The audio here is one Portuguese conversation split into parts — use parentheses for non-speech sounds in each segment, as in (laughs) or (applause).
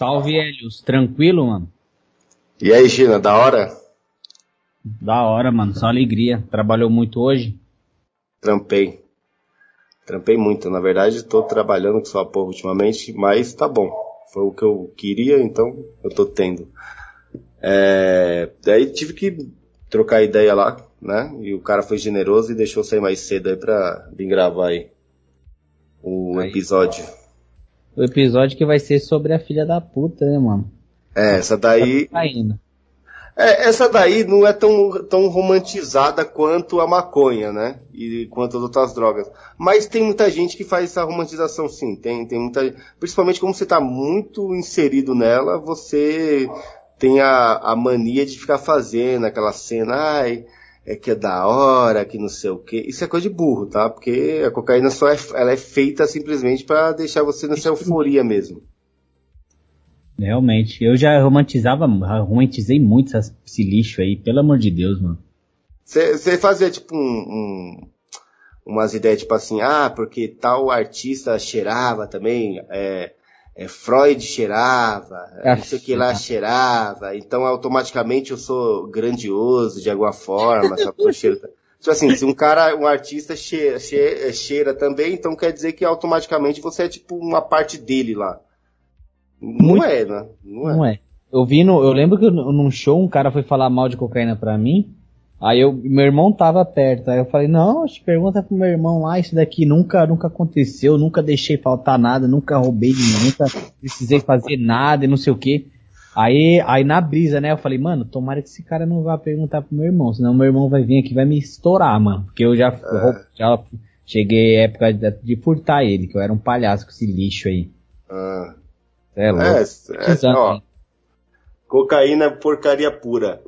Salve, Helios. Tranquilo, mano? E aí, Gina, da hora? Da hora, mano. Só alegria. Trabalhou muito hoje? Trampei. Trampei muito. Na verdade, tô trabalhando com sua porra ultimamente, mas tá bom. Foi o que eu queria, então eu tô tendo. É... Daí tive que trocar ideia lá, né? E o cara foi generoso e deixou sair mais cedo aí pra vir gravar aí o aí. episódio. O episódio que vai ser sobre a filha da puta, né, mano? É, essa daí. Tá é, essa daí não é tão, tão romantizada quanto a maconha, né? E quanto as outras drogas. Mas tem muita gente que faz essa romantização sim. Tem, tem muita. Principalmente como você está muito inserido nela, você tem a, a mania de ficar fazendo aquela cena, ai, é que é da hora, que não sei o que. Isso é coisa de burro, tá? Porque a cocaína só é, ela é feita simplesmente para deixar você nessa euforia mesmo. Realmente, eu já romantizava, romantizei muito esse lixo aí, pelo amor de Deus, mano. Você fazia tipo um, um, umas ideias tipo assim, ah, porque tal artista cheirava também, é, é, Freud cheirava, é, não sei o que lá cheirava, então automaticamente eu sou grandioso de alguma forma, só por cheiro. (laughs) Tipo assim, se um cara, um artista cheira, cheira, cheira, também, então quer dizer que automaticamente você é tipo uma parte dele lá. Não Muito... é, né? Não é. Não é. Eu vi no, eu lembro que num show um cara foi falar mal de cocaína pra mim, Aí eu, meu irmão tava perto, aí eu falei, não, pergunta pro meu irmão lá, isso daqui nunca, nunca aconteceu, nunca deixei faltar nada, nunca roubei de nunca precisei fazer nada e não sei o que. Aí, aí na brisa, né, eu falei, mano, tomara que esse cara não vá perguntar pro meu irmão, senão meu irmão vai vir aqui vai me estourar, mano. Porque eu já, é. já cheguei à época de, de, furtar ele, que eu era um palhaço com esse lixo aí. Ah. É, louco. É, é, ó, cocaína é porcaria pura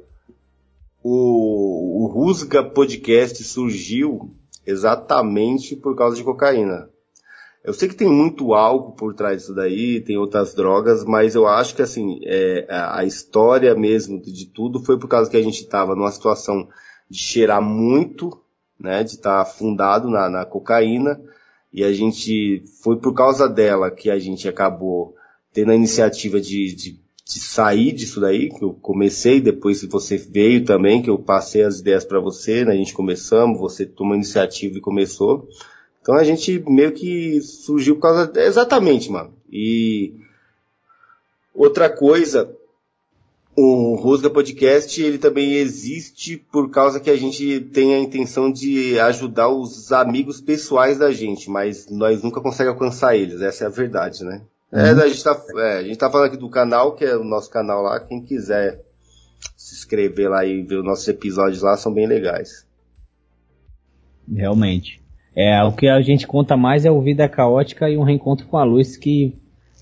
o, o Rusga Podcast surgiu exatamente por causa de cocaína. Eu sei que tem muito álcool por trás disso daí, tem outras drogas, mas eu acho que assim, é, a história mesmo de tudo foi por causa que a gente estava numa situação de cheirar muito, né, de estar tá afundado na, na cocaína, e a gente, foi por causa dela que a gente acabou tendo a iniciativa de, de de sair disso daí, que eu comecei, depois você veio também, que eu passei as ideias para você, né? a gente começamos, você tomou iniciativa e começou. Então a gente meio que surgiu por causa. Exatamente, mano. E outra coisa, o Rusga Podcast, ele também existe por causa que a gente tem a intenção de ajudar os amigos pessoais da gente, mas nós nunca conseguimos alcançar eles, essa é a verdade, né? É, uhum. a, gente tá, é, a gente tá falando aqui do canal, que é o nosso canal lá. Quem quiser se inscrever lá e ver os nossos episódios lá, são bem legais. Realmente. É, o que a gente conta mais é o Vida Caótica e um reencontro com a luz, que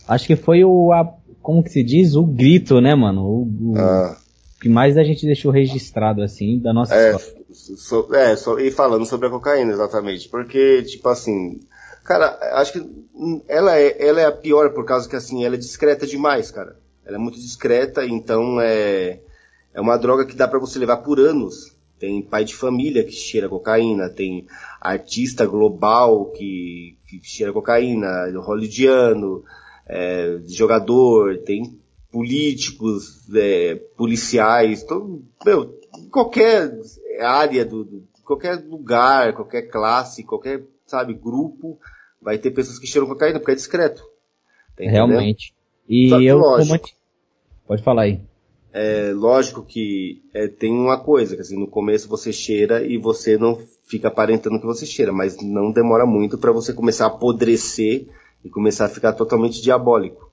acho que foi o, a, como que se diz? O grito, né, mano? O, o ah. que mais a gente deixou registrado, assim, da nossa é, so, é, so, e falando sobre a cocaína, exatamente. Porque, tipo assim, Cara, acho que ela é, ela é a pior por causa que assim, ela é discreta demais, cara. Ela é muito discreta, então é, é uma droga que dá para você levar por anos. Tem pai de família que cheira cocaína, tem artista global que, que cheira cocaína, hollywoodiano, é, jogador, tem políticos, é, policiais, todo, meu, qualquer área do, do, qualquer lugar, qualquer classe, qualquer, sabe, grupo, vai ter pessoas que cheiram cocaína porque é discreto. Tá Realmente. E eu lógico, Pode falar aí. É lógico que é, tem uma coisa, que assim, no começo você cheira e você não fica aparentando que você cheira, mas não demora muito para você começar a apodrecer e começar a ficar totalmente diabólico.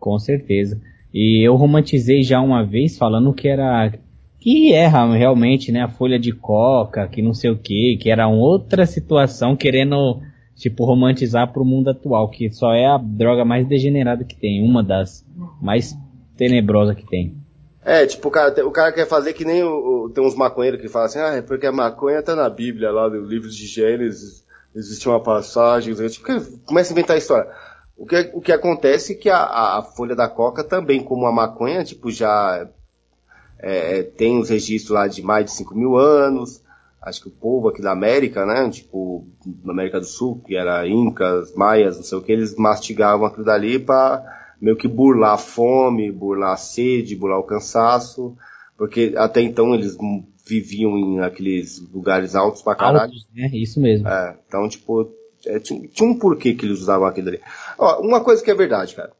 Com certeza. E eu romantizei já uma vez falando que era que erra realmente, né, a folha de coca, que não sei o que, que era outra situação querendo tipo, romantizar pro mundo atual, que só é a droga mais degenerada que tem, uma das mais tenebrosas que tem. É, tipo, o cara, o cara quer fazer que nem o, o, tem uns maconheiros que falam assim, ah, é porque a maconha tá na Bíblia lá, no livro de Gênesis, existe uma passagem, tipo, começa a inventar a história. O que, o que acontece é que a, a folha da coca também, como a maconha, tipo, já é, tem os registros lá de mais de 5 mil anos, acho que o povo aqui da América, né, tipo, na América do Sul, que era incas, maias, não sei o que, eles mastigavam aquilo dali para meio que burlar a fome, burlar a sede, burlar o cansaço, porque até então eles viviam em aqueles lugares altos pra caralho. Altos, né? Isso mesmo. É, então, tipo, é, tinha, tinha, um porquê que eles usavam aquilo ali. Ó, uma coisa que é verdade, cara.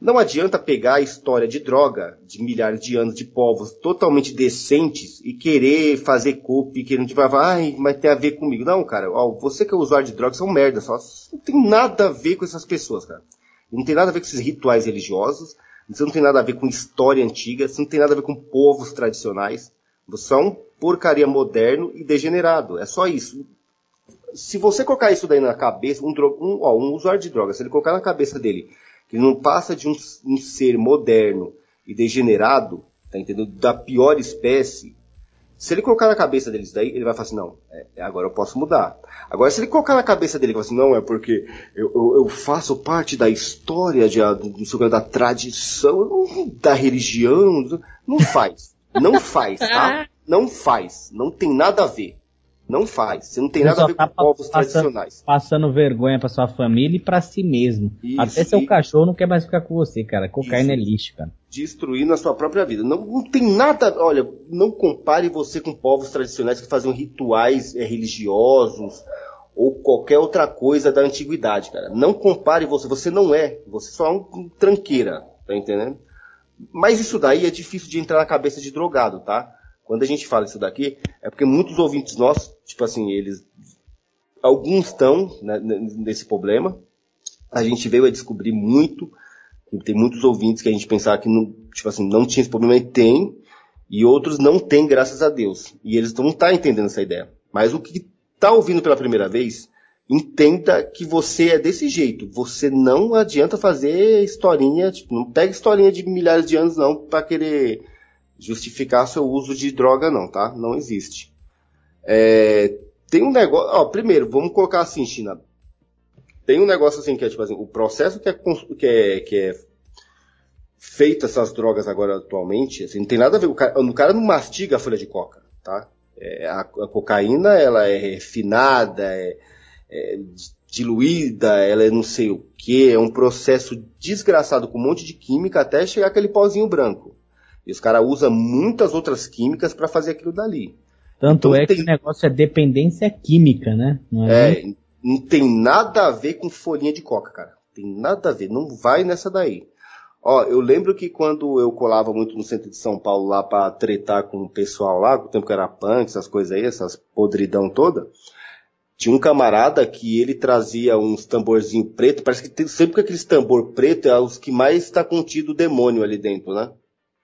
Não adianta pegar a história de droga de milhares de anos de povos totalmente decentes e querer fazer copy, querendo tipo, ai, mas tem a ver comigo. Não, cara, ó, você que é usuário de drogas são merda, só não tem nada a ver com essas pessoas, cara. Não tem nada a ver com esses rituais religiosos, isso não tem nada a ver com história antiga, isso não tem nada a ver com povos tradicionais. Você é um porcaria moderno e degenerado. É só isso. Se você colocar isso daí na cabeça, um, um, ó, um usuário de drogas, se ele colocar na cabeça dele que não passa de um, um ser moderno e degenerado, tá entendendo? Da pior espécie, se ele colocar na cabeça deles daí, ele vai falar assim, não, é, é agora eu posso mudar. Agora, se ele colocar na cabeça dele e falar assim, não, é porque eu, eu, eu faço parte da história, de, do, da tradição, da religião, não faz. Não faz, tá? (laughs) Não faz. Não tem nada a ver. Não faz. Você não tem nada a ver tá com povos passando, tradicionais. Passando vergonha para sua família e para si mesmo. Isso, Até seu e... cachorro não quer mais ficar com você, cara. Cocaína Isso. é lixo, cara. Destruindo a sua própria vida. Não, não tem nada. Olha, não compare você com povos tradicionais que faziam rituais é, religiosos ou qualquer outra coisa da antiguidade, cara. Não compare você. Você não é. Você só é um tranqueira. Tá entendendo? Mas isso daí é difícil de entrar na cabeça de drogado, tá? Quando a gente fala isso daqui, é porque muitos ouvintes nossos, tipo assim, eles. Alguns estão né, nesse problema. A gente veio a descobrir muito. Tem muitos ouvintes que a gente pensava que não, tipo assim, não tinha esse problema e tem. E outros não têm, graças a Deus. E eles não estão tá entendendo essa ideia. Mas o que está ouvindo pela primeira vez, entenda que você é desse jeito. Você não adianta fazer historinha, tipo, não pega historinha de milhares de anos não para querer justificar seu uso de droga, não, tá? Não existe. É, tem um negócio. Ó, primeiro, vamos colocar assim, China. Tem um negócio assim que é tipo assim, o processo que é, que é, que é feito essas drogas agora atualmente, assim, não tem nada a ver. O cara, o cara não mastiga a folha de coca, tá? É, a, a, cocaína, ela é refinada, é, é diluída, ela é não sei o que, é um processo desgraçado com um monte de química até chegar aquele pozinho branco. E os caras usam muitas outras químicas para fazer aquilo dali. Tanto então, é tem... que o negócio é dependência química, né? Não é, é não tem nada a ver com folhinha de coca, cara. Tem nada a ver, não vai nessa daí. Ó, eu lembro que quando eu colava muito no centro de São Paulo lá para tretar com o pessoal lá, com o tempo que era punk, essas coisas aí, essas podridão toda, tinha um camarada que ele trazia uns tamborzinho preto, parece que tem, sempre que aqueles tambor preto é os que mais está contido o demônio ali dentro, né?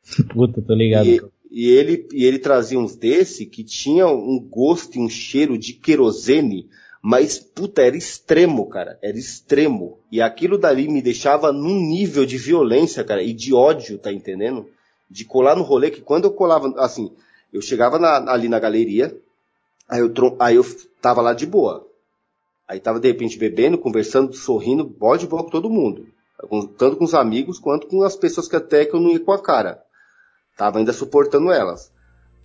(laughs) Puta, tô ligado. E, e, ele, e ele trazia uns desse que tinha um gosto e um cheiro de querosene, mas, puta, era extremo, cara. Era extremo. E aquilo dali me deixava num nível de violência, cara, e de ódio, tá entendendo? De colar no rolê, que quando eu colava, assim, eu chegava na, ali na galeria, aí eu, aí eu tava lá de boa. Aí tava, de repente, bebendo, conversando, sorrindo, bode boa com todo mundo. Tanto com os amigos, quanto com as pessoas que até que eu não ia com a cara. Tava ainda suportando elas.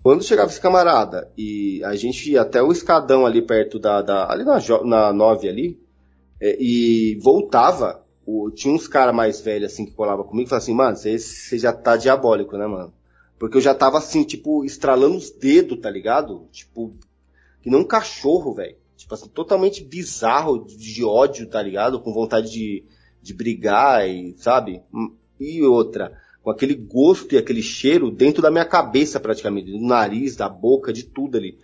Quando chegava esse camarada e a gente ia até o escadão ali perto da. da ali na, na 9 ali, é, e voltava, o, tinha uns caras mais velhos assim que colava comigo e falavam assim, mano, você já tá diabólico, né, mano? Porque eu já tava assim, tipo, estralando os dedos, tá ligado? Tipo, que nem um cachorro, velho. Tipo assim, totalmente bizarro de ódio, tá ligado? Com vontade de, de brigar e, sabe? E outra com aquele gosto e aquele cheiro dentro da minha cabeça praticamente, do nariz, da boca, de tudo ali.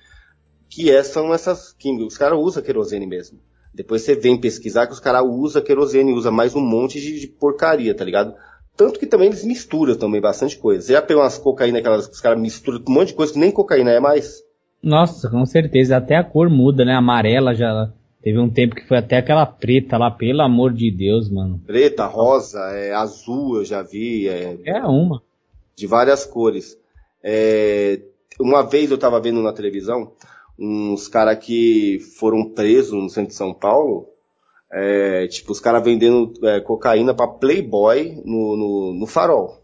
Que é, são essas químicas. Os caras usam querosene mesmo. Depois você vem pesquisar que os caras usam querosene, usa mais um monte de, de, porcaria, tá ligado? Tanto que também eles misturam também bastante coisa. Você já pegou umas cocaína, que os caras misturam um monte de coisa que nem cocaína é mais? Nossa, com certeza. Até a cor muda, né? Amarela já Teve um tempo que foi até aquela preta lá, pelo amor de Deus, mano. Preta, rosa, é, azul, eu já vi. É, é uma. De várias cores. É, uma vez eu tava vendo na televisão uns caras que foram presos no centro de São Paulo. É, tipo, os caras vendendo é, cocaína para Playboy no, no, no, farol.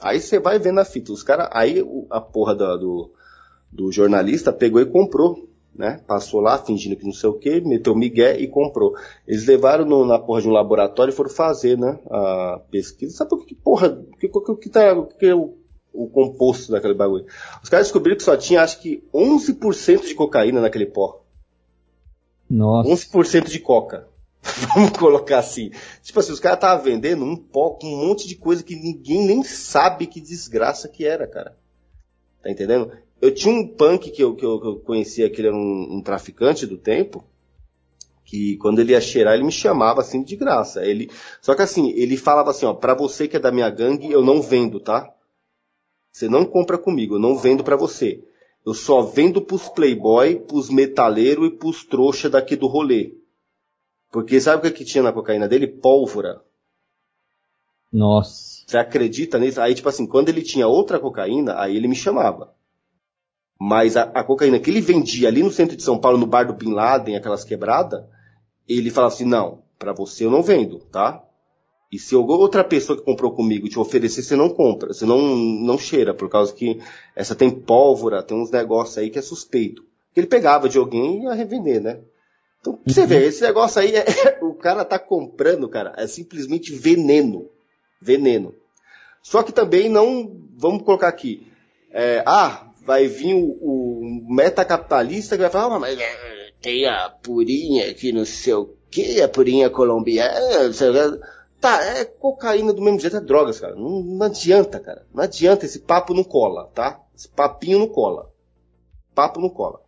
Aí você vai vendo a fita. Os caras, aí a porra do, do, do jornalista pegou e comprou né? Passou lá fingindo que não sei o que, meteu migué e comprou. Eles levaram no, na porra de um laboratório e foram fazer, né? A pesquisa. Sabe por que porra, o que, que, que, tá, que é o, o composto daquele bagulho? Os caras descobriram que só tinha, acho que 11% de cocaína naquele pó. Nossa. 11% de coca. (laughs) Vamos colocar assim. Tipo assim, os caras estavam vendendo um pó com um monte de coisa que ninguém nem sabe que desgraça que era, cara. Tá entendendo? Eu tinha um punk que eu, que eu, que eu conhecia, que ele era um, um, traficante do tempo, que quando ele ia cheirar, ele me chamava assim de graça. Ele, só que assim, ele falava assim, ó, pra você que é da minha gangue, eu não vendo, tá? Você não compra comigo, eu não vendo para você. Eu só vendo pros playboy, pros metaleiros e pros trouxa daqui do rolê. Porque sabe o que, que tinha na cocaína dele? Pólvora. Nossa. Você acredita nisso? Aí, tipo assim, quando ele tinha outra cocaína, aí ele me chamava. Mas a, a, cocaína que ele vendia ali no centro de São Paulo, no bar do Bin Laden, aquelas quebradas, ele falava assim, não, para você eu não vendo, tá? E se outra pessoa que comprou comigo te oferecer, você não compra, você não, não cheira, por causa que essa tem pólvora, tem uns negócios aí que é suspeito. Ele pegava de alguém e ia revender, né? Então, pra você uhum. ver, esse negócio aí, é, (laughs) o cara tá comprando, cara, é simplesmente veneno. Veneno. Só que também não, vamos colocar aqui, é, ah, vai vir o, o metacapitalista que vai falar, ah, mas é, tem a purinha que não sei o que, a purinha colombiana, Tá, é cocaína do mesmo jeito, é drogas, cara. Não, não, adianta, cara. Não adianta, esse papo não cola, tá? Esse papinho não cola. Papo não cola.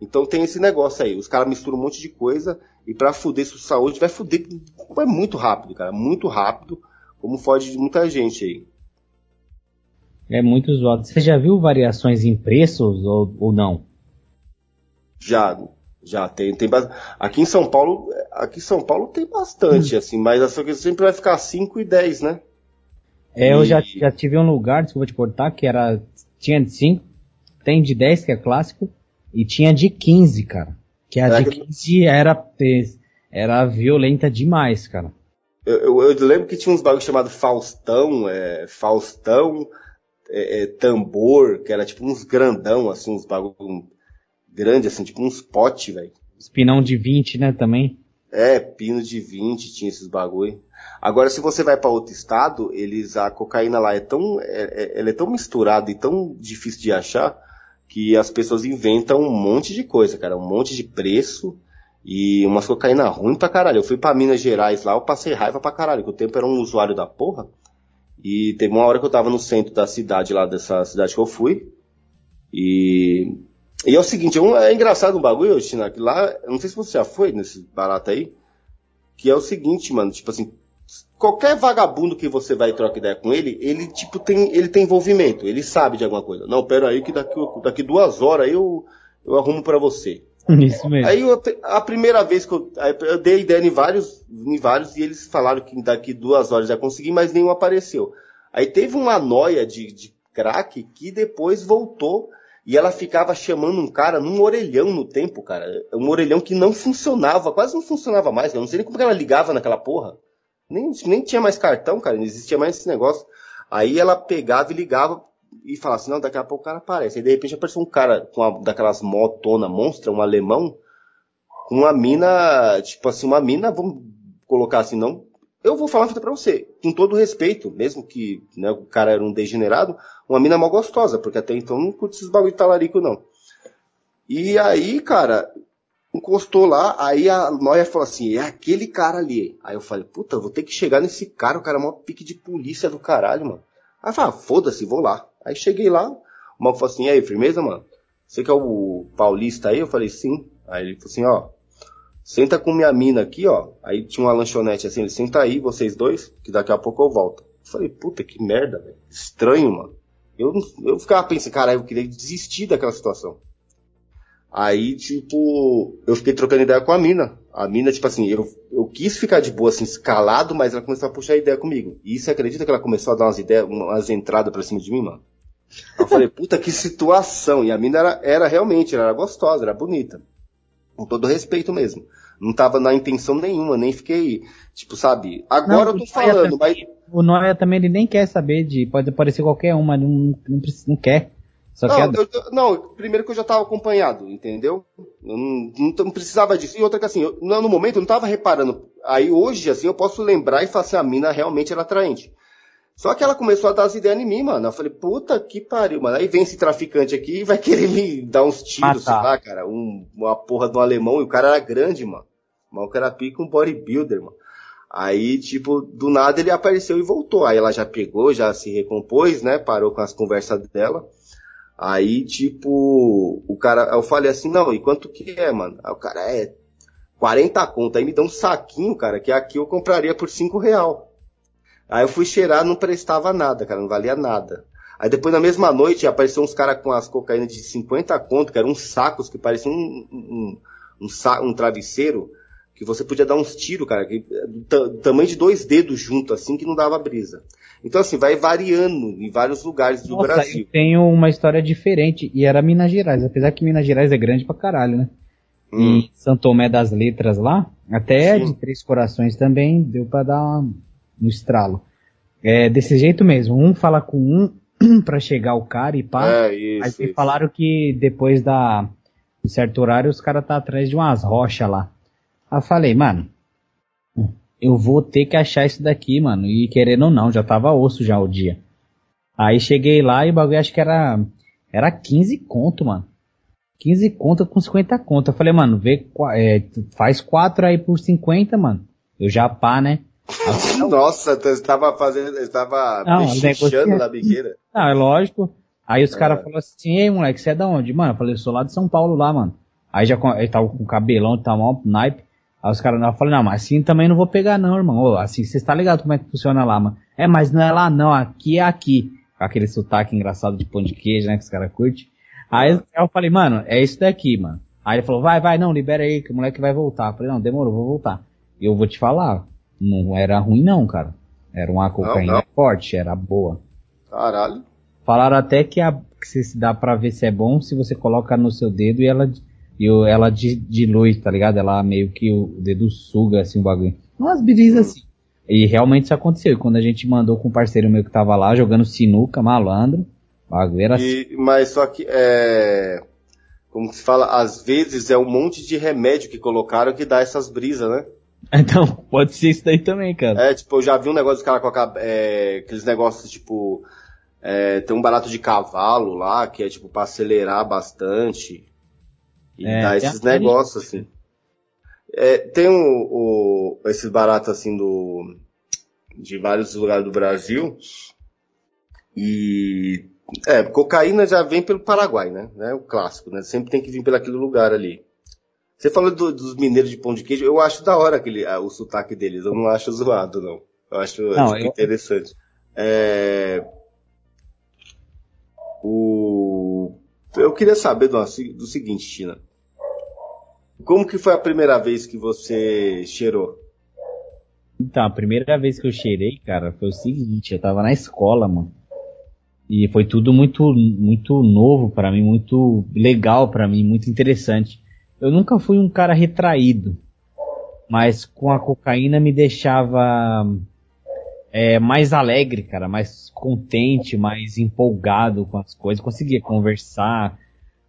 Então tem esse negócio aí. Os caras misturam um monte de coisa e para fuder sua saúde vai fuder. É muito rápido, cara. Muito rápido. Como fode de muita gente aí. É muito zoado. Você já viu variações em preços ou, ou não? Já, já tem, tem aqui em São Paulo, aqui em São Paulo tem bastante hum. assim, mas só que sempre vai ficar 5 e 10, né? É, e... eu já, já tive um lugar, desculpa te cortar, que era tinha de 5, tem de 10 que é clássico e tinha de 15, cara. Que a é de 15 era era violenta demais, cara. Eu, eu, eu lembro que tinha uns bagulhos chamados Faustão, é, Faustão, é, é, tambor, que era tipo uns grandão, assim, uns bagulho grande, assim, tipo uns pote, velho. Espinão de 20, né, também? É, pino de 20 tinha esses bagulho. Agora, se você vai para outro estado, eles, a cocaína lá é tão, é, é, ela é tão misturada e tão difícil de achar, que as pessoas inventam um monte de coisa, cara, um monte de preço, e umas cocaína ruim pra caralho. Eu fui pra Minas Gerais lá, eu passei raiva pra caralho, que o tempo era um usuário da porra. E teve uma hora que eu tava no centro da cidade lá, dessa cidade que eu fui. E. E é o seguinte, é, é engraçado um bagulho, China, que lá, não sei se você já foi nesse barato aí, que é o seguinte, mano, tipo assim, qualquer vagabundo que você vai trocar ideia com ele, ele tipo tem, ele tem envolvimento, ele sabe de alguma coisa. Não, pera aí que daqui, daqui duas horas eu, eu arrumo para você. (laughs) Isso mesmo. Aí eu, a primeira vez que eu, eu dei ideia em vários, em vários e eles falaram que daqui duas horas já consegui, mas nenhum apareceu. Aí teve uma noia de, de crack que depois voltou e ela ficava chamando um cara num orelhão no tempo, cara. Um orelhão que não funcionava, quase não funcionava mais. Eu não sei nem como ela ligava naquela porra. Nem, nem tinha mais cartão, cara, não existia mais esse negócio. Aí ela pegava e ligava e falava assim, não, daqui a pouco o cara aparece. Aí de repente apareceu um cara com uma, daquelas motona monstra, um alemão, com uma mina, tipo assim, uma mina, vamos colocar assim, não. Eu vou falar uma fita pra você, com todo respeito, mesmo que né, o cara era um degenerado, uma mina mal gostosa, porque até então não curte esses bagulho de talarico, não. E aí, cara, encostou lá, aí a Noia falou assim, é aquele cara ali. Aí eu falei, puta, vou ter que chegar nesse cara, o cara é maior pique de polícia do caralho, mano. Aí eu falei, ah, foda-se, vou lá. Aí cheguei lá, o maluco falou assim, e aí, firmeza, mano? Você que é o paulista aí? Eu falei, sim. Aí ele falou assim, ó, senta com minha mina aqui, ó. Aí tinha uma lanchonete assim, ele senta aí, vocês dois, que daqui a pouco eu volto. Eu falei, puta, que merda, velho. Estranho, mano. Eu, eu ficava pensando, cara, eu queria desistir daquela situação. Aí, tipo, eu fiquei trocando ideia com a mina. A mina, tipo assim, eu, eu quis ficar de boa, assim, escalado, mas ela começou a puxar ideia comigo. E você acredita que ela começou a dar umas ideias, umas entradas pra cima de mim, mano? Eu falei, puta, que situação. E a mina era, era realmente, ela era gostosa, era bonita. Com todo respeito mesmo. Não tava na intenção nenhuma, nem fiquei, tipo, sabe? Agora não, eu tô falando, também, mas. O Noia também ele nem quer saber de. Pode aparecer qualquer uma, não, não, não quer. Só não, que eu, não, primeiro que eu já tava acompanhado, entendeu? Eu não, não, não, precisava disso. E outra que assim, eu, no momento eu não tava reparando. Aí hoje, assim, eu posso lembrar e falar assim, a mina realmente era atraente. Só que ela começou a dar as ideias em mim, mano. Eu falei, puta que pariu, mano. Aí vem esse traficante aqui e vai querer me dar uns tiros, sei lá, cara. Um, uma porra do alemão. E o cara era grande, mano. O cara pica um bodybuilder, mano. Aí, tipo, do nada ele apareceu e voltou. Aí ela já pegou, já se recompôs, né? Parou com as conversas dela. Aí, tipo, o cara, eu falei assim, não, e quanto que é, mano? Aí o cara, é 40 conto. Aí me dá um saquinho, cara, que aqui eu compraria por 5 real. Aí eu fui cheirar, não prestava nada, cara, não valia nada. Aí depois na mesma noite apareceu uns caras com as cocaínas de 50 conto, que eram uns sacos que pareciam um, um, um, um travesseiro que você podia dar uns tiros, cara, que, do tamanho de dois dedos junto, assim, que não dava brisa. Então, assim, vai variando em vários lugares do Nossa, Brasil. Eu tenho uma história diferente, e era Minas Gerais, apesar que Minas Gerais é grande pra caralho, né? Hum. E Santo Tomé das Letras lá, até Sim. de Três Corações também, deu pra dar uma, um estralo. É desse jeito mesmo, um fala com um (clears throat) pra chegar o cara e pá. É, isso, aí isso. falaram que depois da, de certo horário os caras tá atrás de umas rochas lá. Aí eu falei, mano, eu vou ter que achar isso daqui, mano. E querendo ou não, já tava osso já o dia. Aí cheguei lá e o bagulho acho que era, era 15 conto, mano. 15 conto com 50 conto. Eu falei, mano, vê, é, faz 4 aí por 50, mano. Eu já pá, né? (laughs) Nossa, você estava fazendo, estava mexendo na biqueira. Não, é lógico. Aí os é. caras falaram assim, ei moleque, você é da onde? Mano, eu falei, eu sou lá de São Paulo lá, mano. Aí já ele tava com cabelão, tava mal naipe. Aí os caras falam, não, mas assim também não vou pegar não, irmão. Ô, assim, você está ligado como é que funciona lá, mano. É, mas não é lá não, aqui é aqui. Com aquele sotaque engraçado de pão de queijo, né, que os caras curtem. Aí eu falei, mano, é isso daqui, mano. Aí ele falou, vai, vai, não, libera aí, que o moleque vai voltar. Eu falei, não, demorou, vou voltar. E eu vou te falar, não era ruim não, cara. Era uma cocaína não, não. forte, era boa. Caralho. Falaram até que, a, que se dá pra ver se é bom se você coloca no seu dedo e ela e ela dilui, tá ligado? Ela meio que o dedo suga assim o bagulho. Umas brisas assim. E realmente isso aconteceu. E quando a gente mandou com um parceiro meu que tava lá jogando sinuca, malandro, bagulho era e, assim. Mas só que é. Como se fala, às vezes é um monte de remédio que colocaram que dá essas brisas, né? (laughs) Então, pode ser isso daí também, cara. É, tipo, eu já vi um negócio dos caras com é, aqueles negócios, tipo, é, tem um barato de cavalo lá, que é, tipo, pra acelerar bastante. E é, dá esses negócios, assim. É, tem o, o, esses baratos, assim, do, de vários lugares do Brasil. E, é, cocaína já vem pelo Paraguai, né? É o clássico, né? Sempre tem que vir pelo aquele lugar ali. Você falou do, dos mineiros de pão de queijo, eu acho da hora aquele, o sotaque deles, eu não acho zoado, não. Eu acho, não, acho eu... interessante. É, o, eu queria saber do, do seguinte, China. Como que foi a primeira vez que você cheirou? Então, a primeira vez que eu cheirei, cara, foi o seguinte, eu tava na escola, mano. E foi tudo muito, muito novo para mim, muito legal para mim, muito interessante. Eu nunca fui um cara retraído, mas com a cocaína me deixava é, mais alegre, cara, mais contente, mais empolgado com as coisas, conseguia conversar,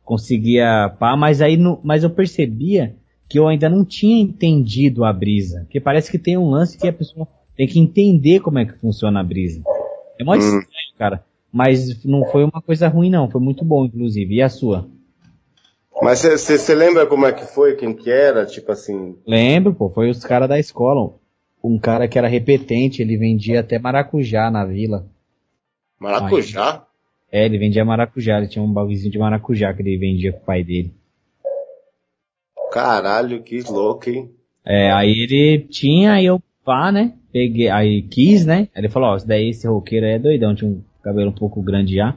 conseguia pá, mas aí no, mas eu percebia que eu ainda não tinha entendido a brisa, porque parece que tem um lance que a pessoa tem que entender como é que funciona a brisa. É muito hum. estranho, cara, mas não foi uma coisa ruim não, foi muito bom inclusive. E a sua? Mas você lembra como é que foi, quem que era, tipo assim? Lembro, pô, foi os caras da escola. Um cara que era repetente, ele vendia até maracujá na vila. Maracujá? É, ele vendia maracujá, ele tinha um bagulhozinho de maracujá que ele vendia com o pai dele. Caralho, que louco, hein? É, aí ele tinha, aí eu pá, né? Peguei, aí quis, né? Aí ele falou, ó, esse daí, esse roqueiro aí é doidão, tinha um cabelo um pouco grande já.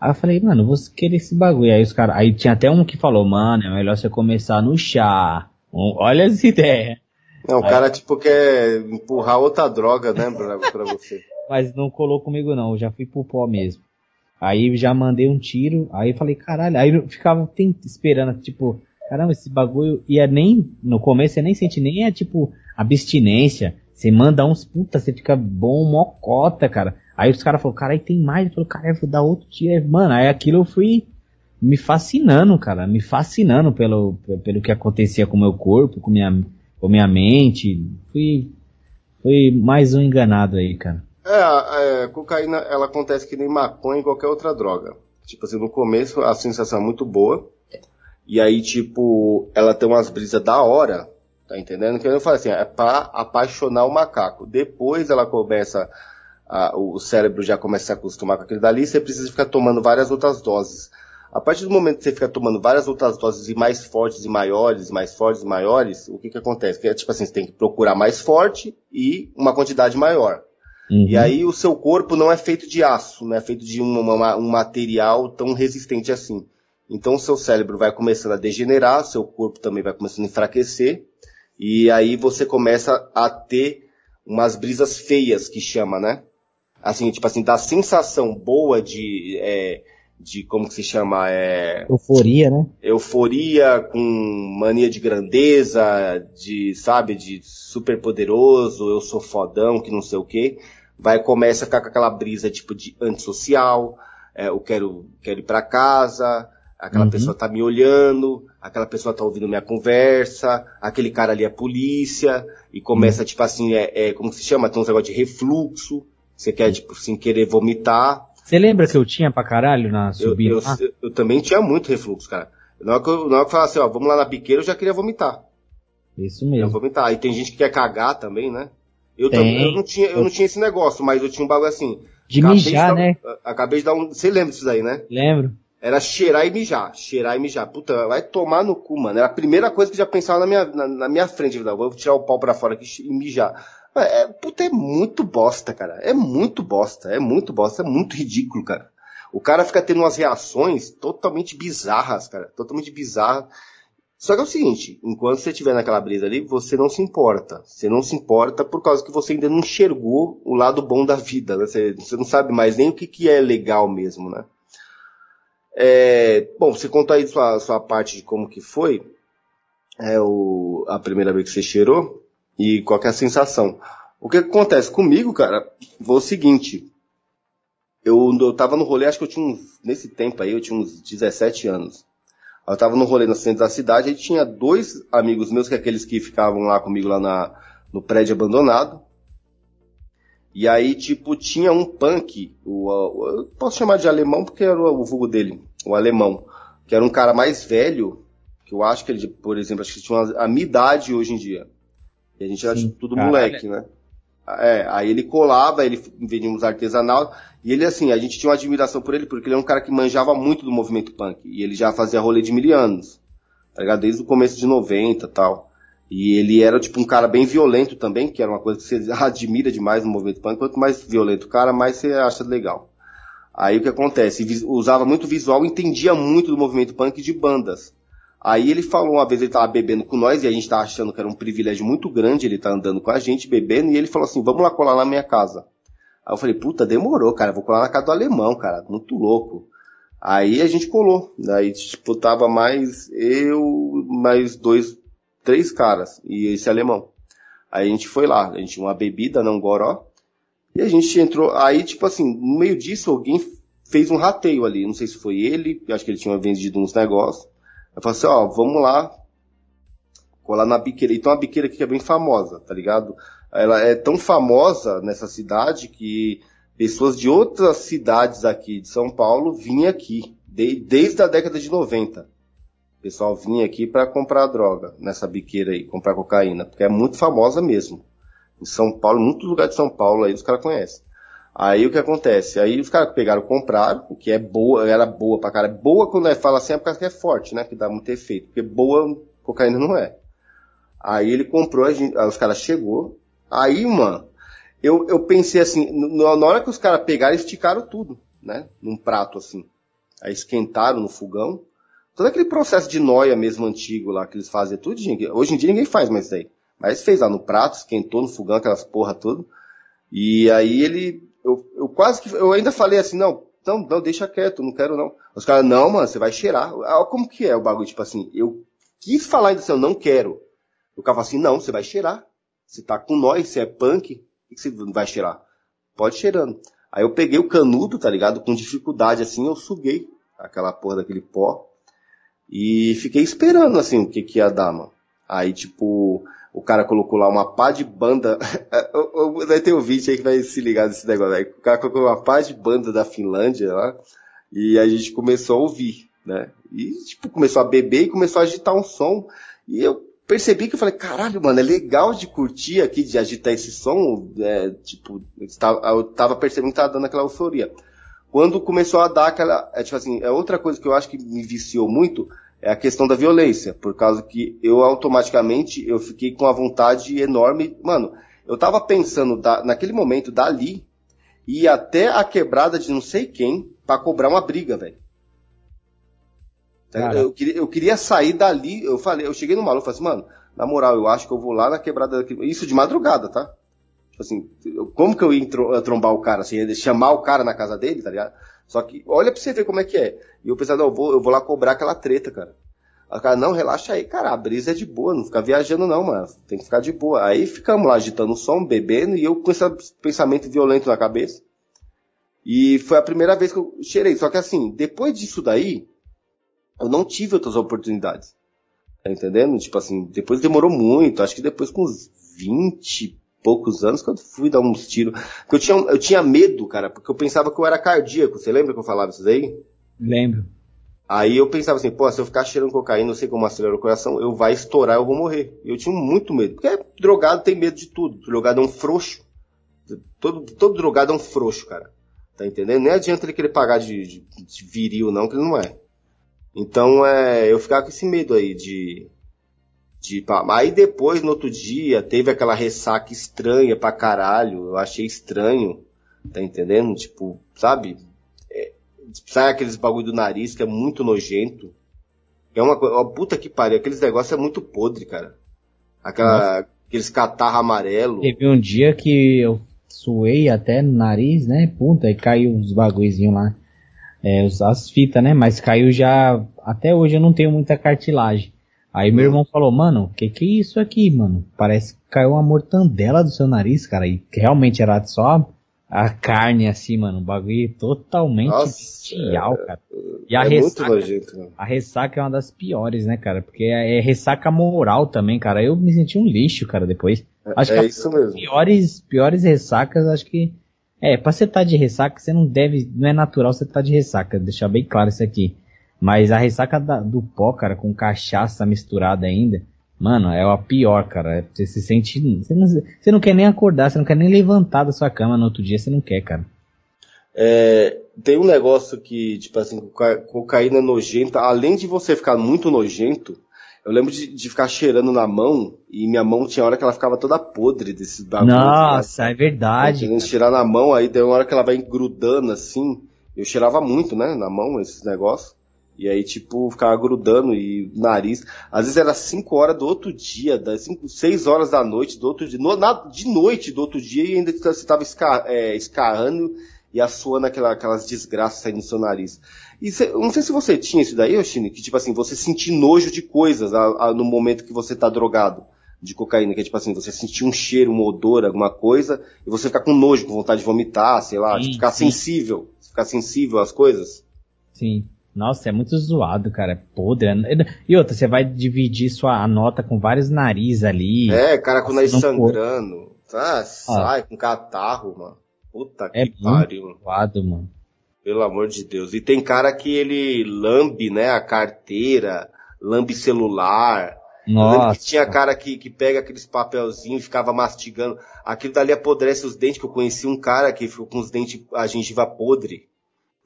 Aí eu falei, mano, vou querer esse bagulho. Aí os caras, aí tinha até um que falou, mano, é melhor você começar no chá. Olha as ideias. Não, o cara tipo quer empurrar outra droga, né, pra, pra você. Mas não colou comigo não, eu já fui pro pó mesmo. Aí já mandei um tiro, aí falei, caralho, aí eu ficava esperando, tipo, caramba, esse bagulho ia nem, no começo você nem sente nem é tipo abstinência, você manda uns puta, você fica bom, mocota, cara. Aí os caras falaram, cara, aí tem mais, eu falei, cara, eu vou dar outro tiro, mano, aí aquilo eu fui me fascinando, cara, me fascinando pelo, pelo que acontecia com o meu corpo, com minha, com minha mente. Fui, fui mais um enganado aí, cara. É, a cocaína, ela acontece que nem maconha e qualquer outra droga. Tipo assim, no começo a sensação é muito boa. E aí, tipo, ela tem umas brisas da hora. Tá entendendo? Que eu falo assim, é pra apaixonar o macaco. Depois ela começa, a, o cérebro já começa a se acostumar com aquilo dali, você precisa ficar tomando várias outras doses. A partir do momento que você fica tomando várias outras doses e mais fortes e maiores, mais fortes e maiores, o que que acontece? Que é tipo assim, você tem que procurar mais forte e uma quantidade maior. Uhum. E aí o seu corpo não é feito de aço, não é feito de um, uma, um material tão resistente assim. Então o seu cérebro vai começando a degenerar, seu corpo também vai começando a enfraquecer, e aí você começa a ter umas brisas feias que chama, né? Assim, tipo assim, da sensação boa de, é, de como que se chama? É, euforia, né? Euforia com mania de grandeza, de, sabe, de super poderoso, eu sou fodão, que não sei o quê. Vai, começa a ficar com aquela brisa tipo de antissocial, é, eu quero, quero ir para casa, aquela uhum. pessoa tá me olhando, aquela pessoa tá ouvindo minha conversa, aquele cara ali é polícia, e começa, uhum. tipo assim, é, é, como se chama? Tem uns negócio de refluxo, você quer, tipo, sem querer vomitar, você lembra que eu tinha pra caralho na subida? Eu, eu, eu, eu também tinha muito refluxo, cara. Na hora que eu, na hora que eu falava assim, ó, vamos lá na biqueira, eu já queria vomitar. Isso mesmo. Eu vomitar. Aí tem gente que quer cagar também, né? Eu, também, eu, não, tinha, eu não tinha esse negócio, mas eu tinha um bagulho assim. De mijar, de dar, né? Acabei de dar um. Você lembra disso daí, né? Lembro. Era cheirar e mijar. Cheirar e mijar. Puta, vai tomar no cu, mano. Era a primeira coisa que já pensava na minha, na, na minha frente. Vou tirar o pau pra fora aqui e mijar. É, puta, é muito bosta, cara. É muito bosta. É muito bosta. É muito ridículo, cara. O cara fica tendo umas reações totalmente bizarras, cara. Totalmente bizarras. Só que é o seguinte, enquanto você estiver naquela brisa ali, você não se importa. Você não se importa por causa que você ainda não enxergou o lado bom da vida. Né? Você, você, não sabe mais nem o que, que é legal mesmo, né? É, bom, você contou aí sua, sua parte de como que foi é, o, a primeira vez que você cheirou e qual é a sensação. O que acontece comigo, cara, foi o seguinte. Eu, eu tava no rolê, acho que eu tinha uns, nesse tempo aí, eu tinha uns 17 anos. Eu tava no rolê no centro da cidade e tinha dois amigos meus, que é aqueles que ficavam lá comigo lá na, no prédio abandonado. E aí, tipo, tinha um punk, o, o, posso chamar de alemão porque era o, o vulgo dele, o alemão, que era um cara mais velho, que eu acho que ele, por exemplo, acho que tinha uma, a minha idade hoje em dia. E a gente era tudo Caralho. moleque, né? É, aí ele colava, ele vendia uns artesanal, e ele assim, a gente tinha uma admiração por ele, porque ele é um cara que manjava muito do movimento punk, e ele já fazia rolê de mil anos, tá ligado? Desde o começo de 90 tal. E ele era tipo um cara bem violento também, que era uma coisa que você (laughs) admira demais no movimento punk, quanto mais violento o cara, mais você acha legal. Aí o que acontece? Usava muito visual, entendia muito do movimento punk de bandas. Aí ele falou uma vez, ele tava bebendo com nós e a gente tava achando que era um privilégio muito grande ele tá andando com a gente, bebendo, e ele falou assim, vamos lá colar na minha casa. Aí eu falei, puta, demorou, cara, vou colar na casa do alemão, cara, muito louco. Aí a gente colou, daí tipo, tava mais eu, mais dois, três caras, e esse alemão. Aí a gente foi lá, a gente tinha uma bebida, não goró, e a gente entrou, aí tipo assim, no meio disso alguém fez um rateio ali, não sei se foi ele, acho que ele tinha vendido uns negócios, eu falei assim, ó, vamos lá, colar na biqueira. E tem uma biqueira aqui é bem famosa, tá ligado? Ela é tão famosa nessa cidade que pessoas de outras cidades aqui de São Paulo vinham aqui, de, desde a década de 90. O pessoal vinha aqui para comprar droga nessa biqueira aí, comprar cocaína, porque é muito famosa mesmo. Em São Paulo, muitos lugares de São Paulo aí os caras conhecem. Aí o que acontece? Aí os caras pegaram, compraram, o que é boa, era boa pra cara. Boa quando é, fala assim é porque é forte, né? Que dá muito efeito. Porque boa cocaína não é. Aí ele comprou, gente, os caras chegou. Aí, mano, eu, eu pensei assim, na hora que os caras pegaram, esticaram tudo, né? Num prato assim. Aí esquentaram no fogão. Todo aquele processo de noia mesmo antigo lá que eles fazem tudo. Hoje em dia ninguém faz mais isso aí. Mas fez lá no prato, esquentou no fogão, aquelas porra tudo. E aí ele eu, eu quase que, eu ainda falei assim, não, não, não, deixa quieto, não quero não. Os caras, não, mano, você vai cheirar. Ah, como que é o bagulho? Tipo assim, eu quis falar ainda assim, eu não quero. O cara fala assim, não, você vai cheirar. Você tá com nós, você é punk, o que você vai cheirar? Pode cheirando. Aí eu peguei o canudo, tá ligado? Com dificuldade assim, eu suguei aquela porra daquele pó. E fiquei esperando, assim, o que que ia dar, mano. Aí, tipo, o cara colocou lá uma pá de banda. (laughs) Vai ter vídeo aí que vai se ligar nesse negócio aí. O cara colocou uma pá de banda da Finlândia lá. E a gente começou a ouvir, né? E, tipo, começou a beber e começou a agitar um som. E eu percebi que eu falei, caralho, mano, é legal de curtir aqui, de agitar esse som. É, tipo, eu tava percebendo que tava dando aquela euforia. Quando começou a dar aquela. É, tipo assim, é outra coisa que eu acho que me viciou muito é a questão da violência, por causa que eu automaticamente eu fiquei com a vontade enorme, mano, eu tava pensando da, naquele momento dali ir até a quebrada de não sei quem para cobrar uma briga, velho. Eu, queria, eu queria sair dali, eu falei, eu cheguei no maluco, falei assim, mano, na moral, eu acho que eu vou lá na quebrada, isso de madrugada, tá? Tipo assim, como que eu ia trombar o cara, assim, chamar o cara na casa dele, tá ligado? Só que, olha pra você ver como é que é. E eu pensei, não, eu vou, eu vou lá cobrar aquela treta, cara. O cara, não, relaxa aí, cara, a brisa é de boa, não fica viajando não, mano. Tem que ficar de boa. Aí ficamos lá agitando o som, bebendo, e eu com esse pensamento violento na cabeça. E foi a primeira vez que eu cheirei. Só que assim, depois disso daí, eu não tive outras oportunidades. Tá entendendo? Tipo assim, depois demorou muito, acho que depois com uns 20 poucos anos eu fui dar uns tiros. Porque eu tinha, eu tinha medo, cara, porque eu pensava que eu era cardíaco. Você lembra que eu falava isso daí? Lembro. Aí eu pensava assim, pô, se eu ficar cheirando cocaína, não sei como acelera o coração, eu vai estourar, eu vou morrer. Eu tinha muito medo. Porque drogado tem medo de tudo. Drogado é um frouxo. Todo, todo drogado é um frouxo, cara. Tá entendendo? Nem adianta ele querer pagar de, de, de viril, não, que ele não é. Então, é, eu ficava com esse medo aí de, de, aí depois, no outro dia, teve aquela ressaca estranha pra caralho. Eu achei estranho. Tá entendendo? Tipo, sabe? É, sai aqueles bagulho do nariz que é muito nojento. É uma coisa. Puta que pariu. Aqueles negócios é muito podre, cara. Aquela, aqueles catarro amarelo. Teve um dia que eu suei até no nariz, né? Puta, e caiu uns bagulhozinhos lá. É, as fitas, né? Mas caiu já. Até hoje eu não tenho muita cartilagem. Aí meu irmão falou, mano, que que é isso aqui, mano? Parece que caiu uma mortandela do seu nariz, cara. E realmente era só a carne assim, mano. Um bagulho totalmente bestial, é, cara. E a é ressaca, a ressaca é uma das piores, né, cara? Porque é, é, ressaca moral também, cara. Eu me senti um lixo, cara, depois. É, acho é que isso mesmo. Piores, piores ressacas, acho que é, pra você estar tá de ressaca, você não deve, não é natural você estar tá de ressaca, deixar bem claro isso aqui. Mas a ressaca da, do pó, cara, com cachaça misturada ainda, mano, é a pior, cara. Você se sente. Você não, você não quer nem acordar, você não quer nem levantar da sua cama no outro dia, você não quer, cara. É, tem um negócio que, tipo assim, cocaína nojenta, além de você ficar muito nojento, eu lembro de, de, ficar cheirando na mão, e minha mão tinha hora que ela ficava toda podre desses bagulhos. Nossa, né? é verdade. Querendo cheirar na mão, aí tem uma hora que ela vai grudando assim. Eu cheirava muito, né, na mão, esses negócios. E aí, tipo, ficava grudando e nariz. Às vezes era 5 horas do outro dia, das 6 horas da noite do outro dia, no, na, de noite do outro dia, e ainda você estava escar, é, escarrando e assoando aquela, aquelas desgraças saindo do seu nariz. E cê, não sei se você tinha isso daí, Oshine, que tipo assim, você sentir nojo de coisas a, a, no momento que você tá drogado de cocaína, que é tipo assim, você sentir um cheiro, um odor, alguma coisa, e você ficar com nojo, com vontade de vomitar, sei lá, sim, tipo, ficar sim. sensível, ficar sensível às coisas. Sim. Nossa, é muito zoado, cara. É podre. E outra, você vai dividir sua nota com vários narizes ali. É, cara com nariz sangrando. Ah, sai com catarro, mano. Puta é que pariu. Zoado, mano. Pelo amor de Deus. E tem cara que ele lambe, né, a carteira, lambe celular. Nossa. Que tinha cara que, que pega aqueles papelzinhos e ficava mastigando. Aquilo dali apodrece os dentes, que eu conheci um cara que ficou com os dentes, a gengiva podre.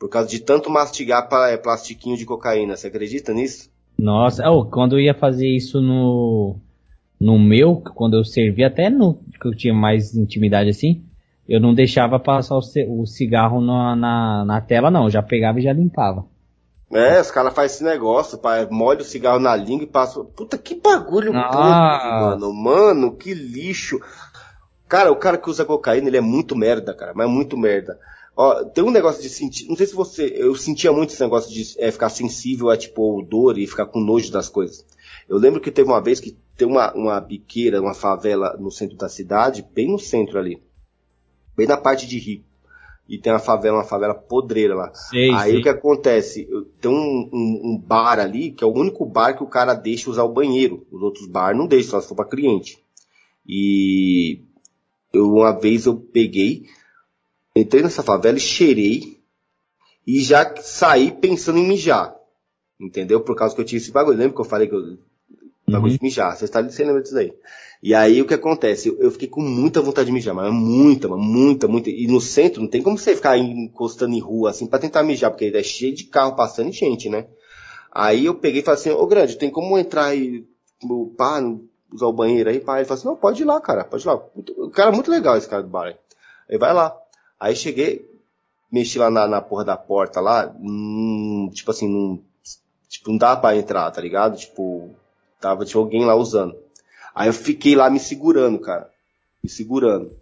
Por causa de tanto mastigar é, plastiquinho de cocaína. Você acredita nisso? Nossa, oh, quando eu ia fazer isso no, no meu, quando eu servia, até no que eu tinha mais intimidade assim, eu não deixava passar o, o cigarro na, na, na, tela, não. Eu já pegava e já limpava. É, os caras fazem esse negócio, pai, molha o cigarro na língua e passa. Puta, que bagulho ah. mano. Mano, que lixo. Cara, o cara que usa cocaína, ele é muito merda, cara, mas muito merda. Ó, tem um negócio de sentir. Não sei se você. Eu sentia muito esse negócio de é, ficar sensível a tipo odor e ficar com nojo das coisas. Eu lembro que teve uma vez que tem uma, uma biqueira, uma favela no centro da cidade, bem no centro ali. Bem na parte de rico. e tem uma favela, uma favela podreira lá. Sei, Aí sei. o que acontece? Tem um, um, um, bar ali, que é o único bar que o cara deixa usar o banheiro. Os outros bar não deixam, só se for pra cliente. E eu, uma vez eu peguei, entrei nessa favela e cheirei e já saí pensando em mijar. Entendeu? Por causa que eu tinha esse bagulho. Lembra que eu falei que eu bagulho uhum. de mijar? Você está você lembra disso aí? E aí o que acontece? Eu, eu, fiquei com muita vontade de mijar, mas muita, muita, muita. E no centro não tem como você ficar encostando em rua assim para tentar mijar, porque é cheio de carro passando e gente, né? Aí eu peguei e falei assim, ô grande, tem como entrar aí, pá, usar o banheiro aí? Pá, ele falou assim, não, pode ir lá, cara, pode ir lá. O cara é muito legal esse cara do bar. Aí vai lá. Aí cheguei, mexi lá na, na porra da porta lá, hum, tipo assim, não, tipo, não dava pra entrar, tá ligado? Tipo, tava, tinha alguém lá usando. Aí eu fiquei lá me segurando, cara. Me segurando.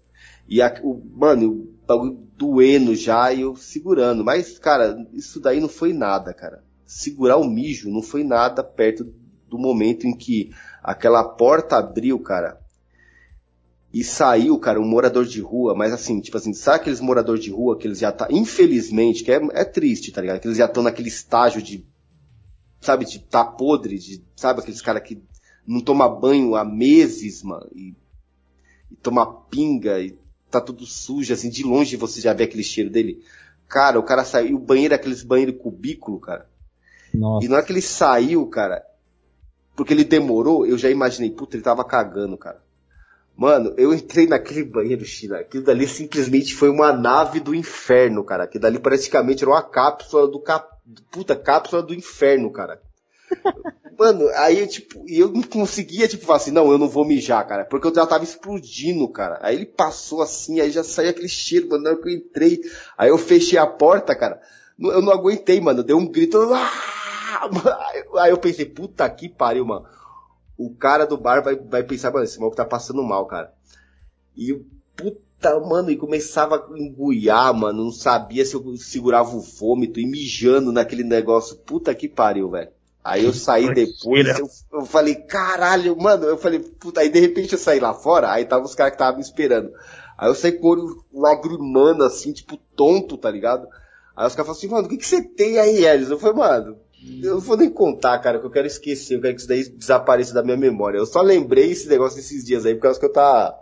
E a, o, mano, o bagulho doendo já e eu segurando. Mas, cara, isso daí não foi nada, cara. Segurar o mijo não foi nada perto do momento em que aquela porta abriu, cara. E saiu, cara, um morador de rua, mas assim, tipo assim, sabe aqueles moradores de rua que eles já tá, infelizmente, que é, é triste, tá ligado? Que eles já estão naquele estágio de, sabe, de tá podre, de, sabe, aqueles caras que não toma banho há meses, mano, e, e toma pinga, e tá tudo sujo, assim, de longe você já vê aquele cheiro dele. Cara, o cara saiu, o banheiro é aqueles banheiro cubículo, cara. Nossa. E na hora que ele saiu, cara, porque ele demorou, eu já imaginei, puta, ele tava cagando, cara. Mano, eu entrei naquele banheiro, China. Aquilo dali simplesmente foi uma nave do inferno, cara. Aquilo dali praticamente era uma cápsula do cap... Puta, cápsula do inferno, cara. (laughs) Mano, aí eu, tipo, eu não conseguia, tipo, falar assim, não, eu não vou mijar, cara, porque eu já tava explodindo, cara. Aí ele passou assim, aí já saiu aquele cheiro, mano, na hora que eu entrei, aí eu fechei a porta, cara, eu não aguentei, mano, deu um grito, ah! (laughs) aí eu pensei, puta que pariu, mano. O cara do bar vai, vai pensar, mano, esse maluco tá passando mal, cara. E, puta, mano, e começava a enguiar, mano, não sabia se eu segurava o vômito e mijando naquele negócio, puta que pariu, velho. Aí eu saí depois, eu, eu, falei, caralho, mano, eu falei, puta, aí de repente eu saí lá fora, aí tava os caras que estavam me esperando. Aí eu saí com o olho lagrimando, assim, tipo, tonto, tá ligado? Aí os caras falaram assim, mano, o que, que você tem aí, Elis? Eu falei, mano, eu não vou nem contar, cara, que eu quero esquecer, eu quero que isso daí desapareça da minha memória. Eu só lembrei esse negócio esses dias aí, por causa que eu tava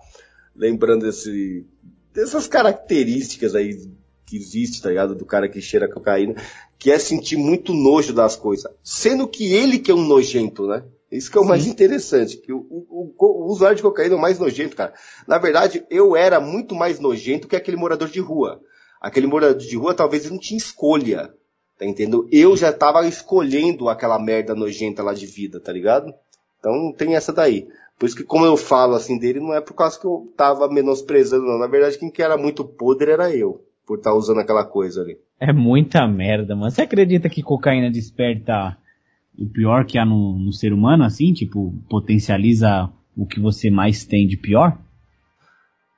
lembrando desse, dessas características aí que existe, tá ligado? Do cara que cheira cocaína, que é sentir muito nojo das coisas. Sendo que ele que é um nojento, né? Isso que é o mais interessante, que o, o, o, o, usuário de cocaína é o mais nojento, cara. Na verdade, eu era muito mais nojento que aquele morador de rua. Aquele morador de rua talvez ele não tinha escolha, tá entendendo? Eu já tava escolhendo aquela merda nojenta lá de vida, tá ligado? Então tem essa daí. Por isso que como eu falo assim dele, não é por causa que eu tava menosprezando, não. Na verdade, quem que era muito podre era eu por estar tá usando aquela coisa ali. É muita merda, mano. Você acredita que cocaína desperta o pior que há no, no ser humano, assim? Tipo, potencializa o que você mais tem de pior?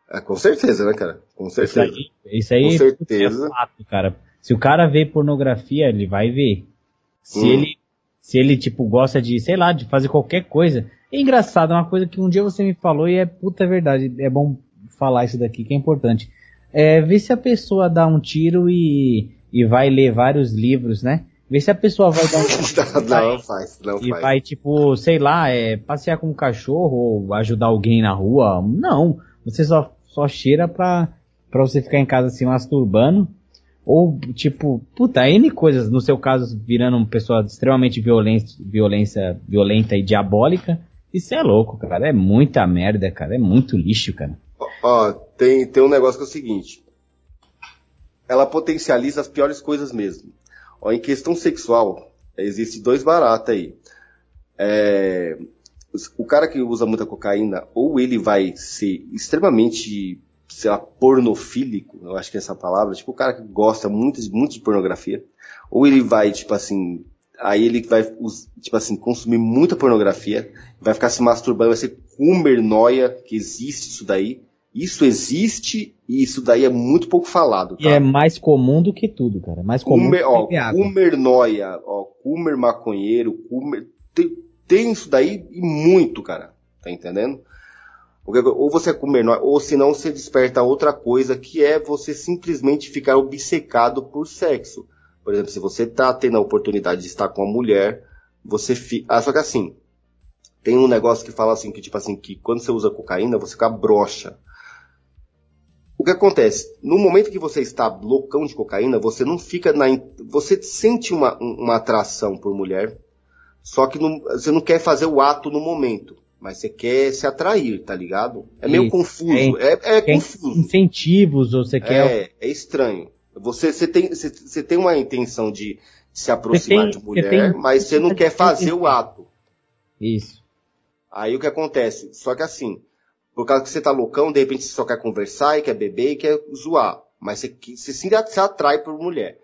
É, com certeza, né, cara? Com certeza. Isso aí, isso aí com certeza. É fato, cara. Se o cara vê pornografia, ele vai ver. Se hum. ele, se ele, tipo, gosta de, sei lá, de fazer qualquer coisa. É engraçado, é uma coisa que um dia você me falou e é puta verdade. É bom falar isso daqui, que é importante é, ver se a pessoa dá um tiro e, e vai ler vários livros, né? Ver se a pessoa vai dar um (laughs) tiro. não, não faz, não e faz. vai, tipo, sei lá, é, passear com um cachorro ou ajudar alguém na rua. Não. Você só, só cheira pra, pra você ficar em casa se masturbando. Ou, tipo, puta, N coisas. No seu caso, virando uma pessoa extremamente violência, violência, violenta e diabólica. Isso é louco, cara. É muita merda, cara. É muito lixo, cara. Ó, tem, tem um negócio que é o seguinte. Ela potencializa as piores coisas mesmo. Ó, em questão sexual, existe dois baratos aí. É, o cara que usa muita cocaína, ou ele vai ser extremamente, sei lá, pornofílico, eu acho que é essa palavra, tipo o cara que gosta muito, muito de pornografia, ou ele vai, tipo assim, aí ele vai, tipo assim, consumir muita pornografia, vai ficar se masturbando, vai ser cumer noia, que existe isso daí, isso existe e isso daí é muito pouco falado. Tá? E é mais comum do que tudo, cara. Mais comum Kumer, ó, Kumer noia, ó, Kumer maconheiro, Kumer, tem, tem isso daí e muito, cara. Tá entendendo? Ou você comer, ou senão você desperta outra coisa que é você simplesmente ficar obcecado por sexo. Por exemplo, se você tá tendo a oportunidade de estar com uma mulher, você fica. Ah, só que assim, tem um negócio que fala assim, que tipo assim, que quando você usa cocaína, você fica broxa. O que acontece? No momento que você está loucão de cocaína, você não fica na. Você sente uma, uma atração por mulher, só que não, você não quer fazer o ato no momento, mas você quer se atrair, tá ligado? É meio confuso. É, é, é confuso. Incentivos, ou você quer. É, é estranho. Você, você, tem, você, você tem uma intenção de se aproximar tem, de mulher, tem, mas você não quer fazer o ato. Isso. Aí o que acontece? Só que assim, por causa que você tá loucão, de repente você só quer conversar e quer beber e quer zoar. Mas você, você se, se atrai por mulher.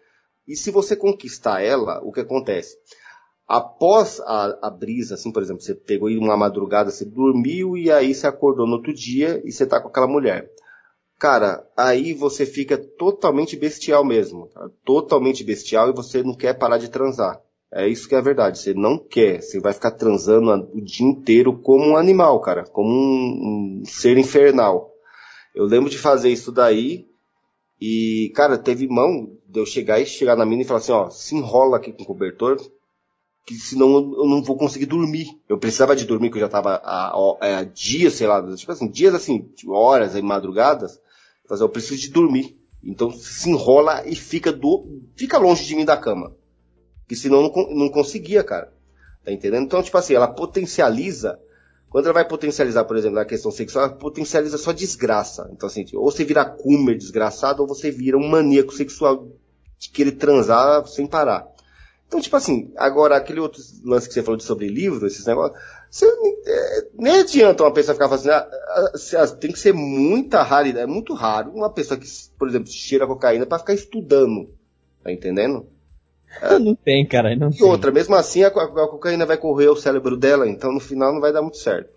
E se você conquistar ela, o que acontece? Após a, a, brisa, assim, por exemplo, você pegou uma madrugada, você dormiu e aí você acordou no outro dia e você tá com aquela mulher. Cara, aí você fica totalmente bestial mesmo. Tá? Totalmente bestial e você não quer parar de transar. É isso que é a verdade. Você não quer. Você vai ficar transando o dia inteiro como um animal, cara. Como um, um ser infernal. Eu lembro de fazer isso daí. E, cara, teve mão de eu chegar e chegar na mina e falar assim, ó, se enrola aqui com o cobertor, que senão eu não vou conseguir dormir. Eu precisava de dormir, porque eu já tava há, há dias, sei lá, tipo assim, dias assim, tipo, horas e madrugadas. Mas eu preciso de dormir. Então se enrola e fica do, fica longe de mim da cama. Que senão não, não conseguia, cara. Tá entendendo? Então, tipo assim, ela potencializa. Quando ela vai potencializar, por exemplo, na questão sexual, ela potencializa só desgraça. Então, assim, ou você vira coomer desgraçado, ou você vira um maníaco sexual de querer transar sem parar. Então, tipo assim, agora aquele outro lance que você falou de sobre livro, esses negócios, você, é, nem adianta uma pessoa ficar fazendo. Assim, tem que ser muita raridade, é muito raro uma pessoa que, por exemplo, cheira cocaína para ficar estudando. Tá entendendo? É, (laughs) não tem, cara. Não e tem. outra, mesmo assim, a, a, cocaína vai correr o cérebro dela, então no final não vai dar muito certo.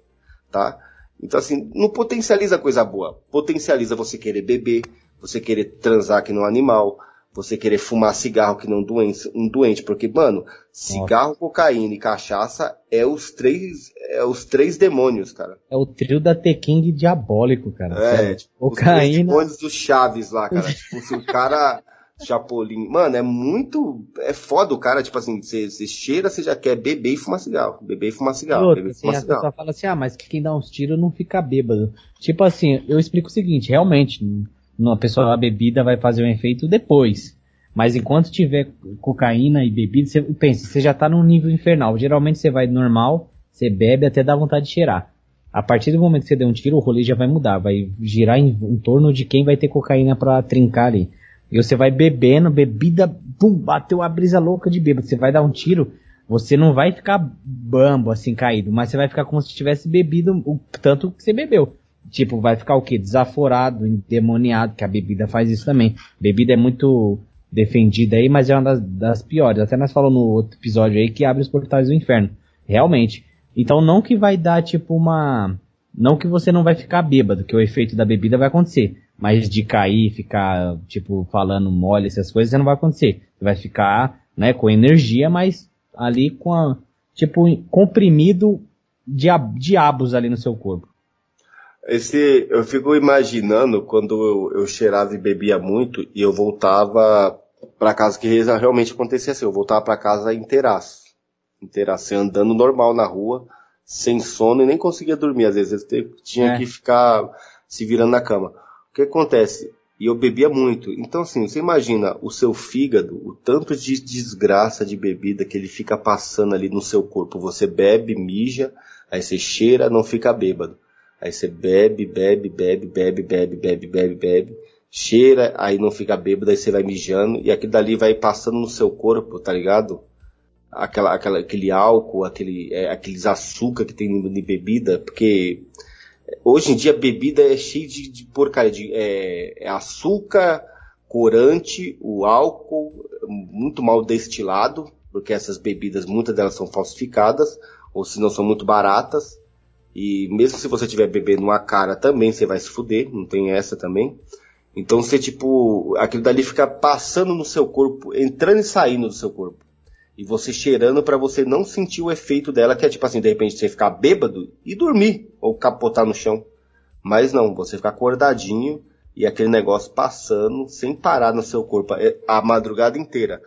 Tá? Então, assim, não potencializa coisa boa. Potencializa você querer beber, você querer transar que no animal, você querer fumar cigarro que não doente, um doente, porque, mano, cigarro, Nossa. cocaína e cachaça é os três, é os três demônios, cara. É o trio da Teking diabólico, cara. É, tipo, cocaína. os demônios do Chaves lá, cara. (laughs) tipo, se o cara Chapolin, mano, é muito, é foda o cara, tipo assim, você, você cheira, você já quer beber e fumar cigarro, beber e fumar cigarro, outra, beber e fumar assim, cigarro. A pessoa fala assim, ah, mas quem dá uns tiros não fica bêbado. Tipo assim, eu explico o seguinte, realmente, uma pessoa a bebida vai fazer um efeito depois. Mas enquanto tiver cocaína e bebida, você pensa, você já tá num nível infernal. Geralmente você vai normal, você bebe até dar vontade de cheirar. A partir do momento que você der um tiro, o rolê já vai mudar, vai girar em, em torno de quem vai ter cocaína para trincar ali. E você vai bebendo, bebida, pum, bateu a brisa louca de bêbado. Você vai dar um tiro, você não vai ficar bambo assim caído, mas você vai ficar como se tivesse bebido o tanto que você bebeu. Tipo, vai ficar o quê? Desaforado, endemoniado, que a bebida faz isso também. Bebida é muito defendida aí, mas é uma das, das piores. Até nós falamos no outro episódio aí que abre os portais do inferno. Realmente. Então não que vai dar tipo uma. Não que você não vai ficar bêbado, que o efeito da bebida vai acontecer. Mas de cair, ficar, tipo, falando mole, essas coisas, não vai acontecer. Você vai ficar, né, com energia, mas ali com a, tipo, comprimido de diabos ali no seu corpo. Esse, eu fico imaginando quando eu, eu cheirava e bebia muito e eu voltava para casa que realmente acontecia assim, eu voltava para casa inteiraço, inteiraço, andando normal na rua, sem sono e nem conseguia dormir, às vezes eu tinha é. que ficar se virando na cama. O que acontece? E eu bebia muito. Então assim, você imagina o seu fígado, o tanto de desgraça de bebida que ele fica passando ali no seu corpo. Você bebe, mija, aí você cheira, não fica bêbado. Aí você bebe, bebe, bebe, bebe, bebe, bebe, bebe, bebe, cheira, aí não fica bêbado, aí você vai mijando. E aquilo dali vai passando no seu corpo, tá ligado? Aquela, aquela, aquele álcool, aquele, é, aqueles açúcar que tem em bebida, porque hoje em dia bebida é cheia de, de porcaria, de, é, é açúcar, corante, o álcool, muito mal destilado, porque essas bebidas, muitas delas são falsificadas, ou se não são muito baratas, e mesmo se você estiver bebendo uma cara também, você vai se fuder, não tem essa também. Então você, tipo, aquilo dali fica passando no seu corpo, entrando e saindo do seu corpo. E você cheirando para você não sentir o efeito dela, que é tipo assim, de repente você ficar bêbado e dormir, ou capotar no chão. Mas não, você fica acordadinho e aquele negócio passando sem parar no seu corpo é, a madrugada inteira.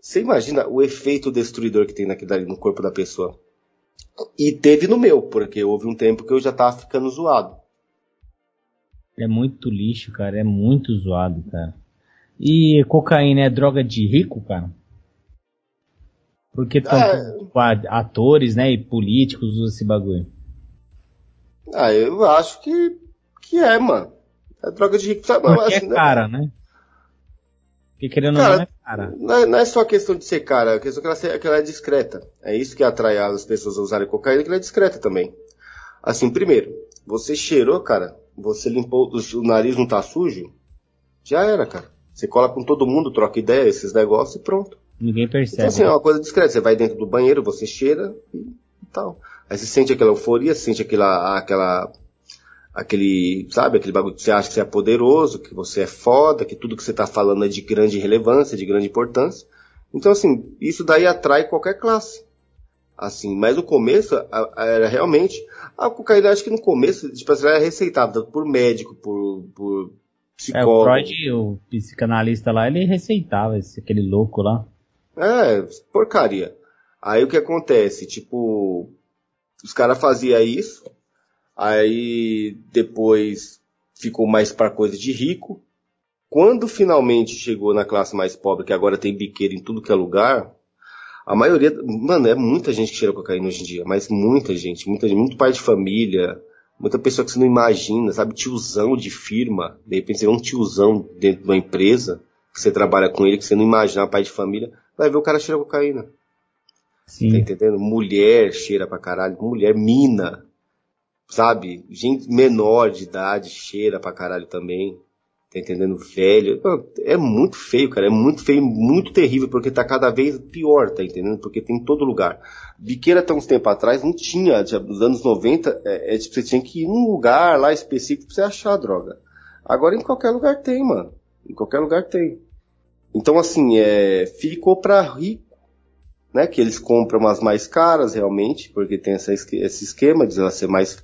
Você imagina o efeito destruidor que tem naquilo ali no corpo da pessoa. E teve no meu, porque houve um tempo que eu já tava ficando zoado. É muito lixo, cara. É muito zoado, cara. E cocaína é droga de rico, cara? Porque tanto é... atores, né, e políticos usam esse bagulho. Ah, eu acho que, que é, mano. É droga de rico, sabe? Porque assim, é cara, né? Né? Porque querendo cara, não é cara. Não é, não é, só questão de ser cara, a questão é que ela, é que ela é discreta. É isso que atrai as pessoas a usarem cocaína, que ela é discreta também. Assim, primeiro, você cheirou, cara, você limpou, o nariz não tá sujo, já era, cara. Você cola com todo mundo, troca ideia, esses negócios e pronto. Ninguém percebe. Então, assim, é uma coisa discreta. Você vai dentro do banheiro, você cheira e, tal. Aí você sente aquela euforia, sente aquela, aquela, aquele, sabe, aquele bagulho que você acha que você é poderoso, que você é foda, que tudo que você tá falando é de grande relevância, de grande importância. Então, assim, isso daí atrai qualquer classe. Assim, mas no começo era realmente. A cocaína, acho que no começo, tipo, ela era receitada por médico, por, por psicólogo. É, o Freud, o psicanalista lá, ele receitava esse, aquele louco lá. É, porcaria. Aí o que acontece? Tipo, os caras faziam isso, aí depois ficou mais para coisa de rico. Quando finalmente chegou na classe mais pobre, que agora tem biqueiro em tudo que é lugar, a maioria, mano, é muita gente que cheira cocaína hoje em dia, mas muita gente, muita gente, muito pai de família, muita pessoa que você não imagina, sabe, tiozão de firma, de repente você vê um tiozão dentro de uma empresa, que você trabalha com ele, que você não imagina, pai de família, vai ver o cara cheira cocaína. Sim. Tá entendendo? Mulher cheira pra caralho, mulher mina, sabe? Gente menor de idade cheira pra caralho também. Tá entendendo? Velho. É muito feio, cara. É muito feio, muito terrível, porque tá cada vez pior, tá entendendo? Porque tem em todo lugar. Biqueira até uns tempos atrás não tinha, nos anos 90, é, é, tipo, você tinha que ir num lugar lá específico pra você achar a droga. Agora em qualquer lugar tem, mano. Em qualquer lugar tem. Então, assim, é, ficou para rico, né? Que eles compram umas mais caras, realmente, porque tem essa, esse esquema de ela ser mais,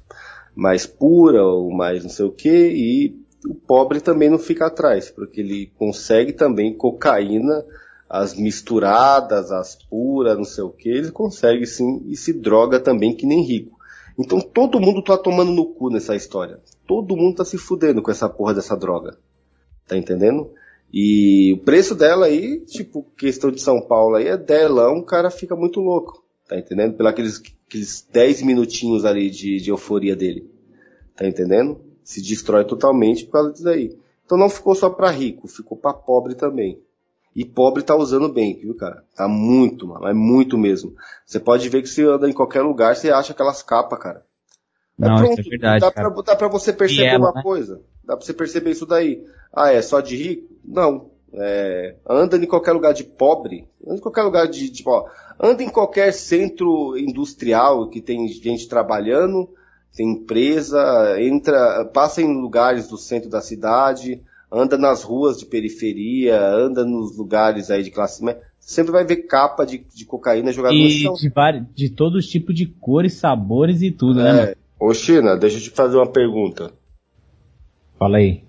mais pura ou mais não sei o que, e o pobre também não fica atrás, porque ele consegue também cocaína, as misturadas, as puras, não sei o que, ele consegue sim e se droga também que nem rico. Então todo mundo tá tomando no cu nessa história. Todo mundo tá se fudendo com essa porra dessa droga. Tá entendendo? E o preço dela aí, tipo, questão de São Paulo aí, é delão, o cara fica muito louco. Tá entendendo? Pelos aqueles, aqueles 10 minutinhos ali de, de euforia dele. Tá entendendo? Se destrói totalmente por causa disso aí. Então não ficou só para rico, ficou para pobre também. E pobre tá usando bem, viu, cara? Tá muito, mano. É muito mesmo. Você pode ver que se anda em qualquer lugar, você acha aquelas capas, cara. É não, pronto, é verdade. Dá pra, dá pra você perceber ela, uma né? coisa. Dá pra você perceber isso daí. Ah, é só de rico? Não. É, anda em qualquer lugar de pobre, anda em qualquer lugar de, tipo, ó, anda em qualquer centro industrial que tem gente trabalhando, tem empresa, entra, passa em lugares do centro da cidade, anda nas ruas de periferia, anda nos lugares aí de classe média, sempre vai ver capa de, de cocaína jogada e no chão. De, de todos os tipos de cores, sabores e tudo, né, é. né? Ô China, deixa eu te fazer uma pergunta. Fala aí.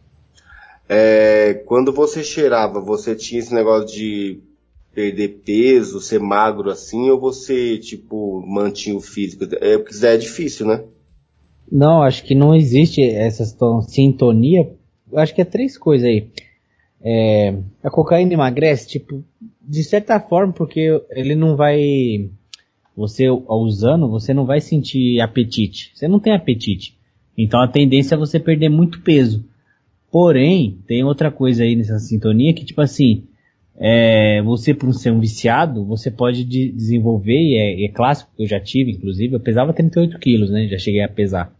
É, quando você cheirava, você tinha esse negócio de perder peso, ser magro assim, ou você, tipo, mantinha o físico? É, porque é difícil, né? Não, acho que não existe essa sintonia. Acho que é três coisas aí. É, a cocaína emagrece, tipo, de certa forma, porque ele não vai. Você usando, você não vai sentir apetite. Você não tem apetite. Então a tendência é você perder muito peso. Porém, tem outra coisa aí nessa sintonia que, tipo assim, é, você por ser um viciado, você pode de desenvolver, e é, é, clássico, eu já tive, inclusive, eu pesava 38 quilos, né, já cheguei a pesar.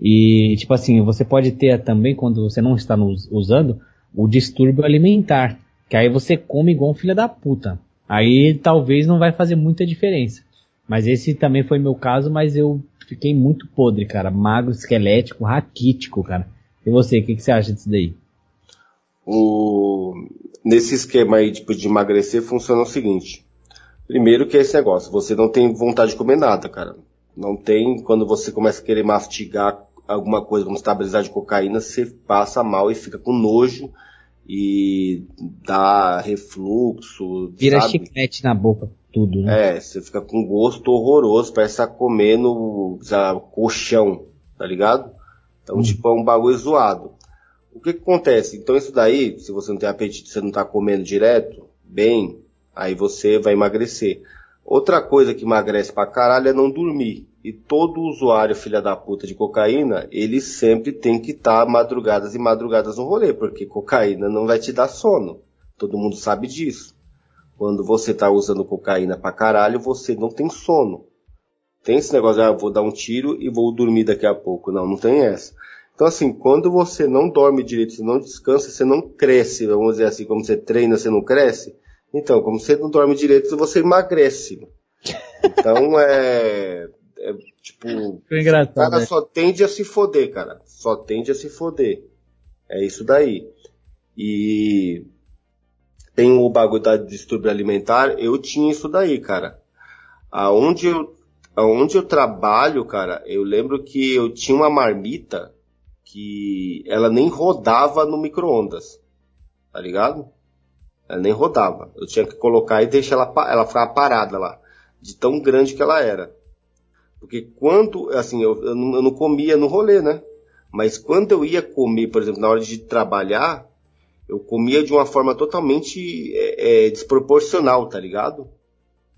E, tipo assim, você pode ter também, quando você não está no, usando, o distúrbio alimentar, que aí você come igual um filho da puta. Aí talvez não vai fazer muita diferença. Mas esse também foi meu caso, mas eu fiquei muito podre, cara. Magro, esquelético, raquítico, cara. E você, o que, que, você acha disso daí? O... Nesse esquema aí tipo, de emagrecer funciona o seguinte. Primeiro que é esse negócio, você não tem vontade de comer nada, cara. Não tem, quando você começa a querer mastigar alguma coisa como estabilizar de cocaína, você passa mal e fica com nojo e dá refluxo. Vira sabe? chiclete na boca, tudo, né? É, você fica com gosto horroroso, parece estar tá comendo sabe, colchão, tá ligado? Então, hum. tipo, é um bagulho zoado. O que, que acontece? Então, isso daí, se você não tem apetite, você não tá comendo direto, bem, aí você vai emagrecer. Outra coisa que emagrece pra caralho é não dormir. E todo usuário filha da puta de cocaína, ele sempre tem que estar tá madrugadas e madrugadas no rolê, porque cocaína não vai te dar sono. Todo mundo sabe disso. Quando você tá usando cocaína pra caralho, você não tem sono. Tem esse negócio ah, vou dar um tiro e vou dormir daqui a pouco. Não, não tem essa. Então assim, quando você não dorme direito, você não descansa, você não cresce, vamos dizer assim, como você treina, você não cresce. Então, como você não dorme direito, você emagrece. Então é é, tipo, o cara né? só tende a se foder, cara. Só tende a se foder. É isso daí. E tem o bagulho da distúrbio alimentar, eu tinha isso daí, cara. Aonde eu, aonde eu trabalho, cara, eu lembro que eu tinha uma marmita que ela nem rodava no micro-ondas. Tá ligado? Ela nem rodava. Eu tinha que colocar e deixar ela, ela ficar parada lá. De tão grande que ela era. Porque quando, assim, eu, eu, não, eu não comia no rolê, né? Mas quando eu ia comer, por exemplo, na hora de trabalhar, eu comia de uma forma totalmente é, é, desproporcional, tá ligado?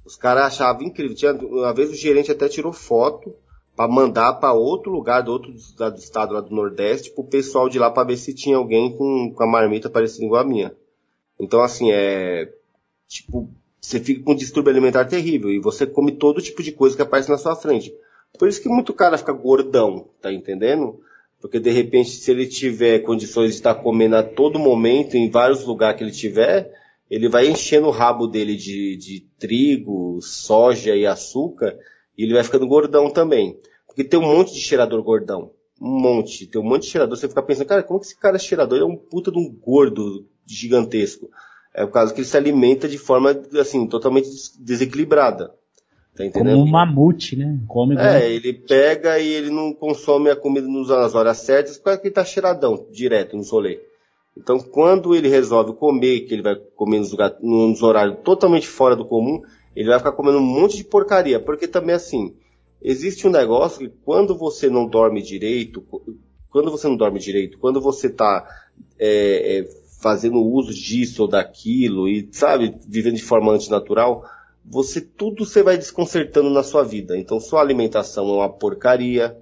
Os caras achavam incrível. Tinha, uma vez o gerente até tirou foto para mandar para outro lugar do outro do estado lá do Nordeste, pro pessoal de lá para ver se tinha alguém com, com a marmita parecida igual a minha. Então, assim, é. Tipo, você fica com um distúrbio alimentar terrível e você come todo tipo de coisa que aparece na sua frente. Por isso que muito cara fica gordão, tá entendendo? Porque de repente, se ele tiver condições de estar comendo a todo momento, em vários lugares que ele tiver, ele vai enchendo o rabo dele de, de trigo, soja e açúcar, e ele vai ficando gordão também. Porque tem um monte de cheirador gordão. Um monte. Tem um monte de cheirador. Você fica pensando, cara, como que esse cara é cheirador? Ele é um puta de um gordo gigantesco. É por causa que ele se alimenta de forma, assim, totalmente desequilibrada. Tá entendendo? Como um mamute, né? Come é, ele pega e ele não consome a comida nas horas certas porque ele tá cheiradão, direto no solê. Então, quando ele resolve comer, que ele vai comer nos, lugares, nos horários totalmente fora do comum, ele vai ficar comendo um monte de porcaria. Porque também, assim, existe um negócio que quando você não dorme direito, quando você não dorme direito, quando você tá é, é, fazendo uso disso ou daquilo e, sabe, vivendo de forma antinatural, você tudo você vai desconcertando na sua vida. Então sua alimentação é uma porcaria,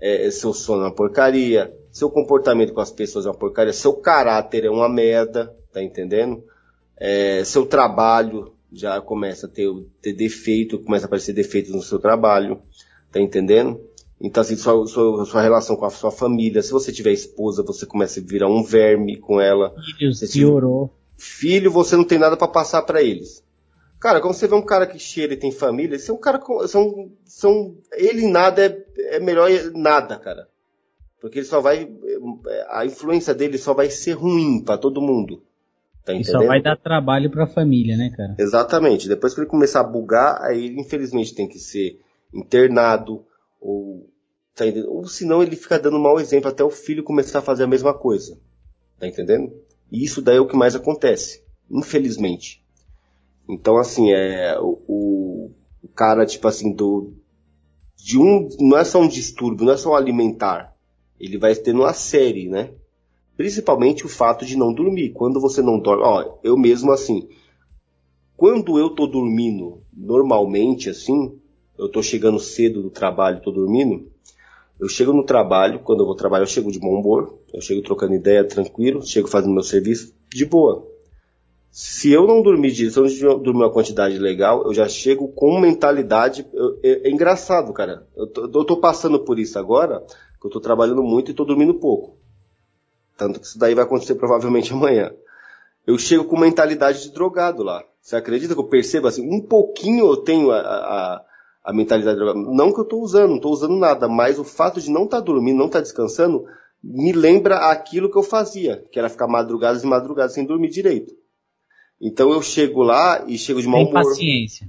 é, seu sono é uma porcaria, seu comportamento com as pessoas é uma porcaria, seu caráter é uma merda, tá entendendo? É, seu trabalho já começa a ter, ter defeito, começa a aparecer defeitos no seu trabalho, tá entendendo? Então, assim, sua, sua, sua, relação com a sua família, se você tiver esposa, você começa a virar um verme com ela. Filho, piorou. Filho, você não tem nada para passar para eles. Cara, quando você vê um cara que cheira e tem família, esse é um cara são, são, ele nada é, é melhor nada, cara. Porque ele só vai, a influência dele só vai ser ruim para todo mundo. Tá e só vai dar trabalho para a família, né, cara? Exatamente. Depois que ele começar a bugar, aí ele infelizmente tem que ser internado, ou, tá entendendo? Ou senão ele fica dando mau exemplo até o filho começar a fazer a mesma coisa. Tá entendendo? E isso daí é o que mais acontece. Infelizmente. Então, assim, é, o, o cara, tipo assim, do, de um, não é só um distúrbio, não é só um alimentar. Ele vai ter uma série, né? Principalmente o fato de não dormir. Quando você não dorme, ó, eu mesmo assim, quando eu tô dormindo normalmente assim, eu tô chegando cedo do trabalho, tô dormindo, eu chego no trabalho, quando eu vou trabalhar, eu chego de bom humor, eu chego trocando ideia tranquilo, chego fazendo meu serviço de boa. Se eu não dormir se eu não dormir uma quantidade legal, eu já chego com mentalidade. Eu, é, é, engraçado, cara. Eu tô, eu tô, passando por isso agora, que eu tô trabalhando muito e tô dormindo pouco. Tanto que isso daí vai acontecer provavelmente (laughs) amanhã. Eu chego com mentalidade de drogado lá. Você acredita que eu percebo assim? Um pouquinho eu tenho a, a a mentalidade Não que eu estou usando, não estou usando nada, mas o fato de não estar tá dormindo, não estar tá descansando, me lembra aquilo que eu fazia, que era ficar madrugadas e madrugadas sem dormir direito. Então eu chego lá e chego de mau humor. Sem paciência.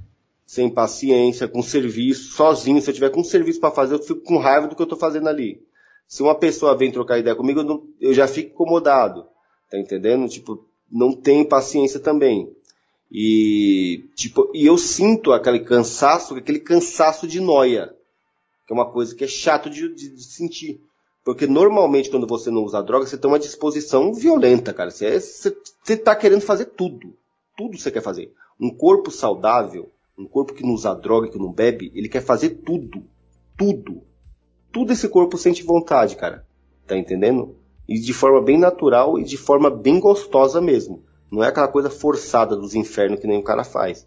Sem paciência, com serviço, sozinho. Se eu tiver com serviço para fazer, eu fico com raiva do que eu estou fazendo ali. Se uma pessoa vem trocar ideia comigo, eu, não, eu já fico incomodado. Tá entendendo? Tipo, não tenho paciência também. E, tipo, e eu sinto aquele cansaço, aquele cansaço de noia. Que é uma coisa que é chato de, de, de sentir. Porque normalmente quando você não usa droga, você tem uma disposição violenta, cara. Você, é, você, você tá querendo fazer tudo. Tudo você quer fazer. Um corpo saudável, um corpo que não usa droga, que não bebe, ele quer fazer tudo. Tudo. Tudo esse corpo sente vontade, cara. Tá entendendo? E de forma bem natural e de forma bem gostosa mesmo. Não é aquela coisa forçada dos infernos que nem o cara faz.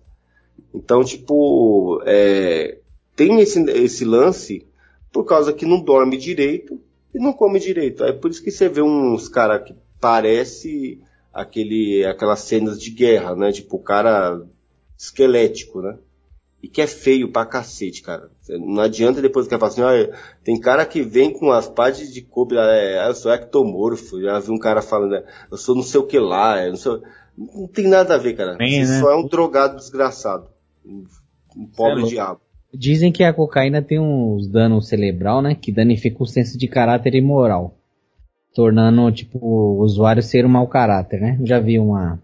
Então, tipo, é, tem esse, esse lance por causa que não dorme direito e não come direito. É por isso que você vê uns caras que parece aquele, aquelas cenas de guerra, né? Tipo, o cara esquelético, né? E que é feio pra cacete, cara. Não adianta depois que falar assim, olha, tem cara que vem com as partes de cobra, é, eu sou ectomorfo, já vi um cara falando, né, eu sou não sei o que lá, é, não, sei, não tem nada a ver, cara. Bem, Você né? só é um drogado desgraçado. Um, um pobre é diabo. Dizem que a cocaína tem uns danos cerebral, né, que danifica o senso de caráter e moral. Tornando, tipo, o usuário ser um mau caráter, né? Já vi uma,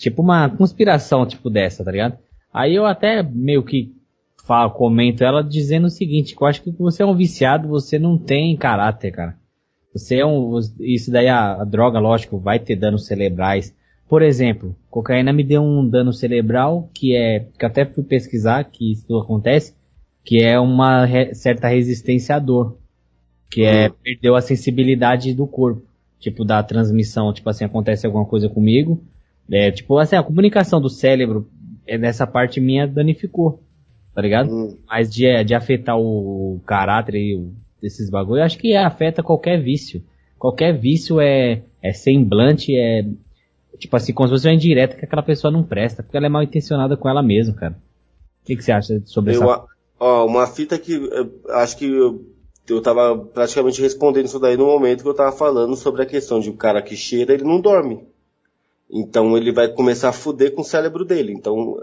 tipo uma conspiração, tipo dessa, tá ligado? Aí eu até meio que falo, comento ela dizendo o seguinte, que eu acho que você é um viciado, você não tem caráter, cara. Você é um, isso daí a, a droga, lógico, vai ter danos cerebrais. Por exemplo, cocaína me deu um dano cerebral que é, que até fui pesquisar que isso acontece, que é uma re, certa resistência à dor, que é uhum. perdeu a sensibilidade do corpo, tipo da transmissão, tipo assim acontece alguma coisa comigo, é tipo assim a comunicação do cérebro é nessa parte minha danificou, tá ligado? Hum. Mas de, de afetar o caráter e desses bagulho, acho que afeta qualquer vício. Qualquer vício é, é semblante, é tipo assim, como se fosse uma indireta que aquela pessoa não presta, porque ela é mal intencionada com ela mesma, cara. O que, que você acha sobre eu, essa? Ó, uma fita que acho que eu, eu tava praticamente respondendo isso daí no momento que eu tava falando sobre a questão de o um cara que cheira, ele não dorme. Então ele vai começar a fuder com o cérebro dele. Então,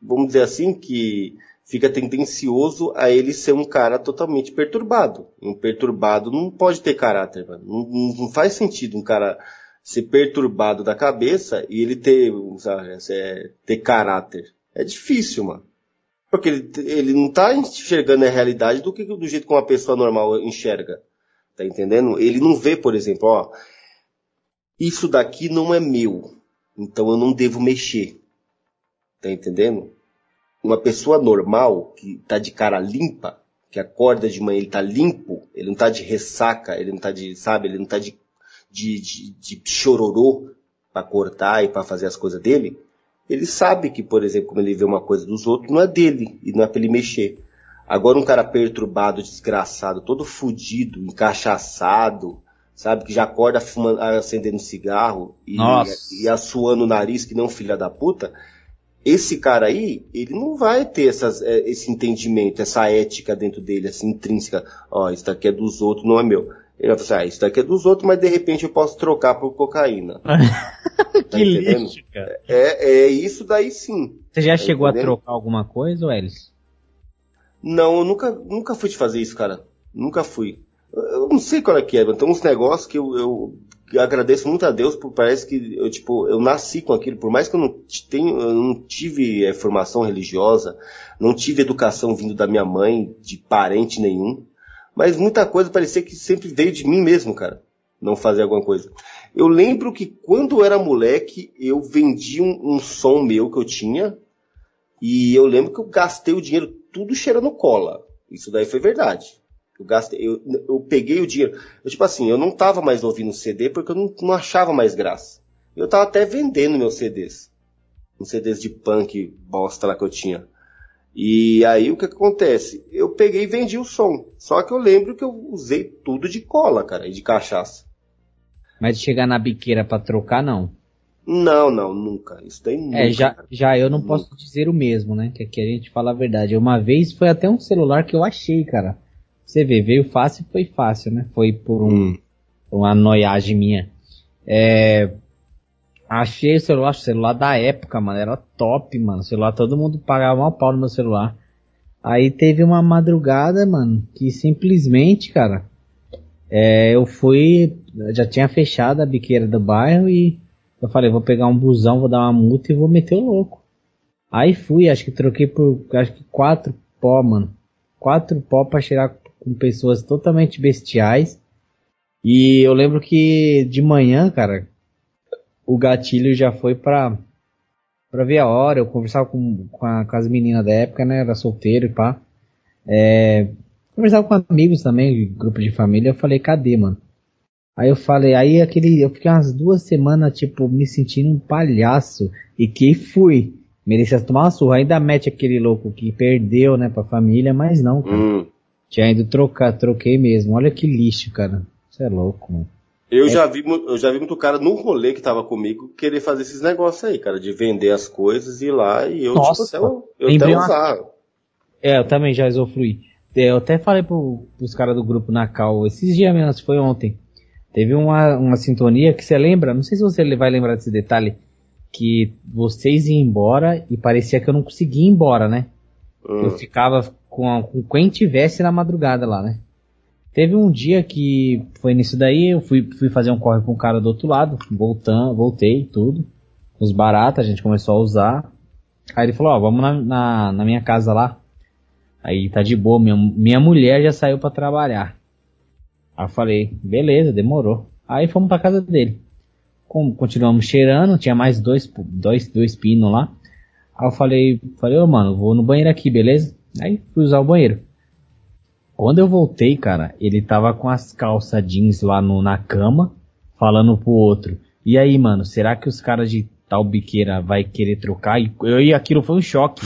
vamos dizer assim que fica tendencioso a ele ser um cara totalmente perturbado. Um perturbado não pode ter caráter, mano. Não, não faz sentido um cara ser perturbado da cabeça e ele ter, sabe, ter caráter. É difícil, mano. Porque ele, ele não tá enxergando a realidade do que do jeito que uma pessoa normal enxerga. Tá entendendo? Ele não vê, por exemplo, ó, isso daqui não é meu. Então eu não devo mexer. Tá entendendo? Uma pessoa normal, que tá de cara limpa, que acorda de manhã, ele tá limpo, ele não tá de ressaca, ele não tá de, sabe, ele não tá de, de, de, de chororô para cortar e para fazer as coisas dele, ele sabe que, por exemplo, como ele vê uma coisa dos outros, não é dele e não é para ele mexer. Agora um cara perturbado, desgraçado, todo fudido, encaixaçado, sabe? Que já acorda fumando, acendendo cigarro e, e assoando o nariz que não filha da puta. Esse cara aí, ele não vai ter essas, é, esse entendimento, essa ética dentro dele, assim, intrínseca. Ó, isso daqui é dos outros, não é meu. Ele vai falar assim, ah, isso daqui é dos outros, mas de repente eu posso trocar por cocaína. (laughs) tá que lixo, cara. É, é isso daí sim. Você já tá chegou entendendo? a trocar alguma coisa, Elis? Não, eu nunca, nunca fui te fazer isso, cara. Nunca fui. Não sei qual é que é, mas tem uns negócios que eu, eu, eu, agradeço muito a Deus, porque parece que eu, tipo, eu nasci com aquilo, por mais que eu não, tenho, eu não tive é, formação religiosa, não tive educação vindo da minha mãe, de parente nenhum, mas muita coisa parecia que sempre veio de mim mesmo, cara, não fazer alguma coisa. Eu lembro que quando eu era moleque, eu vendi um, um som meu que eu tinha, e eu lembro que eu gastei o dinheiro tudo cheirando cola. Isso daí foi verdade. Eu, gastei, eu, eu peguei o dinheiro. Eu, tipo assim, eu não tava mais ouvindo CD porque eu não, não achava mais graça. Eu tava até vendendo meus CDs. Uns CDs de punk bosta lá que eu tinha. E aí o que, que acontece? Eu peguei e vendi o som. Só que eu lembro que eu usei tudo de cola, cara, e de cachaça. Mas de chegar na biqueira para trocar, não. Não, não, nunca. Isso daí nunca. É, já, já eu não nunca. posso dizer o mesmo, né? Que aqui a gente fala a verdade. Uma vez foi até um celular que eu achei, cara. Você vê, veio fácil foi fácil, né? Foi por um, hum. uma noiagem minha. É, achei o celular, o celular da época, mano, era top, mano. O celular, todo mundo pagava uma pau no meu celular. Aí teve uma madrugada, mano, que simplesmente, cara, é, eu fui, já tinha fechado a biqueira do bairro e eu falei, vou pegar um busão, vou dar uma multa e vou meter o louco. Aí fui, acho que troquei por, acho que quatro pó, mano. Quatro pó pra chegar com pessoas totalmente bestiais. E eu lembro que de manhã, cara, o gatilho já foi pra, pra ver a hora. Eu conversava com, com, a, com as meninas da época, né? Era solteiro e pá. É, conversava com amigos também, grupo de família. Eu falei, cadê, mano? Aí eu falei, aí aquele, eu fiquei umas duas semanas, tipo, me sentindo um palhaço. E que fui. Merecia tomar uma surra. Ainda mete aquele louco que perdeu, né, pra família, mas não, cara. Hum. Tinha ido trocar, troquei mesmo. Olha que lixo, cara. Você é louco, mano. Eu, é. já vi, eu já vi muito cara no rolê que tava comigo querer fazer esses negócios aí, cara, de vender as coisas e ir lá e eu, tipo, Nossa, tipo, eu, eu até usar. É, eu também já usufruí. É, eu até falei pro, pros caras do grupo na Cal, esses dias mesmo, foi ontem. Teve uma, uma sintonia que você lembra, não sei se você vai lembrar desse detalhe, que vocês iam embora e parecia que eu não conseguia ir embora, né? Hum. Eu ficava com, com quem tivesse na madrugada lá, né? Teve um dia que foi nisso daí, eu fui, fui fazer um corre com o cara do outro lado, voltando, voltei, tudo. Os baratos a gente começou a usar. Aí ele falou, ó, vamos na, na, na minha casa lá. Aí tá de boa, minha, minha mulher já saiu para trabalhar. Aí eu falei, beleza, demorou. Aí fomos pra casa dele. Com, continuamos cheirando, tinha mais dois, dois, dois pinos lá. Aí eu falei, falei, ô mano, vou no banheiro aqui, beleza? Aí fui usar o banheiro. Quando eu voltei, cara, ele tava com as calças jeans lá no, na cama, falando pro outro. E aí, mano, será que os caras de tal biqueira vai querer trocar? E, eu, e aquilo foi um choque.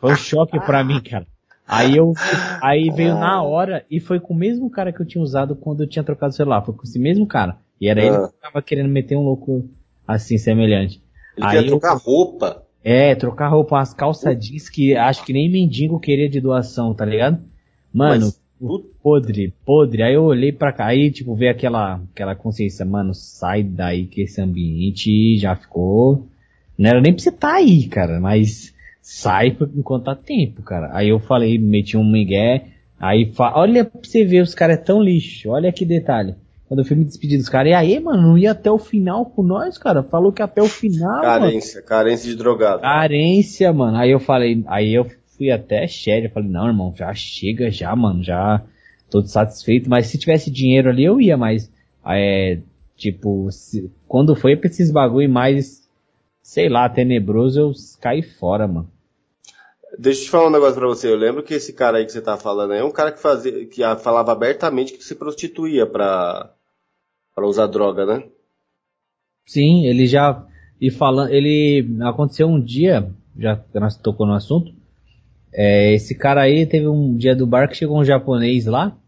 Foi um choque pra mim, cara. Aí eu, aí veio na hora e foi com o mesmo cara que eu tinha usado quando eu tinha trocado o celular. Foi com esse mesmo cara. E era ah. ele que tava querendo meter um louco assim, semelhante. Ele aí queria trocar roupa. É, trocar roupa, umas calças jeans que acho que nem mendigo queria de doação, tá ligado? Mano, Mas, podre, podre. Aí eu olhei pra cá, aí tipo, veio aquela, aquela consciência, mano, sai daí que esse ambiente já ficou. Não era nem pra você tá aí, cara, mas sai enquanto tá tempo, cara. Aí eu falei, meti um migué, aí fa... olha pra você ver, os caras é tão lixo, olha que detalhe. Quando eu fui me despedir dos caras, e aí, mano, não ia até o final com nós, cara? Falou que até o final. Carência, mano. carência de drogado. Carência, mano. Aí eu falei, aí eu fui até sério, falei, não, irmão, já chega já, mano, já tô satisfeito, mas se tivesse dinheiro ali eu ia, mas é, tipo, se, quando foi pra esses bagulho mais, sei lá, tenebroso, eu caí fora, mano. Deixa eu te falar um negócio pra você. Eu lembro que esse cara aí que você tá falando é um cara que fazia, que falava abertamente que se prostituía pra, pra usar droga, né? Sim, ele já, e falando, ele, aconteceu um dia, já nós tocou no assunto, é, esse cara aí teve um dia do bar que chegou um japonês lá,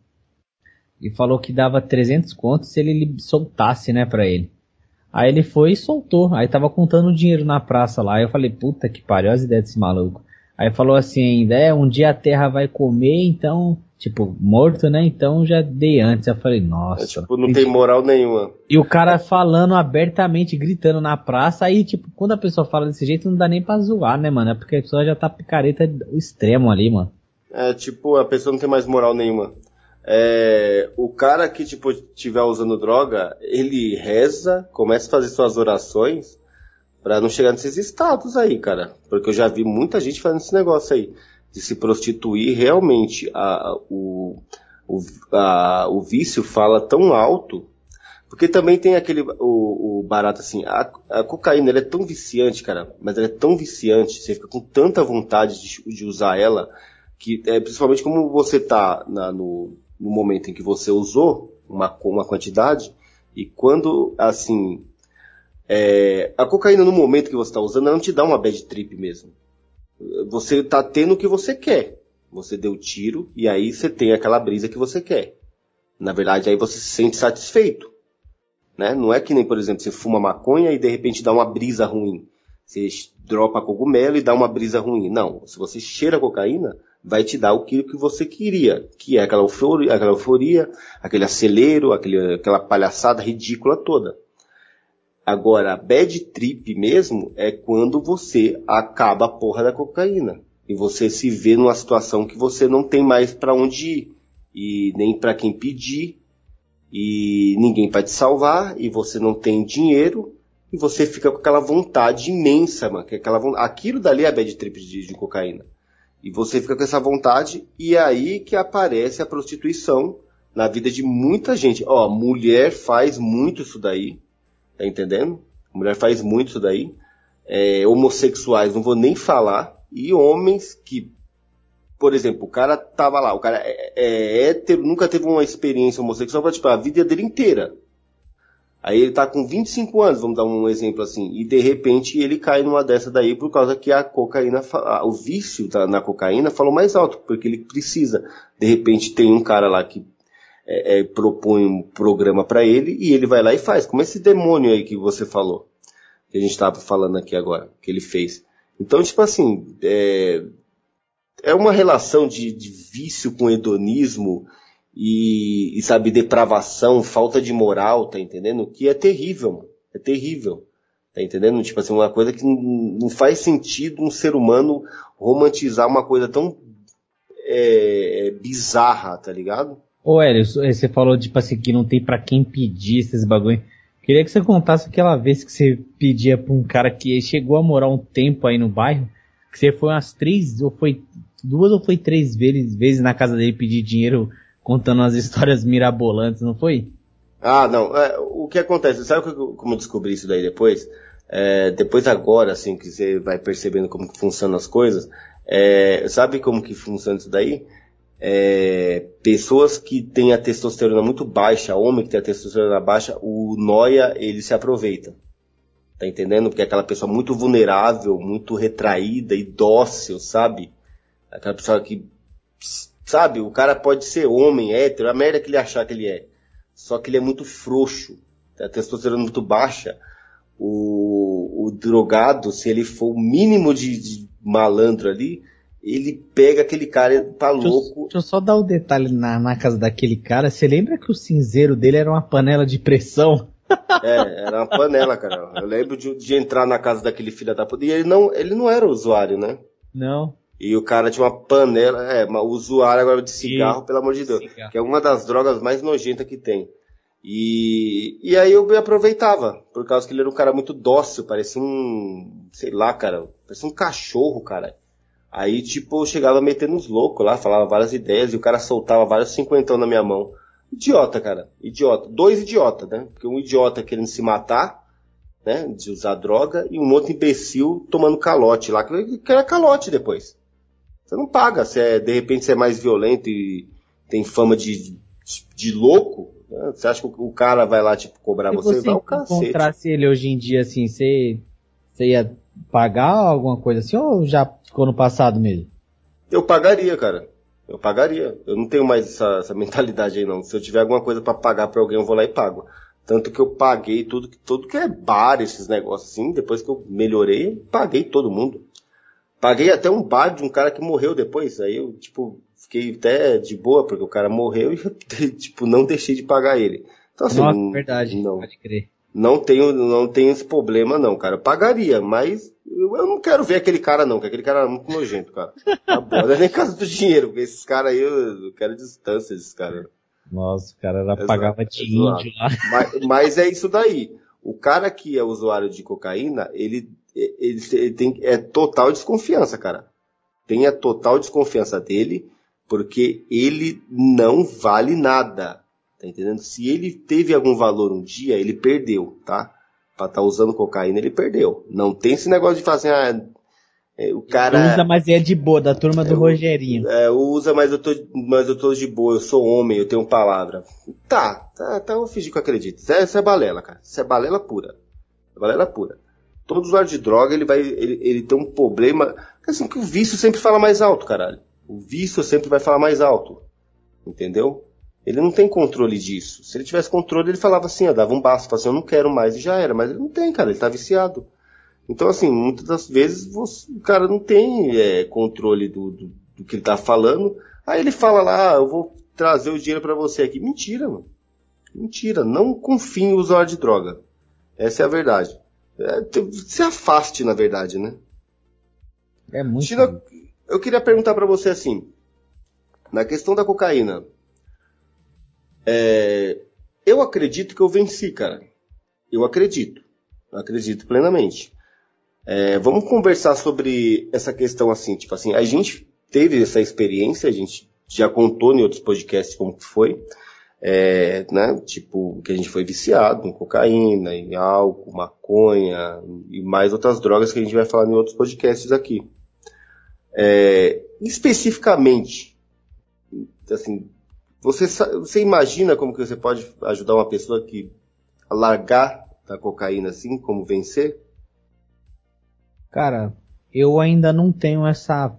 e falou que dava 300 contos se ele soltasse, né, pra ele. Aí ele foi e soltou. Aí tava contando dinheiro na praça lá. Aí eu falei, puta que pariu, as ideias desse maluco. Aí falou assim, é, um dia a terra vai comer, então, tipo, morto, né? Então já dei antes. Eu falei, nossa. É, tipo, não tem moral nenhuma. E o cara falando abertamente, gritando na praça, aí, tipo, quando a pessoa fala desse jeito, não dá nem pra zoar, né, mano? É porque a pessoa já tá picareta extremo ali, mano. É, tipo, a pessoa não tem mais moral nenhuma. É, o cara que, tipo, estiver usando droga, ele reza, começa a fazer suas orações, para não chegar nesses estados aí, cara. Porque eu já vi muita gente fazendo esse negócio aí. De se prostituir realmente. A, o, o, a, o vício fala tão alto. Porque também tem aquele, o, o barato assim, a, a cocaína é tão viciante, cara, mas ela é tão viciante, você fica com tanta vontade de, de usar ela, que é, principalmente como você tá no, no momento em que você usou uma, uma quantidade, e quando, assim, é, a cocaína, no momento que você está usando, ela não te dá uma bad trip mesmo. Você está tendo o que você quer. Você deu tiro e aí você tem aquela brisa que você quer. Na verdade, aí você se sente satisfeito. Né? Não é que nem, por exemplo, você fuma maconha e de repente dá uma brisa ruim. Você dropa cogumelo e dá uma brisa ruim. Não. Se você cheira cocaína, vai te dar o que, que você queria, que é aquela euforia, aquela euforia aquele acelero, aquele, aquela palhaçada ridícula toda. Agora, bad trip mesmo é quando você acaba a porra da cocaína. E você se vê numa situação que você não tem mais para onde ir. e nem para quem pedir, e ninguém vai te salvar, e você não tem dinheiro, e você fica com aquela vontade imensa, mano. Que é aquela, aquilo dali é bad trip de, de cocaína. E você fica com essa vontade, e é aí que aparece a prostituição na vida de muita gente. Ó, mulher faz muito isso daí, tá entendendo? Mulher faz muito isso daí. É, homossexuais, não vou nem falar. E homens que por exemplo, o cara tava lá, o cara é, é hétero, nunca teve uma experiência homossexual, tipo, a vida dele inteira. Aí ele tá com 25 anos, vamos dar um exemplo assim, e de repente ele cai numa dessa daí por causa que a cocaína, o vício na cocaína falou mais alto, porque ele precisa. De repente tem um cara lá que é, é, propõe um programa para ele e ele vai lá e faz, como esse demônio aí que você falou, que a gente tava falando aqui agora, que ele fez. Então, tipo assim, é, é uma relação de, de vício com hedonismo e, e, sabe, depravação, falta de moral, tá entendendo? Que é terrível, mano. É terrível. Tá entendendo? Tipo assim, uma coisa que não faz sentido um ser humano romantizar uma coisa tão é, é bizarra, tá ligado? Ô, Hélio, você falou, tipo assim, que não tem para quem pedir esses bagulho. Queria que você contasse aquela vez que você pedia pra um cara que chegou a morar um tempo aí no bairro, que você foi umas três, ou foi duas ou foi três vezes, vezes na casa dele pedir dinheiro contando umas (laughs) histórias mirabolantes, não foi? Ah, não. É, o que acontece? Sabe como eu descobri isso daí depois? É, depois agora, assim, que você vai percebendo como que funcionam as coisas, é, sabe como que funciona isso daí? É, pessoas que têm a testosterona muito baixa, homem que tem a testosterona baixa, o noia, ele se aproveita. Tá entendendo? Porque é aquela pessoa muito vulnerável, muito retraída e dócil, sabe? Aquela pessoa que, sabe, o cara pode ser homem, hétero, a merda que ele achar que ele é. Só que ele é muito frouxo, a testosterona muito baixa. O, o drogado, se ele for o mínimo de, de malandro ali, ele pega aquele cara tá louco. Deixa eu só dar um detalhe na, na casa daquele cara. Você lembra que o cinzeiro dele era uma panela de pressão? (laughs) É, era uma panela, cara. Eu lembro de, de entrar na casa daquele filho da puta. E ele não, ele não era usuário, né? Não. E o cara tinha uma panela, é, uma usuário agora de cigarro, e... pelo amor de Deus. Cigarro. Que é uma das drogas mais nojentas que tem. E, e aí eu me aproveitava, por causa que ele era um cara muito dócil, parecia um, sei lá, cara, parecia um cachorro, cara. Aí, tipo, eu chegava metendo uns loucos lá, falava várias ideias, e o cara soltava vários cinquentão na minha mão. Idiota, cara, idiota. Dois idiotas, né? Porque um idiota querendo se matar, né, de usar droga, e um outro imbecil tomando calote lá, que era calote depois. Você não paga. Se é, de repente você é mais violento e tem fama de, de, de louco, né? você acha que o cara vai lá, tipo, cobrar Se você? Se você encontrasse ele hoje em dia, assim, você, você ia pagar alguma coisa assim, ou já ficou no passado mesmo? Eu pagaria, cara. Eu pagaria. Eu não tenho mais essa, essa (laughs) mentalidade aí, não. Se eu tiver alguma coisa para pagar para alguém, eu vou lá e pago. Tanto que eu paguei tudo, tudo que é bar, esses negócios assim. Depois que eu melhorei, paguei todo mundo. Paguei até um bar de um cara que morreu depois. Aí eu, tipo, fiquei até de boa, porque o cara morreu e (laughs) tipo, não deixei de pagar ele. Então, assim, Nossa, verdade, não, pode crer. Não tenho, não tenho esse problema, não, cara. Eu pagaria, mas eu, eu, não quero ver aquele cara, não, porque aquele cara é muito nojento, cara. Tá bom, não é nem caso do dinheiro, porque esses caras aí, eu, eu quero distância desses caras. Nossa, o cara era, pagava de índio lá. (laughs) Mas, mas é isso daí. O cara que é usuário de cocaína, ele ele, ele tem é total desconfiança, cara. Tenha total desconfiança dele, porque ele não vale nada. Tá entendendo? Se ele teve algum valor um dia, ele perdeu, tá? Pra estar tá usando cocaína, ele perdeu. Não tem esse negócio de fazer, ah, é, o cara. Usa, mas é de boa, da turma do é, Rogerinho. É, usa, mas eu, tô, mas eu tô de boa, eu sou homem, eu tenho palavra. Tá, tá, tá eu fingir que eu acredito. Isso é, isso é balela, cara. Isso é balela pura. É balela pura todo usuário de droga ele vai ele, ele tem um problema assim que o vício sempre fala mais alto caralho o vício sempre vai falar mais alto entendeu ele não tem controle disso. Se ele tivesse controle ele falava assim ó, dava um basta falava assim, eu não quero mais e já era. Mas ele não tem cara ele tá viciado. Então assim muitas das vezes você, o cara não tem é, controle do, do, do, que ele tá falando. Aí ele fala lá ah, eu vou trazer o dinheiro para você aqui mentira mano. Mentira. Não confie em usuário de droga. Essa é a verdade. É, se afaste, na verdade, né? É muito. Tira, eu queria perguntar para você assim, na questão da cocaína, É, eu acredito que eu venci, cara. Eu acredito. Eu acredito plenamente. É, vamos conversar sobre essa questão assim, tipo assim, a gente teve essa experiência, a gente já contou em outros podcasts como que foi, é, né, tipo, que a gente foi viciado em cocaína, em álcool, maconha e mais outras drogas que a gente vai falar em outros podcasts aqui. É, especificamente, assim, você, você imagina como que você pode ajudar uma pessoa que a largar da cocaína assim, como vencer? Cara, eu ainda não tenho essa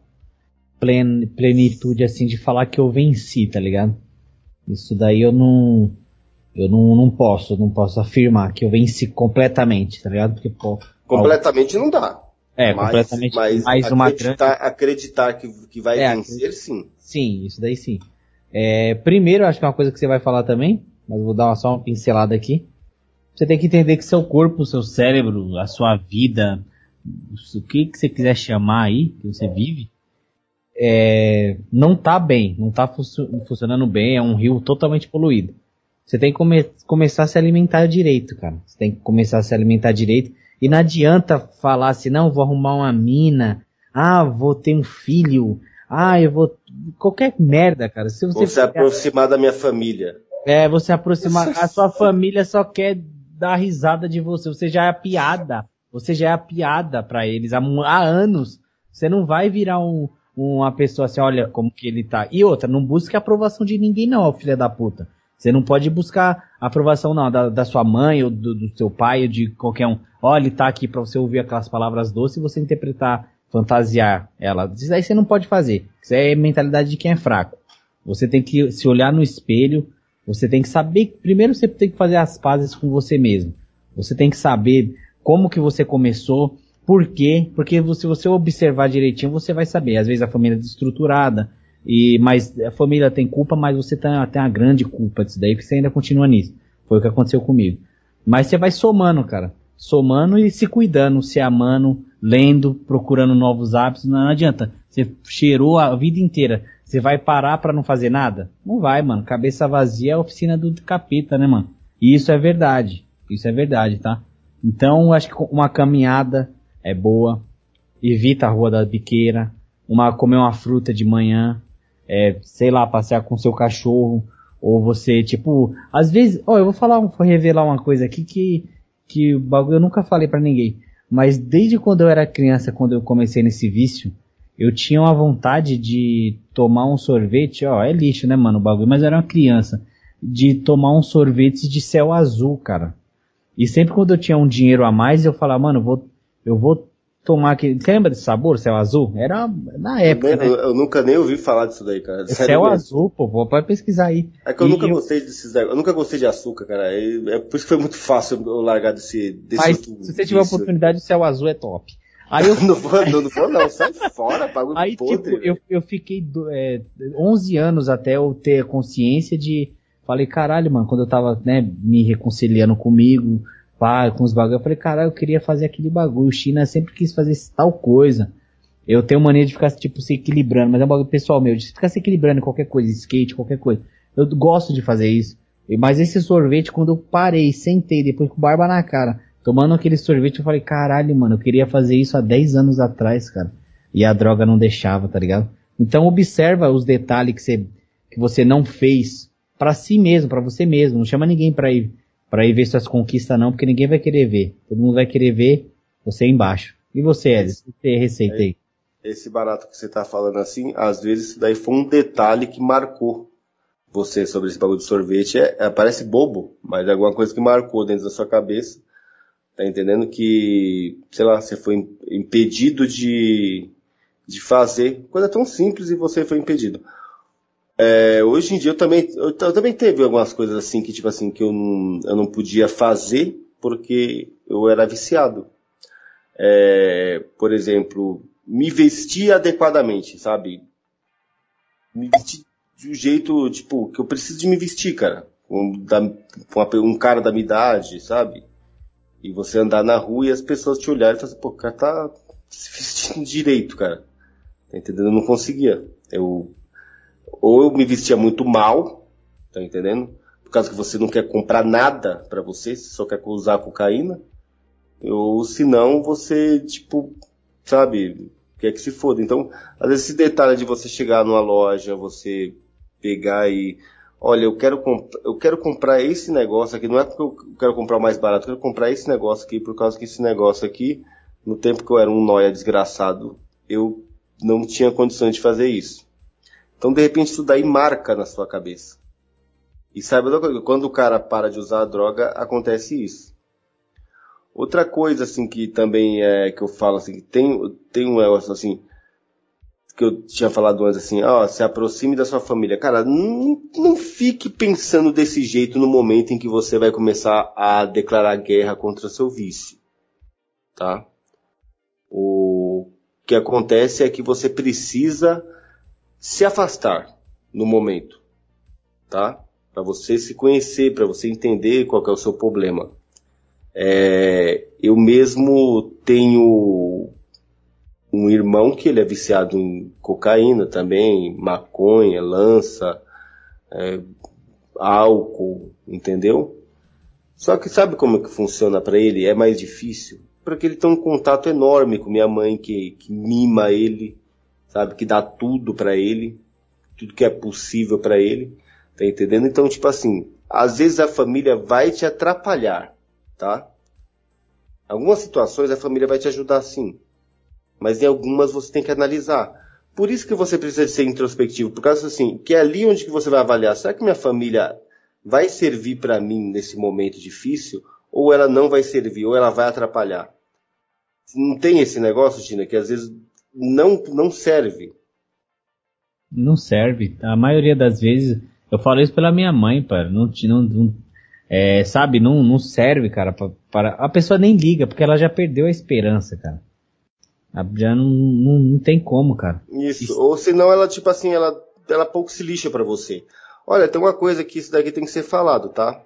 plen plenitude assim de falar que eu venci, tá ligado? Isso daí eu não eu não, não posso, não posso afirmar que eu venci completamente, tá ligado? Porque pô, completamente não dá. É, mas, completamente. Mas mais uma acreditar, acreditar que, que vai é, vencer, sim. Sim, isso daí sim. É, primeiro, acho que é uma coisa que você vai falar também, mas vou dar uma, só uma pincelada aqui. Você tem que entender que seu corpo, seu cérebro, a sua vida, o que, que você quiser chamar aí, que você vive, é, não tá bem, não tá funcionando bem, é um rio totalmente poluído. Você tem que come começar a se alimentar direito, cara. Você tem que começar a se alimentar direito. E não adianta falar assim, não, vou arrumar uma mina, ah, vou ter um filho, ah, eu vou. Qualquer merda, cara. Se você vou se aproximar da minha família. É, você aproximar. A sua família só quer dar risada de você. Você já é a piada. Você já é a piada para eles há, há, anos. Você não vai virar um, uma pessoa assim, olha como que ele tá. E outra, não busque a aprovação de ninguém não, filha da puta. Você não pode buscar aprovação não, da, da sua mãe ou do, do, seu pai ou de qualquer um. Olha, ele tá aqui para você ouvir aquelas palavras doces e você interpretar, fantasiar ela. Isso aí você não pode fazer. Isso é mentalidade de quem é fraco. Você tem que se olhar no espelho, você tem que saber, primeiro você tem que fazer as pazes com você mesmo. Você tem que saber como que você começou, por quê? Porque se você observar direitinho, você vai saber. Às vezes a família é desestruturada, e, mas a família tem culpa, mas você tem, tem uma grande culpa disso daí, porque você ainda continua nisso. Foi o que aconteceu comigo. Mas você vai somando, cara. Somando e se cuidando, se amando, lendo, procurando novos hábitos. Não, adianta. Você cheirou a vida inteira. Você vai parar para não fazer nada? Não vai, mano. Cabeça vazia é a oficina do capeta, né, mano? E isso é verdade. Isso é verdade, tá? Então, acho que uma caminhada é boa. Evita a rua da biqueira. Uma, comer uma fruta de manhã. É, sei lá, passear com seu cachorro. Ou você, tipo, às vezes, ó, eu vou falar, vou revelar uma coisa aqui que, que bagulho eu nunca falei para ninguém. Mas desde quando eu era criança, quando eu comecei nesse vício, eu tinha uma vontade de tomar um sorvete, ó, é lixo, né, mano, o bagulho, mas eu era uma criança, de tomar um sorvete de céu azul, cara. E sempre quando eu tinha um dinheiro a mais, eu falava, mano, eu vou, eu vou tomar aquele. Você lembra desse sabor, céu azul? Era na época. Eu, né? eu nunca nem ouvi falar disso daí, cara. Sério céu mesmo. azul, pô, pode pesquisar aí. É que eu e nunca eu... gostei desses Eu nunca gostei de açúcar, cara. É, é por isso que foi muito fácil eu largar desse. desse Mas se você tiver oportunidade, o céu azul é top. Aí eu... (laughs) não vou, não, não vou não, sai fora, pago Aí, podre, tipo, eu, eu fiquei é, 11 anos até eu ter consciência de. Falei, caralho, mano, quando eu tava, né, me reconciliando comigo, com os bagulho. Eu falei, caralho, eu queria fazer aquele bagulho. China sempre quis fazer tal coisa. Eu tenho mania de ficar, tipo, se equilibrando, mas é um bagulho pessoal meu, de ficar se equilibrando em qualquer coisa, skate, qualquer coisa. Eu gosto de fazer isso. Mas esse sorvete, quando eu parei, sentei, depois com barba na cara, tomando aquele sorvete, eu falei, caralho, mano, eu queria fazer isso há 10 anos atrás, cara. E a droga não deixava, tá ligado? Então observa os detalhes que você, que você não fez para si mesmo, para você mesmo. Não chama ninguém para ir para ir ver suas conquistas não, porque ninguém vai querer ver. Todo mundo vai querer ver você embaixo. E você, Elis? Você tem receita aí? Esse barato que você tá falando assim, às vezes isso daí foi um detalhe que marcou você sobre esse bagulho de sorvete. É, é, parece bobo, mas é alguma coisa que marcou dentro da sua cabeça. Tá entendendo que, sei lá, você foi impedido de, de fazer coisa tão simples e você foi impedido. É, hoje em dia eu também, eu, eu, também teve algumas coisas assim que tipo assim que eu não, eu não podia fazer porque eu era viciado. É, por exemplo, me vestir adequadamente, sabe? Me vestir de um jeito, tipo, que eu preciso de me vestir, cara. Um, da, um cara da minha idade, sabe? E você andar na rua e as pessoas te olharem e falar assim, pô, o cara tá se vestindo direito, cara. Tá entendendo? Eu não conseguia. Eu ou eu me vestia muito mal, tá entendendo? por causa que você não quer comprar nada para você, você só quer usar cocaína. Ou se não, você, tipo, sabe, quer que se foda. Então, às vezes esse detalhe de você chegar numa loja, você pegar e olha, eu quero, eu quero comprar esse negócio aqui, não é porque eu quero comprar o mais barato, eu quero comprar esse negócio aqui, por causa que esse negócio aqui, no tempo que eu era um noia desgraçado, eu não tinha condições de fazer isso. Então, de repente, isso daí marca na sua cabeça. E saiba quando o cara para de usar a droga, acontece isso. Outra coisa, assim, que também é, que eu falo, assim, tem, tem um negócio, assim, que eu tinha falado antes, assim, ó, se aproxime da sua família. Cara, não, não fique pensando desse jeito no momento em que você vai começar a declarar guerra contra seu vício. Tá? O que acontece é que você precisa se afastar no momento. Tá? Para você se conhecer, para você entender qual é o seu problema. É, eu mesmo tenho um irmão que ele é viciado em cocaína também, maconha, lança, é, álcool, entendeu? Só que sabe como é que funciona para ele? É mais difícil. Porque ele tem um contato enorme com minha mãe que, que mima ele, sabe? Que dá tudo para ele, tudo que é possível para ele, tá entendendo? Então, tipo assim, às vezes a família vai te atrapalhar, tá? Algumas situações a família vai te ajudar sim, mas em algumas você tem que analisar. Por isso que você precisa ser introspectivo, por causa assim, que é ali onde que você vai avaliar, será que minha família vai servir para mim nesse momento difícil, ou ela não vai servir, ou ela vai atrapalhar? Não tem esse negócio, Tina, que às vezes não, não serve. Não serve. A maioria das vezes, eu falo isso pela minha mãe, pai. Não, não, não é, sabe, não, não serve, cara, para a pessoa nem liga, porque ela já perdeu a esperança, cara. Já não, não, não tem como, cara. Isso. isso. Ou senão ela, tipo assim, ela, ela pouco se lixa para você. Olha, tem uma coisa que isso daqui tem que ser falado, tá?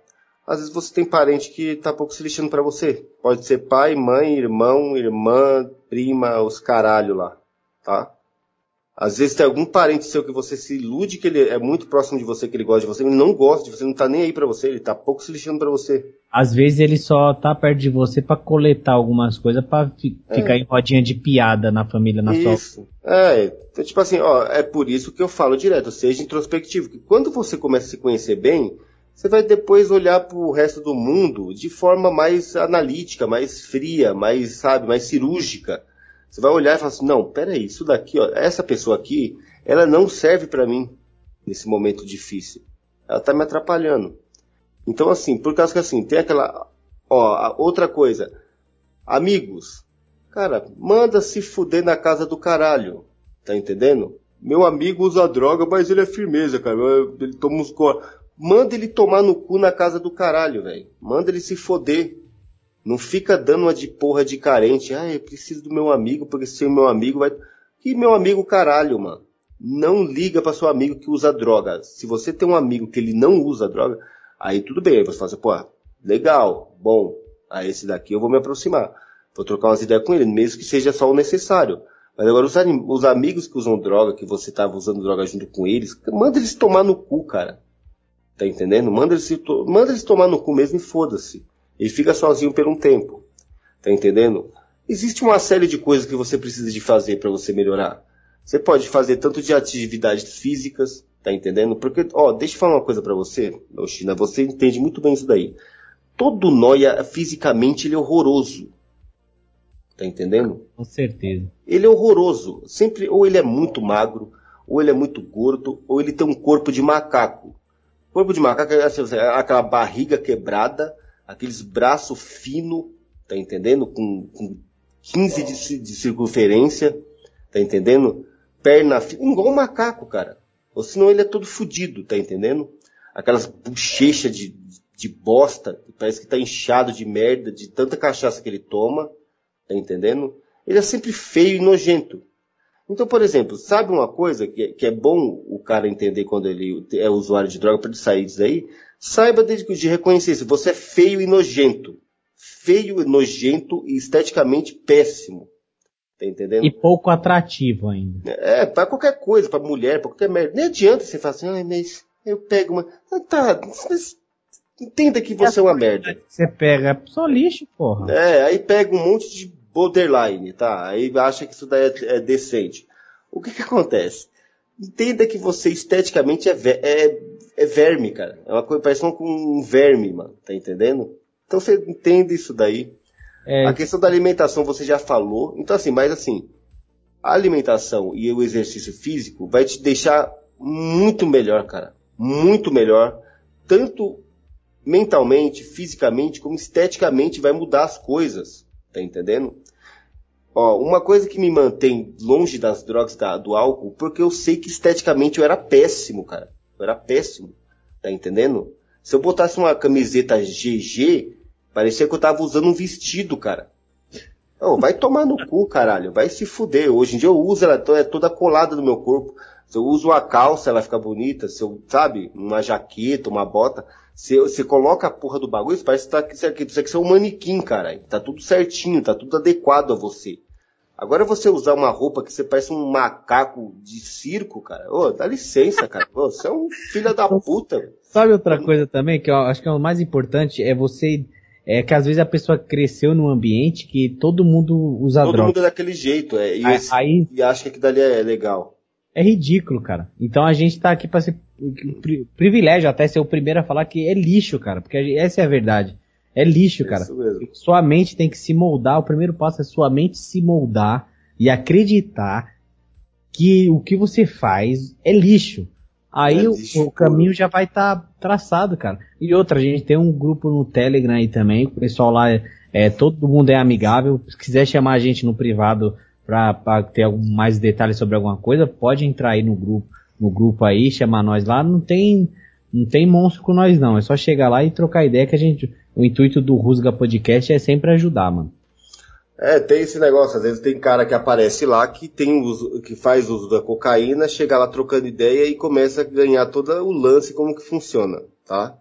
Às vezes você tem parente que tá pouco se lixando para você. Pode ser pai, mãe, irmão, irmã, prima, os caralho lá, tá? Às vezes tem algum parente seu que você se ilude que ele é muito próximo de você, que ele gosta de você, ele não gosta de você, não tá nem aí para você, ele tá pouco se lixando para você. Às vezes ele só tá perto de você para coletar algumas coisas para fi é. ficar em rodinha de piada na família, na isso. sua. É, então, tipo assim, ó, é por isso que eu falo direto, seja introspectivo, que quando você começa a se conhecer bem, você vai depois olhar pro resto do mundo de forma mais analítica, mais fria, mais, sabe, mais cirúrgica você vai olhar e falar assim, não, peraí, isso daqui, ó, essa pessoa aqui, ela não serve para mim nesse momento difícil. Ela tá me atrapalhando. Então, assim, por causa que assim, tem aquela, ó, outra coisa, amigos, cara, manda se fuder na casa do caralho, tá entendendo? Meu amigo usa droga, mas ele é firmeza, cara, ele toma uns Manda ele tomar no cu na casa do caralho, velho. Manda ele se foder. Não fica dando uma de porra de carente. Ah, eu preciso do meu amigo, porque se o meu amigo vai. Que meu amigo caralho, mano. Não liga para seu amigo que usa droga. Se você tem um amigo que ele não usa droga, aí tudo bem. Aí você fala assim, pô, legal, bom. A esse daqui eu vou me aproximar. Vou trocar umas ideias com ele, mesmo que seja só o necessário. Mas agora os, os amigos que usam droga, que você tava usando droga junto com eles, manda eles tomar no cu, cara. Tá entendendo? Manda eles, manda eles tomar no cu mesmo e foda-se. Ele fica sozinho por um tempo. Tá entendendo? Existe uma série de coisas que você precisa de fazer para você melhorar. Você pode fazer tanto de atividades físicas, tá entendendo? Porque, ó, deixa eu falar uma coisa para você, China, você entende muito bem isso daí. Todo noia, fisicamente, ele é horroroso. Tá entendendo? Com certeza. Ele é horroroso. Sempre, ou ele é muito magro, ou ele é muito gordo, ou ele tem um corpo de macaco. Corpo de macaco é assim, aquela barriga quebrada, aqueles braços finos, tá entendendo? Com, com 15 de, de circunferência, tá entendendo? Perna fina, igual um macaco, cara. Ou senão ele é todo fudido, tá entendendo? Aquelas bochechas de, de bosta, parece que tá inchado de merda, de tanta cachaça que ele toma, tá entendendo? Ele é sempre feio e nojento. Então, por exemplo, sabe uma coisa que, que é bom o cara entender quando ele é usuário de droga para ele sair disso aí? Saiba de, de reconhecer isso. Você é feio e nojento. Feio e nojento e esteticamente péssimo. Tá entendendo? E pouco atrativo ainda. É, para qualquer coisa, para mulher, para qualquer merda. Nem adianta você falar assim, ah, mas eu pego uma. Ah, tá, mas Entenda que você é uma merda. Você pega é só lixo, porra. É, aí pega um monte de borderline, tá? Aí acha que isso daí é, é decente. O que que acontece? Entenda que você esteticamente é, ver, é, é verme, cara. É uma coisa parece com um verme, mano. Tá entendendo? Então você entende isso daí. É... A questão da alimentação você já falou. Então assim, mas assim, a alimentação e o exercício físico vai te deixar muito melhor, cara. Muito melhor. Tanto mentalmente, fisicamente, como esteticamente vai mudar as coisas. Tá entendendo? Ó, uma coisa que me mantém longe das drogas, da, do álcool, porque eu sei que esteticamente eu era péssimo, cara. Eu era péssimo. Tá entendendo? Se eu botasse uma camiseta GG, parecia que eu tava usando um vestido, cara. Oh, vai tomar no cu, caralho. Vai se fuder. Hoje em dia eu uso ela é toda colada no meu corpo. Se eu uso uma calça, ela fica bonita. Se eu, sabe, uma jaqueta, uma bota. Se você coloca a porra do bagulho, parece que tá, aqui, isso aqui é um manequim, cara. Tá tudo certinho, tá tudo adequado a você. Agora você usar uma roupa que você parece um macaco de circo, cara. Ô, dá licença, cara. Ô, você é um filho da puta. Sabe outra coisa também que eu acho que é o mais importante é você é que às vezes a pessoa cresceu num ambiente que todo mundo usa todo droga. Todo mundo é daquele jeito, é. E, aí, esse, aí, e acha que aquilo dali é legal. É ridículo, cara. Então a gente tá aqui para ser privilégio até ser o primeiro a falar que é lixo, cara, porque essa é a verdade. É lixo, é cara. Sua mente tem que se moldar. O primeiro passo é sua mente se moldar e acreditar que o que você faz é lixo. Aí é o, o, caminho já vai estar tá traçado, cara. E outra, a gente tem um grupo no Telegram aí também, o pessoal lá é, é todo mundo é amigável. Se quiser chamar a gente no privado para ter algum, mais detalhes sobre alguma coisa, pode entrar aí no grupo, no grupo aí, chamar nós lá. Não tem, não tem monstro com nós não. É só chegar lá e trocar ideia que a gente, o intuito do Rusga Podcast é sempre ajudar, mano. É, tem esse negócio, às vezes tem cara que aparece lá que tem uso, que faz uso da cocaína, chega lá trocando ideia e começa a ganhar todo o lance como que funciona, tá?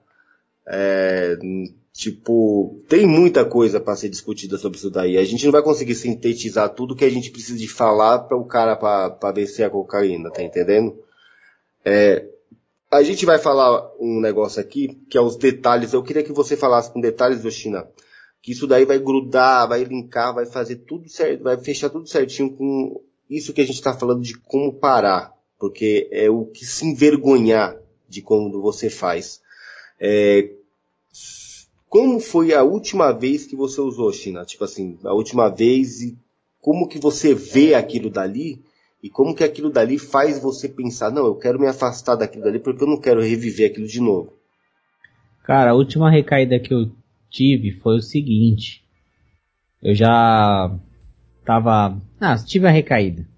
É, tipo, tem muita coisa para ser discutida sobre isso daí. A gente não vai conseguir sintetizar tudo que a gente precisa de falar para o cara para vencer a cocaína, tá entendendo? É, a gente vai falar um negócio aqui que é os detalhes. Eu queria que você falasse com detalhes, China que isso daí vai grudar, vai linkar, vai fazer tudo certo, vai fechar tudo certinho com isso que a gente está falando de como parar, porque é o que se envergonhar de quando você faz. É, como foi a última vez que você usou, China? Tipo assim, a última vez e como que você vê aquilo dali e como que aquilo dali faz você pensar, não, eu quero me afastar daquilo dali porque eu não quero reviver aquilo de novo. Cara, a última recaída que eu tive foi o seguinte. Eu já tava. Ah, tive a recaída.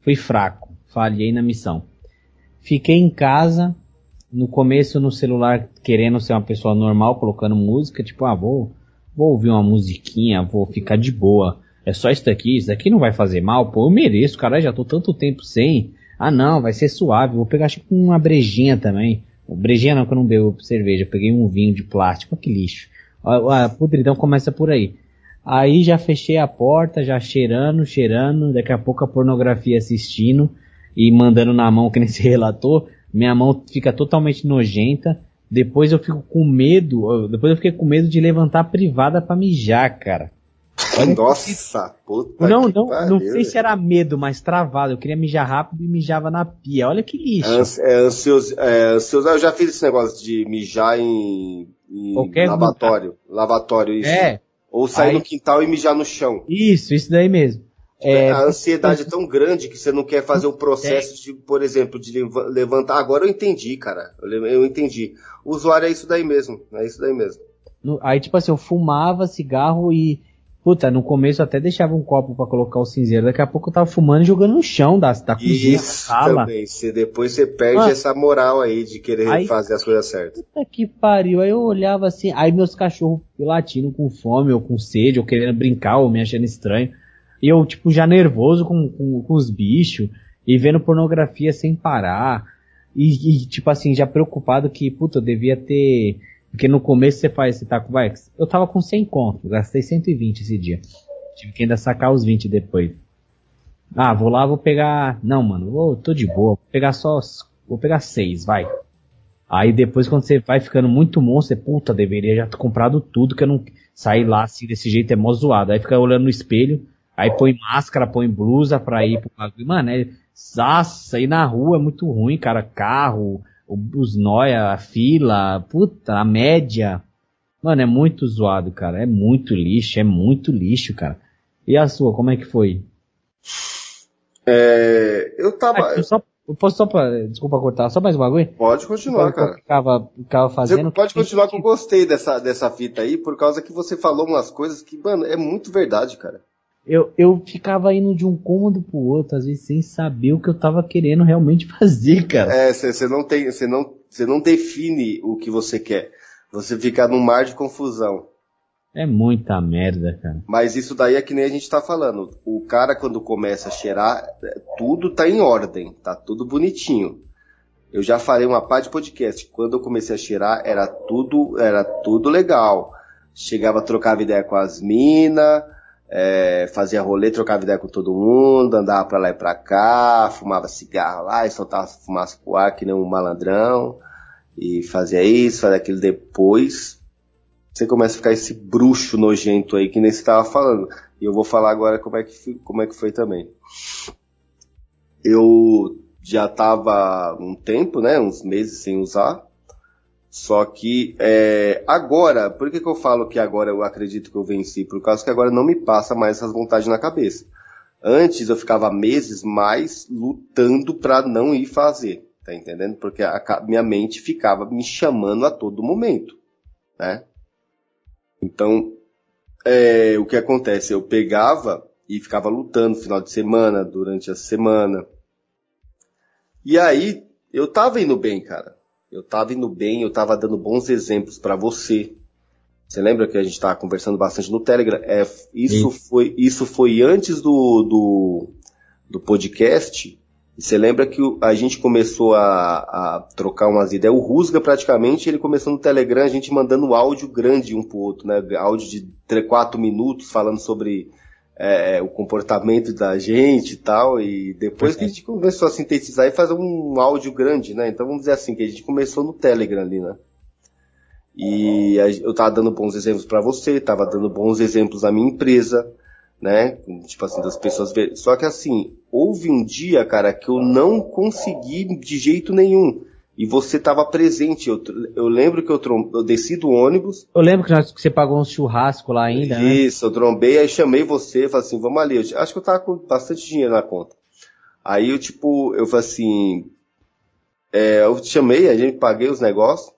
Fui fraco. Falhei na missão. Fiquei em casa. No começo no celular querendo ser uma pessoa normal, colocando música, tipo, ah, vou, vou ouvir uma musiquinha, vou ficar de boa. É só isso daqui, isso daqui não vai fazer mal, pô, eu mereço, cara, já tô tanto tempo sem. Ah não, vai ser suave, vou pegar acho que uma brejinha também. Brejinha não, que eu não bebo cerveja, eu peguei um vinho de plástico, que lixo. A, a podridão começa por aí. Aí já fechei a porta, já cheirando, cheirando, daqui a pouco a pornografia assistindo e mandando na mão (laughs) que nem se relatou, minha mão fica totalmente nojenta. Depois eu fico com medo, depois eu fiquei com medo de levantar a privada para mijar, cara. Nossa, que... puta Não, não, pariu, não sei se era medo, mas travado. Eu queria mijar rápido e mijava na pia. Olha que lixo. É, é ansioso, é ansioso. Eu já fiz esse negócio de mijar em e Qualquer lavatório. Lugar. Lavatório, isso. É. Ou sair Aí... no quintal e mijar no chão. Isso, isso daí mesmo. É, a ansiedade é tão grande que você não quer fazer o processo de, por exemplo, de levantar. Agora eu entendi, cara. Eu entendi. O usuário é isso daí mesmo. É isso daí mesmo. Aí, tipo assim, eu fumava cigarro e Puta, no começo eu até deixava um copo para colocar o cinzeiro, daqui a pouco eu tava fumando e jogando no chão da, da cozinha, Isso sala. também, se depois você perde ah, essa moral aí de querer aí, fazer as coisas certas. Puta que pariu, aí eu olhava assim, aí meus cachorros latindo com fome ou com sede, ou querendo brincar, ou me achando estranho. E eu, tipo, já nervoso com, com, com os bichos, e vendo pornografia sem parar. E, e, tipo assim, já preocupado que, puta, eu devia ter porque no começo você faz, tá com, vai, eu tava com 100 conto, gastei 120 esse dia. Tive que ainda sacar os 20 depois. Ah, vou lá, vou pegar, não mano, vou, tô de boa, vou pegar só, vou pegar 6, vai. Aí depois quando você vai ficando muito monstro, você, puta, deveria já ter comprado tudo, que eu não sair lá assim desse jeito é mó zoado. Aí fica olhando no espelho, aí põe máscara, põe blusa pra ir pro bagulho. Mano, é, nossa, ir na rua é muito ruim, cara. Carro, os noia, a fila, puta, a média. Mano, é muito zoado, cara. É muito lixo, é muito lixo, cara. E a sua, como é que foi? É, eu tava. É, só, eu posso só pra, desculpa cortar, só mais um bagulho? Pode continuar, cara. Ficava, ficava fazendo. Você pode continuar que eu gostei dessa, dessa fita aí, por causa que você falou umas coisas que, mano, é muito verdade, cara. Eu, eu ficava indo de um cômodo pro outro, às vezes sem saber o que eu tava querendo realmente (laughs) fazer, cara. É, você não tem, você não, você não define o que você quer. Você fica num mar de confusão. É muita merda, cara. Mas isso daí é que nem a gente tá falando. O cara quando começa a cheirar, tudo tá em ordem, tá tudo bonitinho. Eu já falei uma parte de podcast. Quando eu comecei a cheirar, era tudo, era tudo legal. Chegava, trocava ideia com as minas, é, fazia rolê, trocava ideia com todo mundo, andava pra lá e pra cá, fumava cigarro lá e soltava fumaça pro ar que nem um malandrão. E fazia isso, fazia aquilo depois você começa a ficar esse bruxo nojento aí que nem você estava falando. E eu vou falar agora como é que, como é que foi também. Eu já estava um tempo, né, uns meses sem usar. Só que é, agora, por que, que eu falo que agora eu acredito que eu venci? Por causa que agora não me passa mais essas vontades na cabeça. Antes eu ficava meses mais lutando para não ir fazer, tá entendendo? Porque a, minha mente ficava me chamando a todo momento, né? Então, é, o que acontece? Eu pegava e ficava lutando final de semana, durante a semana. E aí, eu tava indo bem, cara. Eu tava indo bem, eu tava dando bons exemplos para você. Você lembra que a gente tava conversando bastante no Telegram? É, isso, foi, isso foi antes do, do, do podcast. E você lembra que a gente começou a, a, trocar umas ideias. O Rusga, praticamente, ele começou no Telegram, a gente mandando áudio grande um pro outro, né? Áudio de 3, 4 minutos falando sobre é, o comportamento da gente e tal. E depois que a gente começou a sintetizar e fazer um áudio grande, né? Então vamos dizer assim, que a gente começou no Telegram ali, né? E eu tava dando bons exemplos para você, tava dando bons exemplos à minha empresa né? Tipo assim, das pessoas ver. Só que assim, houve um dia, cara, que eu não consegui de jeito nenhum. E você estava presente. Eu, eu lembro que eu, trom... eu desci do ônibus. Eu lembro que, nós, que você pagou um churrasco lá ainda. Né? Isso, né? eu trombei, aí chamei você, falei assim, vamos ali. Eu, acho que eu tava com bastante dinheiro na conta. Aí eu, tipo, eu falei assim, é, eu te chamei, a gente paguei os negócios.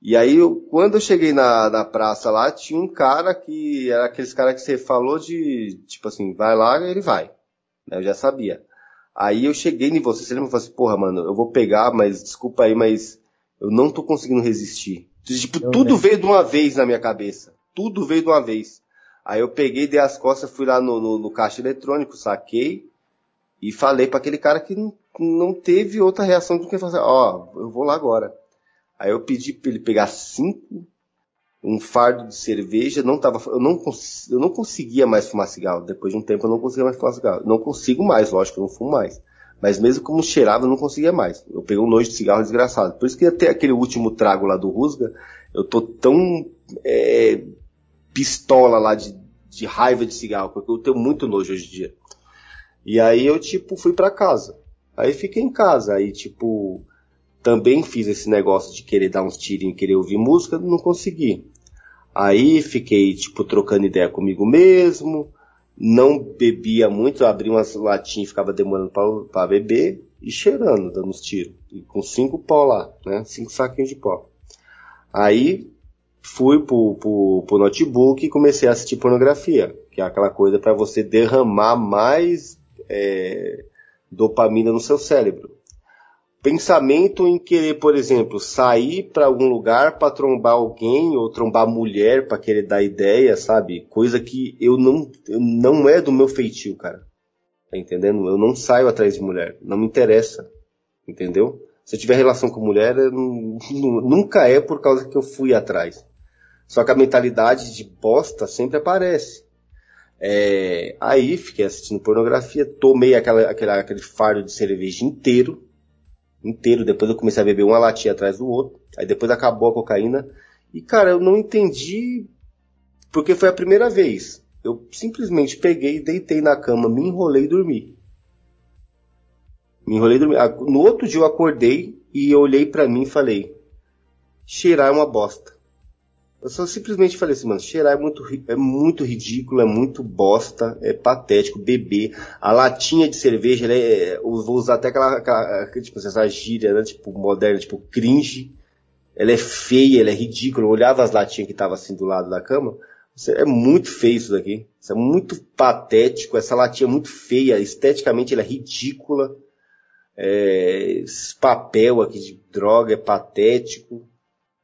E aí, eu, quando eu cheguei na, na praça lá, tinha um cara que era aqueles cara que você falou de, tipo assim, vai lá, ele vai. Eu já sabia. Aí eu cheguei em você, você lembra? Eu falei assim, porra, mano, eu vou pegar, mas desculpa aí, mas eu não tô conseguindo resistir. Tipo, eu tudo veio de uma vez na minha cabeça. Tudo veio de uma vez. Aí eu peguei, dei as costas, fui lá no, no, no caixa eletrônico, saquei e falei para aquele cara que não, não teve outra reação do que fazer, ó, oh, eu vou lá agora. Aí eu pedi para ele pegar cinco, um fardo de cerveja, não tava, eu não, eu não conseguia mais fumar cigarro. Depois de um tempo eu não conseguia mais fumar cigarro. Não consigo mais, lógico, eu não fumo mais. Mas mesmo como cheirava, eu não conseguia mais. Eu peguei um nojo de cigarro desgraçado. Por isso que até aquele último trago lá do Rusga, eu tô tão é, pistola lá de, de raiva de cigarro, porque eu tenho muito nojo hoje em dia. E aí eu, tipo, fui para casa. Aí fiquei em casa. Aí, tipo, também fiz esse negócio de querer dar uns tirinhos, querer ouvir música, não consegui. Aí fiquei, tipo, trocando ideia comigo mesmo, não bebia muito, abri umas latinhas, ficava demorando para beber e cheirando, dando uns tiros. E com cinco pó lá, né? Cinco saquinhos de pó. Aí fui pro, pro, pro notebook e comecei a assistir pornografia, que é aquela coisa para você derramar mais é, dopamina no seu cérebro pensamento em querer, por exemplo, sair para algum lugar para trombar alguém ou trombar mulher para querer dar ideia, sabe? Coisa que eu não eu não é do meu feitio, cara. Tá entendendo? Eu não saio atrás de mulher, não me interessa. Entendeu? Se eu tiver relação com mulher, nunca é por causa que eu fui atrás. Só que a mentalidade de bosta sempre aparece. É, aí fiquei assistindo pornografia, tomei aquela, aquela, aquele fardo de cerveja inteiro, inteiro. Depois eu comecei a beber uma latinha atrás do outro. Aí depois acabou a cocaína. E cara, eu não entendi porque foi a primeira vez. Eu simplesmente peguei, deitei na cama, me enrolei e dormi. Me enrolei e dormi. No outro dia eu acordei e eu olhei para mim e falei: cheirar é uma bosta. Eu só simplesmente falei assim, mano, cheirar é muito, é muito ridículo, é muito bosta, é patético, beber. A latinha de cerveja, é, eu vou usar até aquela, aquela tipo, essa gíria, né, tipo, moderna, tipo, cringe. Ela é feia, ela é ridícula. Eu olhava as latinhas que estavam assim do lado da cama. É muito feio isso daqui. Isso é muito patético. Essa latinha é muito feia. Esteticamente ela é ridícula. É, esse papel aqui de droga é patético.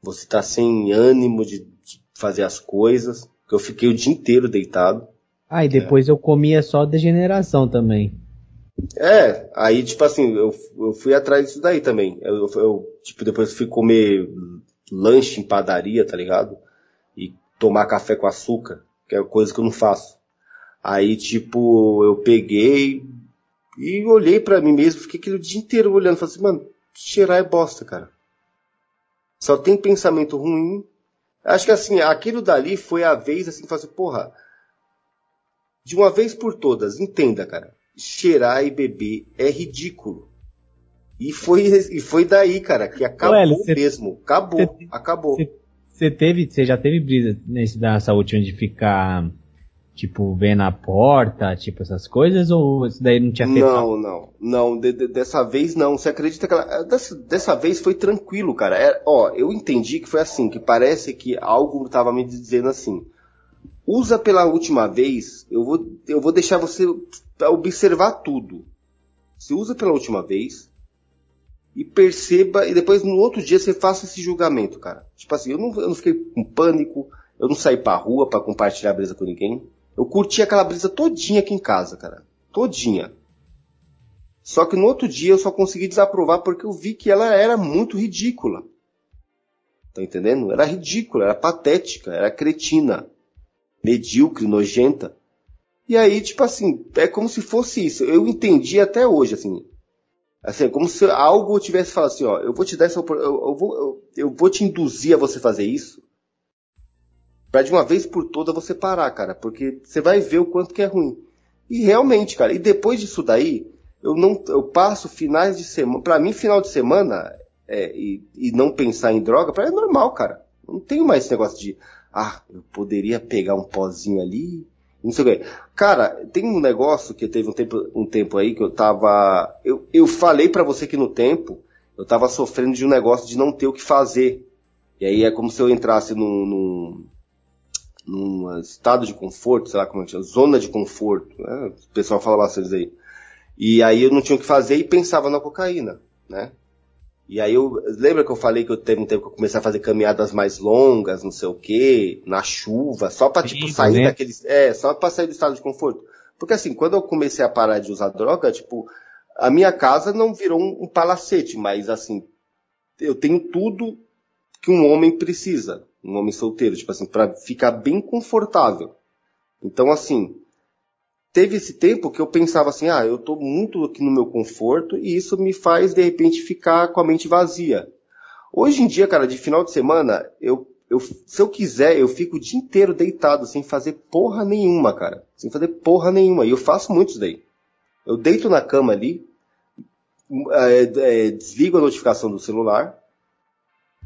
Você tá sem ânimo de, fazer as coisas. Eu fiquei o dia inteiro deitado. Ah, e depois é. eu comia só degeneração também. É, aí tipo assim, eu, eu fui atrás disso daí também. Eu, eu, tipo, depois fui comer lanche em padaria, tá ligado? E tomar café com açúcar, que é coisa que eu não faço. Aí, tipo, eu peguei e olhei para mim mesmo, fiquei aquele dia inteiro olhando, falei assim, mano, cheirar é bosta, cara. Só tem pensamento ruim. Acho que assim, aquilo dali foi a vez assim, fazer assim, porra, de uma vez por todas, entenda, cara. Cheirar e beber é ridículo. E foi, e foi daí, cara, que acabou Ué, cê, mesmo. Acabou, cê, acabou. Você teve, você já teve brisa nesse dessa última de ficar Tipo, ver na porta, tipo essas coisas, ou isso daí não tinha feito? Não, não, não, de, de, dessa vez não. Você acredita que ela, eh, dessa, dessa vez foi tranquilo, cara. É, ó, eu entendi que foi assim, que parece que algo estava me dizendo assim. Usa pela última vez, eu vou, eu vou deixar você observar tudo. Você usa pela última vez e perceba, e depois no outro dia você faça esse julgamento, cara. Tipo assim, eu não, eu não fiquei com pânico, eu não saí pra rua para compartilhar a brisa com ninguém. Eu curti aquela brisa todinha aqui em casa, cara. Todinha. Só que no outro dia eu só consegui desaprovar porque eu vi que ela era muito ridícula. Tá entendendo? Era ridícula, era patética, era cretina, medíocre, nojenta. E aí, tipo assim, é como se fosse isso. Eu entendi até hoje, assim. Assim, é como se algo tivesse falado assim, ó, eu vou te dar essa eu, eu, vou, eu, eu vou te induzir a você fazer isso Pra de uma vez por toda você parar, cara, porque você vai ver o quanto que é ruim. E realmente, cara, e depois disso daí, eu não, eu passo finais de semana, pra mim final de semana, é, e, e não pensar em droga, mim é normal, cara. Não tenho mais esse negócio de, ah, eu poderia pegar um pozinho ali, não sei o quê. Cara, tem um negócio que teve um tempo, um tempo aí que eu tava, eu, eu falei para você que no tempo, eu tava sofrendo de um negócio de não ter o que fazer. E aí é como se eu entrasse num, num num estado de conforto, sei lá como é que chama, zona de conforto, né? o pessoal fala bastante isso aí. E aí eu não tinha o que fazer e pensava na cocaína, né? E aí eu, lembra que eu falei que eu teve um tempo que eu comecei a fazer caminhadas mais longas, não sei o quê, na chuva, só pra, tipo, sair né? daqueles, é, só pra sair do estado de conforto. Porque assim, quando eu comecei a parar de usar droga, tipo, a minha casa não virou um, um palacete, mas assim, eu tenho tudo que um homem precisa um homem solteiro, tipo assim, para ficar bem confortável. Então, assim, teve esse tempo que eu pensava assim, ah, eu tô muito aqui no meu conforto e isso me faz, de repente, ficar com a mente vazia. Hoje em dia, cara, de final de semana, eu, eu, se eu quiser, eu fico o dia inteiro deitado, sem fazer porra nenhuma, cara. Sem fazer porra nenhuma. E eu faço muito isso daí. Eu deito na cama ali, é, é, desligo a notificação do celular,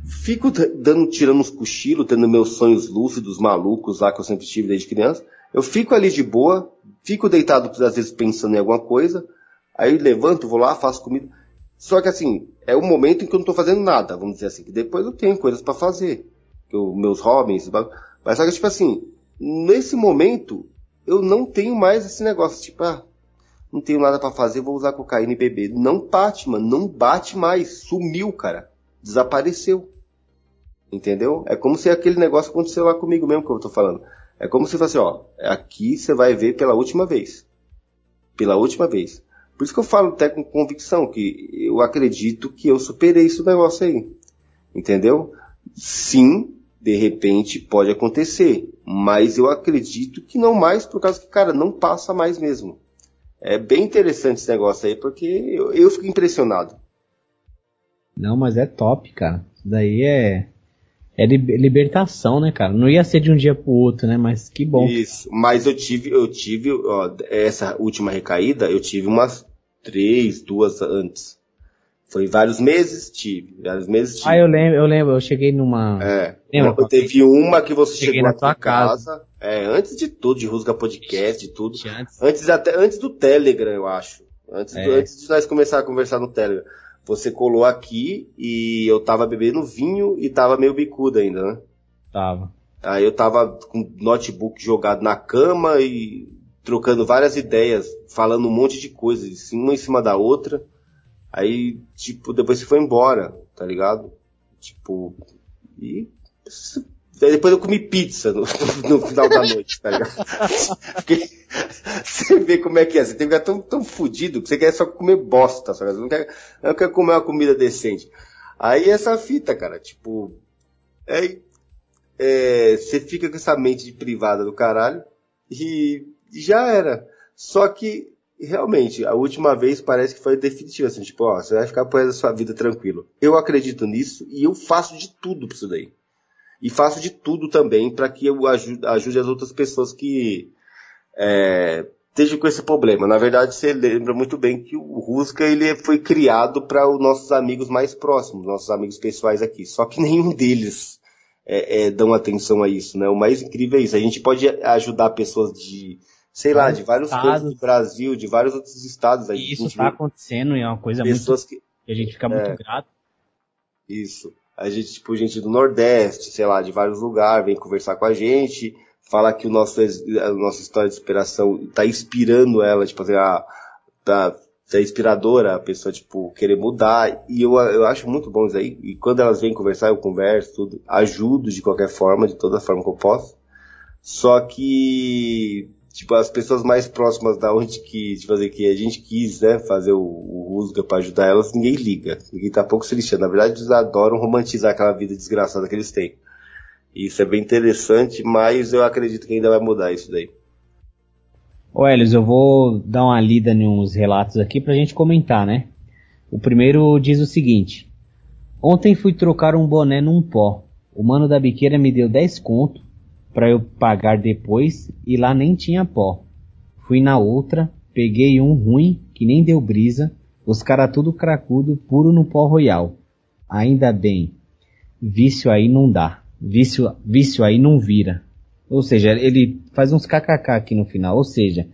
Fico dando, tirando uns cochilos, tendo meus sonhos lúcidos, malucos lá que eu sempre tive desde criança. Eu fico ali de boa, fico deitado às vezes pensando em alguma coisa, aí levanto, vou lá, faço comida. Só que assim, é o momento em que eu não estou fazendo nada, vamos dizer assim, que depois eu tenho coisas para fazer. Eu, meus hobbies, mas só que tipo assim, nesse momento, eu não tenho mais esse negócio, tipo, ah, não tenho nada para fazer, vou usar cocaína e beber. Não bate, mano, não bate mais, sumiu, cara desapareceu. Entendeu? É como se aquele negócio aconteceu lá comigo mesmo que eu tô falando. É como se fosse, ó, aqui você vai ver pela última vez. Pela última vez. Por isso que eu falo até com convicção que eu acredito que eu superei esse negócio aí. Entendeu? Sim, de repente pode acontecer, mas eu acredito que não mais por causa que, cara, não passa mais mesmo. É bem interessante esse negócio aí, porque eu, eu fico impressionado. Não, mas é top, cara. Isso daí é. É libertação, né, cara? Não ia ser de um dia pro outro, né? Mas que bom. Isso. Mas eu tive, eu tive, ó, essa última recaída, eu tive umas três, duas antes. Foi vários meses, tive. Vários meses tive. Ah, eu lembro, eu lembro, eu cheguei numa. É. Lembra? Teve uma que você cheguei chegou na tua casa. casa. É, antes de tudo, de Rusga Podcast e tudo. Antes. antes até antes do Telegram, eu acho. Antes, é. do, antes de nós começar a conversar no Telegram. Você colou aqui e eu tava bebendo vinho e tava meio bicudo ainda, né? Tava. Aí eu tava com o notebook jogado na cama e trocando várias ideias, falando um monte de coisas, uma em cima da outra. Aí, tipo, depois você foi embora, tá ligado? Tipo, e Aí depois eu comi pizza no, (laughs) no final da noite, tá ligado? (laughs) Porque você vê como é que é. Você tem que ficar tão, tão fudido que você quer só comer bosta, sabe? Você não quer, não quer comer uma comida decente. Aí essa fita, cara, tipo. É, é, você fica com essa mente privada do caralho e já era. Só que, realmente, a última vez parece que foi definitiva, assim, tipo, ó, você vai ficar por da sua vida tranquilo. Eu acredito nisso e eu faço de tudo pra isso daí. E faço de tudo também para que eu ajude, ajude, as outras pessoas que é, estejam com esse problema. Na verdade, você lembra muito bem que o Rusca ele foi criado para os nossos amigos mais próximos, nossos amigos pessoais aqui. Só que (laughs) nenhum deles é, é, dão atenção a isso, né? O mais incrível é isso. A gente pode ajudar pessoas de, sei lá, de vários cantos do Brasil, de vários outros estados. Aí, isso está acontecendo e é uma coisa muito... Que, que a gente fica muito é, grato. Isso a gente, tipo, gente do Nordeste, sei lá, de vários lugares, vem conversar com a gente, fala que o nosso, a nossa história de inspiração tá inspirando ela, tipo, assim, a, tá, tá inspiradora, a pessoa, tipo, querer mudar, e eu, eu acho muito bom isso aí, e quando elas vêm conversar, eu converso, tudo, ajudo de qualquer forma, de toda forma que eu posso, só que tipo, as pessoas mais próximas da onde que, tipo, fazer que a gente quis, né, fazer o, Rusga para ajudar elas, ninguém liga. Ninguém tá pouco se lixando. Na verdade, eles adoram romantizar aquela vida desgraçada que eles têm. Isso é bem interessante, mas eu acredito que ainda vai mudar isso daí. Ô Elios, eu vou dar uma lida nos relatos aqui pra gente comentar, né? O primeiro diz o seguinte. Ontem fui trocar um boné num pó. O mano da biqueira me deu 10 conto para eu pagar depois e lá nem tinha pó. Fui na outra, peguei um ruim que nem deu brisa, os cara tudo cracudo, puro no pó royal. Ainda bem, vício aí não dá, vício, vício aí não vira. Ou seja, ele faz uns kkk aqui no final, ou seja,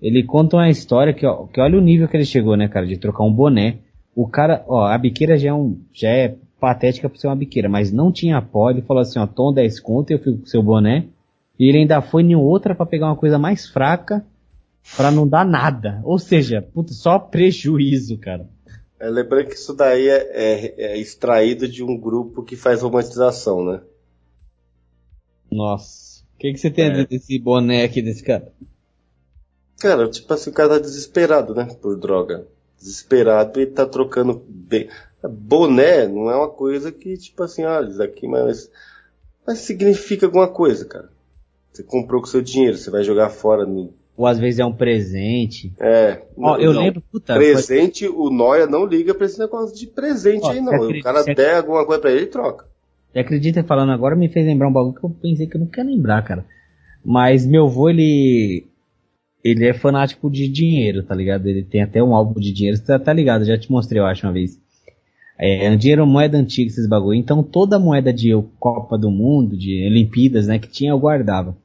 ele conta uma história que, ó, que olha o nível que ele chegou, né, cara, de trocar um boné. O cara, ó, a biqueira já é um, já é patética por ser uma biqueira, mas não tinha pó, ele falou assim, ó, tom 10 conto, eu fico com seu boné, e ele ainda foi em outra para pegar uma coisa mais fraca, para não dar nada. Ou seja, putz, só prejuízo, cara. É, lembrando que isso daí é, é, é, extraído de um grupo que faz romantização, né? Nossa. O que, que você tem a dizer é. desse boné aqui desse cara? Cara, tipo assim, o cara tá desesperado, né? Por droga. Desesperado e tá trocando bem. Boné não é uma coisa que, tipo assim, ah, isso aqui, mas, mas significa alguma coisa, cara. Você comprou com seu dinheiro, você vai jogar fora no. Ou às vezes é um presente. É. Ó, eu não, lembro, puta. Presente, foi... o Noia não liga pra esse negócio de presente Ó, aí, não. Acredita, o cara der acredita... alguma coisa pra ele, troca. Você acredita falando agora me fez lembrar um bagulho que eu pensei que eu não quero lembrar, cara. Mas meu avô, ele. Ele é fanático de dinheiro, tá ligado? Ele tem até um álbum de dinheiro, você tá, tá ligado? Já te mostrei, eu acho, uma vez. É, dinheiro moeda antiga, esses bagulho. Então toda moeda de Copa do Mundo, de Olimpíadas, né, que tinha, eu guardava.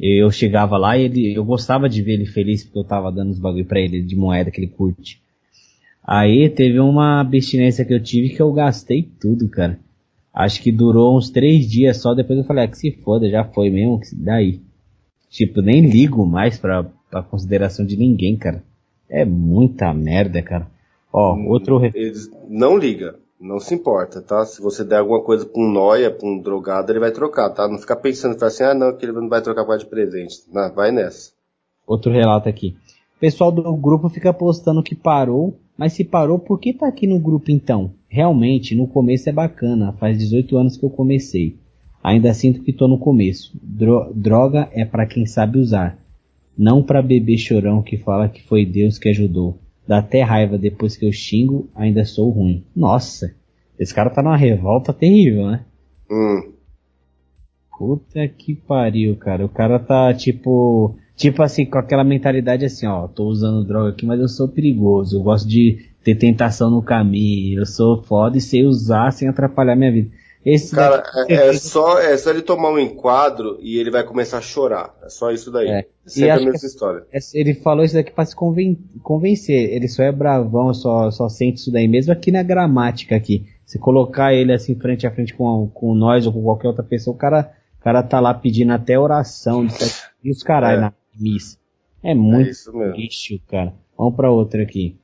Eu chegava lá e ele, eu gostava de ver ele feliz porque eu tava dando os bagulho pra ele de moeda que ele curte. Aí teve uma abstinência que eu tive que eu gastei tudo, cara. Acho que durou uns três dias só, depois eu falei, ah, que se foda, já foi mesmo, que daí. Tipo, nem ligo mais pra, pra consideração de ninguém, cara. É muita merda, cara. Ó, outro. Eles não liga, não se importa, tá? Se você der alguma coisa pra um noia, pra um drogado, ele vai trocar, tá? Não fica pensando fala assim, ah não, que ele não vai trocar por de presente. Não, vai nessa. Outro relato aqui. O pessoal do grupo fica postando que parou, mas se parou, por que tá aqui no grupo então? Realmente, no começo é bacana, faz 18 anos que eu comecei. Ainda sinto que tô no começo. Dro droga é para quem sabe usar, não para bebê chorão que fala que foi Deus que ajudou. Dá até raiva depois que eu xingo, ainda sou ruim. Nossa, Esse cara tá numa revolta terrível, né? Hum. Puta que pariu, cara. O cara tá tipo. Tipo assim, com aquela mentalidade assim, ó, tô usando droga aqui, mas eu sou perigoso. Eu gosto de ter tentação no caminho. Eu sou foda e sei usar sem atrapalhar minha vida. Esse Cara, é, é, só, é só ele tomar um enquadro e ele vai começar a chorar. É só isso daí. É. Sempre a mesma história. É, ele falou isso daqui pra se conven convencer. Ele só é bravão, só, só sente isso daí mesmo aqui na gramática aqui. Se colocar ele assim frente a frente com, com nós ou com qualquer outra pessoa, o cara, o cara tá lá pedindo até oração e os caralho é. na missa. É muito é lixo, cara. Vamos pra outra aqui.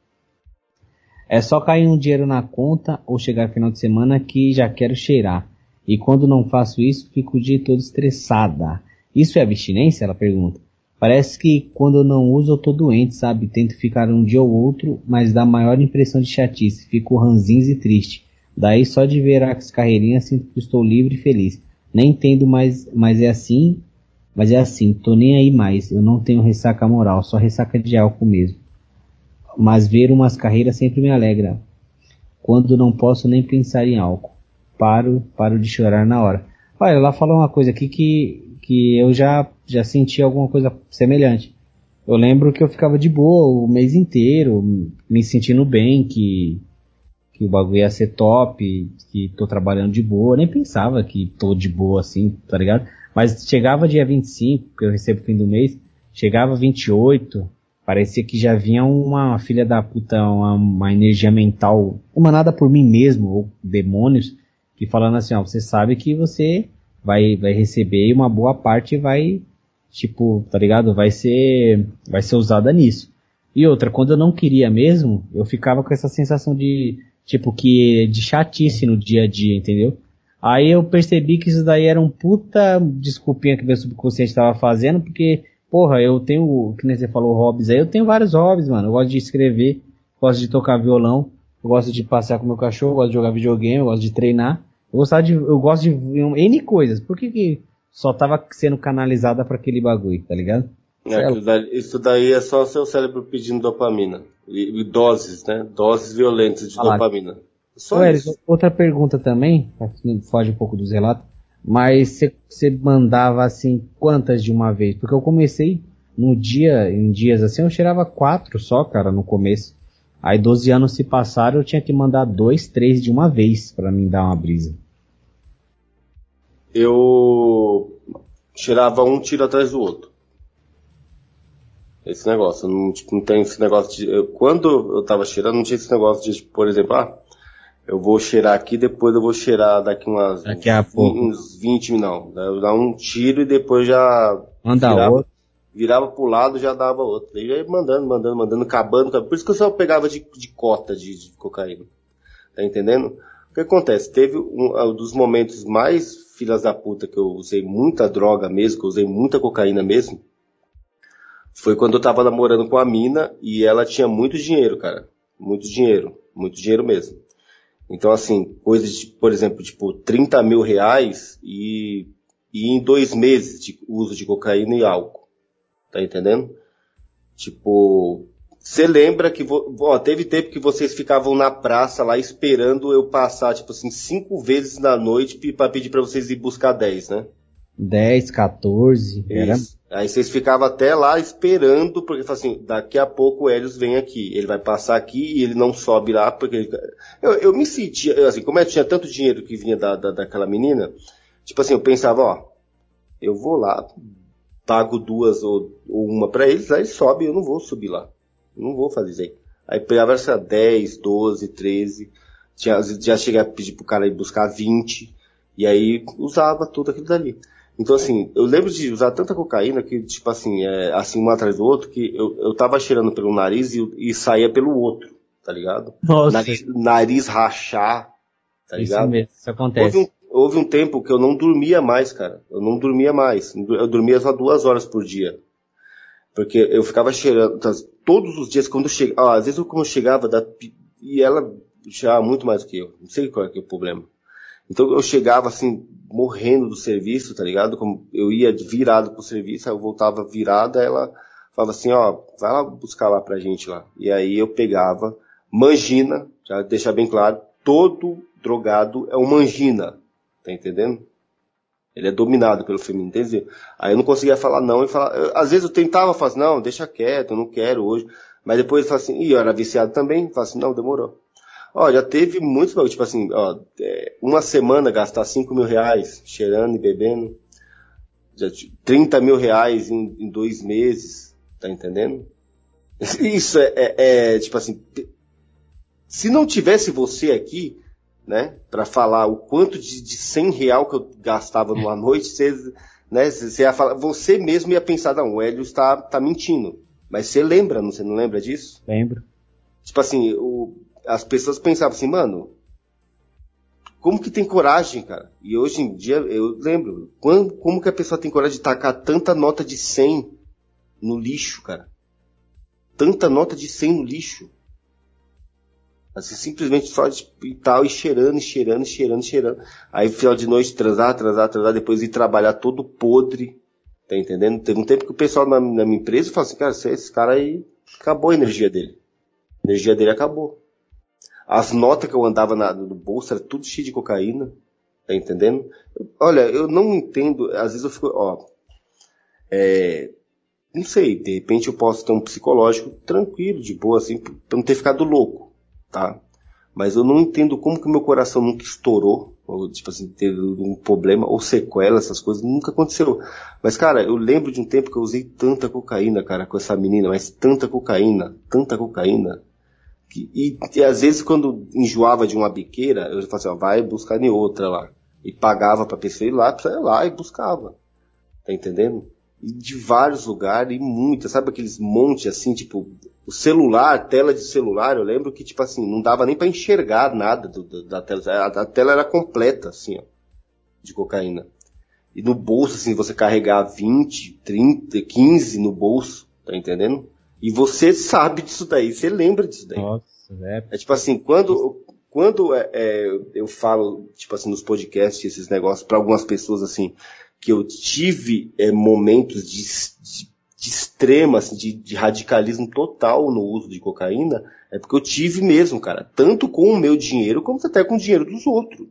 É só cair um dinheiro na conta ou chegar final de semana que já quero cheirar. E quando não faço isso, fico o dia todo estressada. Isso é abstinência? Ela pergunta. Parece que quando eu não uso eu tô doente, sabe? Tento ficar um dia ou outro, mas dá maior impressão de chatice. Fico ranzinho e triste. Daí só de ver as carreirinhas sinto que estou livre e feliz. Nem entendo mais, mas é assim, mas é assim, tô nem aí mais. Eu não tenho ressaca moral, só ressaca de álcool mesmo mas ver umas carreiras sempre me alegra. Quando não posso nem pensar em álcool. Paro, paro de chorar na hora. Olha, ela falou uma coisa aqui que, que eu já, já senti alguma coisa semelhante. Eu lembro que eu ficava de boa o mês inteiro, me sentindo bem, que, que o bagulho ia ser top, que tô trabalhando de boa. nem pensava que tô de boa assim, tá ligado? Mas chegava dia 25, que eu recebo fim do mês, chegava 28, Parecia que já vinha uma filha da puta, uma, uma energia mental emanada por mim mesmo, ou demônios, que falando assim, ó, você sabe que você vai, vai receber e uma boa parte vai, tipo, tá ligado? Vai ser, vai ser usada nisso. E outra, quando eu não queria mesmo, eu ficava com essa sensação de, tipo, que, de chatice no dia a dia, entendeu? Aí eu percebi que isso daí era um puta desculpinha que meu subconsciente estava fazendo, porque Porra, eu tenho, que nem você falou, hobbies aí, eu tenho vários hobbies, mano. Eu gosto de escrever, gosto de tocar violão, gosto de passear com meu cachorro, gosto de jogar videogame, gosto de treinar. Eu, gostava de, eu gosto de N coisas. Por que, que só tava sendo canalizada para aquele bagulho, tá ligado? É, isso daí é só seu cérebro pedindo dopamina. E, e doses, né? Doses violentas de dopamina. Só Ué. Outra pergunta também, foge um pouco dos relatos. Mas você mandava assim quantas de uma vez? Porque eu comecei no dia, em dias assim, eu cheirava quatro só, cara, no começo. Aí 12 anos se passaram, eu tinha que mandar dois, três de uma vez para mim dar uma brisa. Eu cheirava um tiro atrás do outro. Esse negócio, não, tipo, não tem esse negócio de. Eu, quando eu tava cheirando, não tinha esse negócio de, por exemplo, ah, eu vou cheirar aqui, depois eu vou cheirar daqui umas daqui a pouco. uns 20, não. Eu dar um tiro e depois já Manda virava, outro. virava pro lado já dava outro. Daí ia mandando, mandando, mandando, acabando, acabando. Por isso que eu só pegava de, de cota de, de cocaína. Tá entendendo? O que acontece? Teve um, um dos momentos mais filas da puta que eu usei muita droga mesmo, que eu usei muita cocaína mesmo. Foi quando eu tava namorando com a mina e ela tinha muito dinheiro, cara. Muito dinheiro. Muito dinheiro mesmo. Então, assim, coisas, de, por exemplo, tipo, 30 mil reais e, e em dois meses de uso de cocaína e álcool. Tá entendendo? Tipo, você lembra que, ó, teve tempo que vocês ficavam na praça lá esperando eu passar, tipo assim, cinco vezes na noite para pedir para vocês ir buscar 10, né? 10, 14, era... Aí vocês ficavam até lá esperando, porque assim, daqui a pouco o Helios vem aqui. Ele vai passar aqui e ele não sobe lá, porque ele... eu, eu me sentia, assim, como eu tinha tanto dinheiro que vinha da, da, daquela menina, tipo assim, eu pensava, ó, eu vou lá, pago duas ou, ou uma para eles, aí sobe, eu não vou subir lá. não vou fazer isso aí. Aí pegava essa 10, 12, 13, tinha, já cheguei a pedir pro cara ir buscar 20, e aí usava tudo aquilo dali. Então, assim, eu lembro de usar tanta cocaína que, tipo assim, é, assim, um atrás do outro, que eu, eu tava cheirando pelo nariz e, e saía pelo outro, tá ligado? Nossa. Nariz, nariz rachar, tá ligado? Isso mesmo, isso acontece. Houve um, houve um tempo que eu não dormia mais, cara. Eu não dormia mais. Eu dormia só duas horas por dia. Porque eu ficava cheirando, tá, todos os dias, quando chegava, ah, às vezes eu, quando eu chegava, da, e ela cheirava muito mais do que eu. Não sei qual é, que é o problema. Então eu chegava assim, morrendo do serviço, tá ligado? Como eu ia virado pro serviço, aí eu voltava virada, ela falava assim, ó, vai lá buscar lá pra gente lá. E aí eu pegava, mangina, já deixar bem claro, todo drogado é uma angina, tá entendendo? Ele é dominado pelo feminino, entende? Aí eu não conseguia falar não e falar, eu, às vezes eu tentava falar assim, não, deixa quieto, eu não quero hoje, mas depois eu falo assim, e eu era viciado também, falo assim, não, demorou. Ó, já teve muitos, tipo assim, ó, é, uma semana gastar 5 mil reais cheirando e bebendo, já, 30 mil reais em, em dois meses, tá entendendo? (laughs) Isso é, é, é, tipo assim, se não tivesse você aqui, né, para falar o quanto de, de 100 real que eu gastava numa (laughs) noite, você, né, você ia falar, você mesmo ia pensar, não, o Hélio está tá mentindo. Mas você lembra, não, você não lembra disso? Lembro. Tipo assim, o, as pessoas pensavam assim, mano, como que tem coragem, cara? E hoje em dia, eu lembro, como, como que a pessoa tem coragem de tacar tanta nota de 100 no lixo, cara? Tanta nota de 100 no lixo. Assim, simplesmente só de, e tal, e cheirando, e cheirando, e cheirando, e cheirando. Aí, final de noite, transar, transar, transar, depois ir trabalhar todo podre. Tá entendendo? Teve um tempo que o pessoal na, na minha empresa falou assim, cara, esse cara aí, acabou a energia dele. A energia dele acabou. As notas que eu andava na, no bolso era tudo cheio de cocaína. Tá entendendo? Olha, eu não entendo, às vezes eu fico, ó, é, não sei, de repente eu posso ter um psicológico tranquilo, de boa, assim, pra não ter ficado louco tá? Mas eu não entendo como que meu coração nunca estourou, ou tipo assim, teve um problema, ou sequela, essas coisas, nunca aconteceu. Mas, cara, eu lembro de um tempo que eu usei tanta cocaína, cara, com essa menina, mas tanta cocaína, tanta cocaína. Que, e, e, às vezes quando enjoava de uma biqueira, eu falava assim, ó, vai buscar em outra lá. E pagava pra pessoa ir lá, pra ir lá e buscava. Tá entendendo? E de vários lugares, e muitas, sabe aqueles montes assim, tipo, o celular, tela de celular, eu lembro que, tipo assim, não dava nem para enxergar nada do, do, da tela. A, a, tela era completa, assim, ó, de cocaína. E no bolso, assim, você carregar 20, 30, 15 no bolso, tá entendendo? E você sabe disso daí, você lembra disso daí. Nossa, é. é tipo assim, quando, quando é, é, eu falo, tipo assim, nos podcasts, esses negócios, para algumas pessoas, assim, que eu tive é, momentos de, de de extrema, assim, de, de, radicalismo total no uso de cocaína, é porque eu tive mesmo, cara. Tanto com o meu dinheiro, como até com o dinheiro dos outros.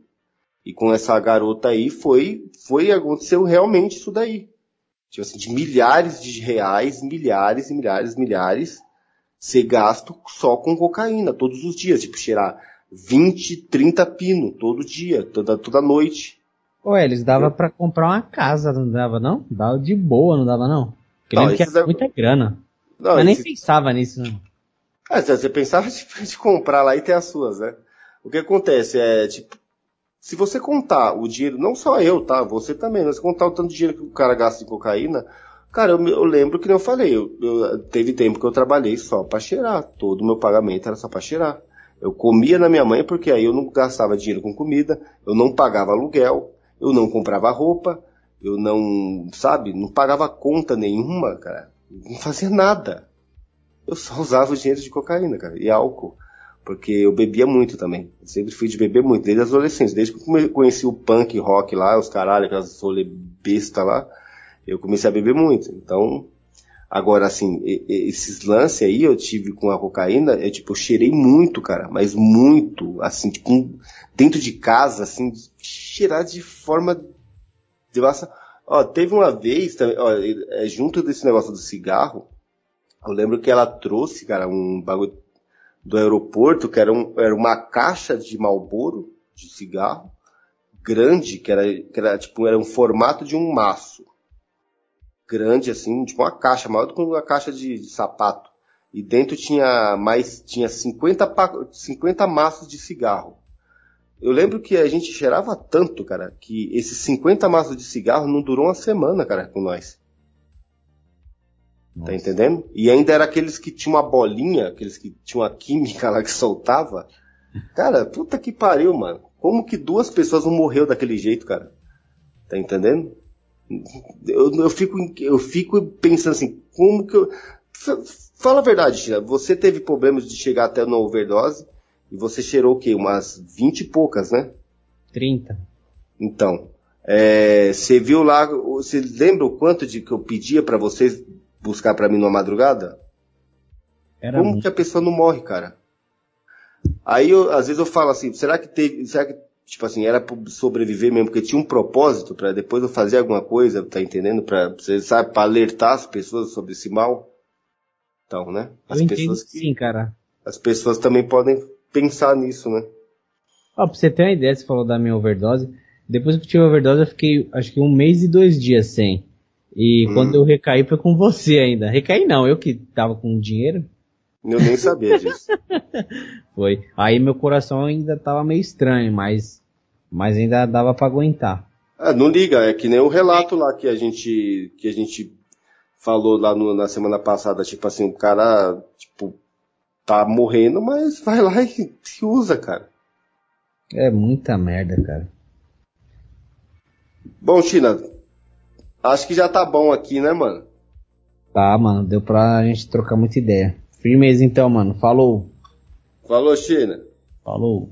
E com essa garota aí foi, foi, aconteceu realmente isso daí. Tipo assim, de milhares de reais, milhares e milhares e milhares, ser gasto só com cocaína, todos os dias. Tipo, cheirar 20, 30 pino, todo dia, toda, toda noite. Ué, eles dava para comprar uma casa, não dava não? Dava de boa, não dava não? Porque não, que era é... muita grana. Não, Mas nem pensava nisso, não. Ah, você pensava (laughs) de, de, comprar lá e ter as suas, né? O que acontece é, tipo, se você contar o dinheiro, não só eu, tá? Você também, mas contar o tanto de dinheiro que o cara gasta em cocaína, cara, eu, eu lembro que eu falei, eu, eu, teve tempo que eu trabalhei só para cheirar. Todo o meu pagamento era só para cheirar. Eu comia na minha mãe porque aí eu não gastava dinheiro com comida, eu não pagava aluguel, eu não comprava roupa, eu não, sabe, não pagava conta nenhuma, cara. Não fazia nada. Eu só usava o dinheiro de cocaína, cara, e álcool. Porque eu bebia muito também. Eu sempre fui de beber muito, desde a adolescência. Desde que eu conheci o punk rock lá, os caralho, aquelas rolê besta lá, eu comecei a beber muito. Então, agora assim, esses lances aí eu tive com a cocaína, eu tipo, eu cheirei muito, cara, mas muito, assim, tipo, dentro de casa, assim, cheirar de forma devassa. Ó, teve uma vez, ó, é, junto desse negócio do cigarro, eu lembro que ela trouxe, cara, um bagulho do aeroporto, que era, um, era uma caixa de Malboro, de cigarro, grande, que era, que era, tipo, era um formato de um maço. Grande, assim, tipo uma caixa, maior do que uma caixa de, de sapato. E dentro tinha mais, tinha 50, 50 maços de cigarro. Eu lembro que a gente cheirava tanto, cara, que esses 50 maços de cigarro não durou uma semana, cara, com nós. Tá Nossa. Tá entendendo? E ainda era aqueles que tinham uma bolinha, aqueles que tinham uma química lá que soltava. (laughs) Cara, puta que pariu, mano. Como que duas pessoas não morreu daquele jeito, cara? Tá entendendo? Eu, eu, fico, eu fico pensando assim, como que eu. Fala a verdade, Tia. Você teve problemas de chegar até uma overdose e você cheirou o quê? Umas 20 e poucas, né? 30. Então, é, você viu lá, você lembra o quanto de que eu pedia para vocês buscar para mim numa madrugada? Era Como muito. que a pessoa não morre, cara? Aí eu, às vezes eu falo assim, será que teve, será que, tipo assim, era pra sobreviver mesmo, porque tinha um propósito para depois eu fazer alguma coisa, tá entendendo? Pra, você sabe, pra alertar as pessoas sobre esse mal? Então, né? As eu pessoas que, sim, cara. As pessoas também podem pensar nisso, né? Ó, pra você ter uma ideia, você falou da minha overdose. Depois que eu tive overdose, eu fiquei, acho que um mês e dois dias sem. E hum. quando eu recaí foi com você ainda. Recaí não, eu que tava com dinheiro. Eu nem sabia (laughs) disso. Foi. Aí meu coração ainda tava meio estranho, mas, mas ainda dava para aguentar. Ah, não liga, é que nem o relato lá que a gente, que a gente falou lá no, na semana passada, tipo assim, o cara, tipo, tá morrendo, mas vai lá e se usa, cara. É muita merda, cara. Bom, China, acho que já tá bom aqui, né, mano? Tá, mano, deu pra gente trocar muita ideia. Firmeza então, mano. Falou. Falou, China. Falou.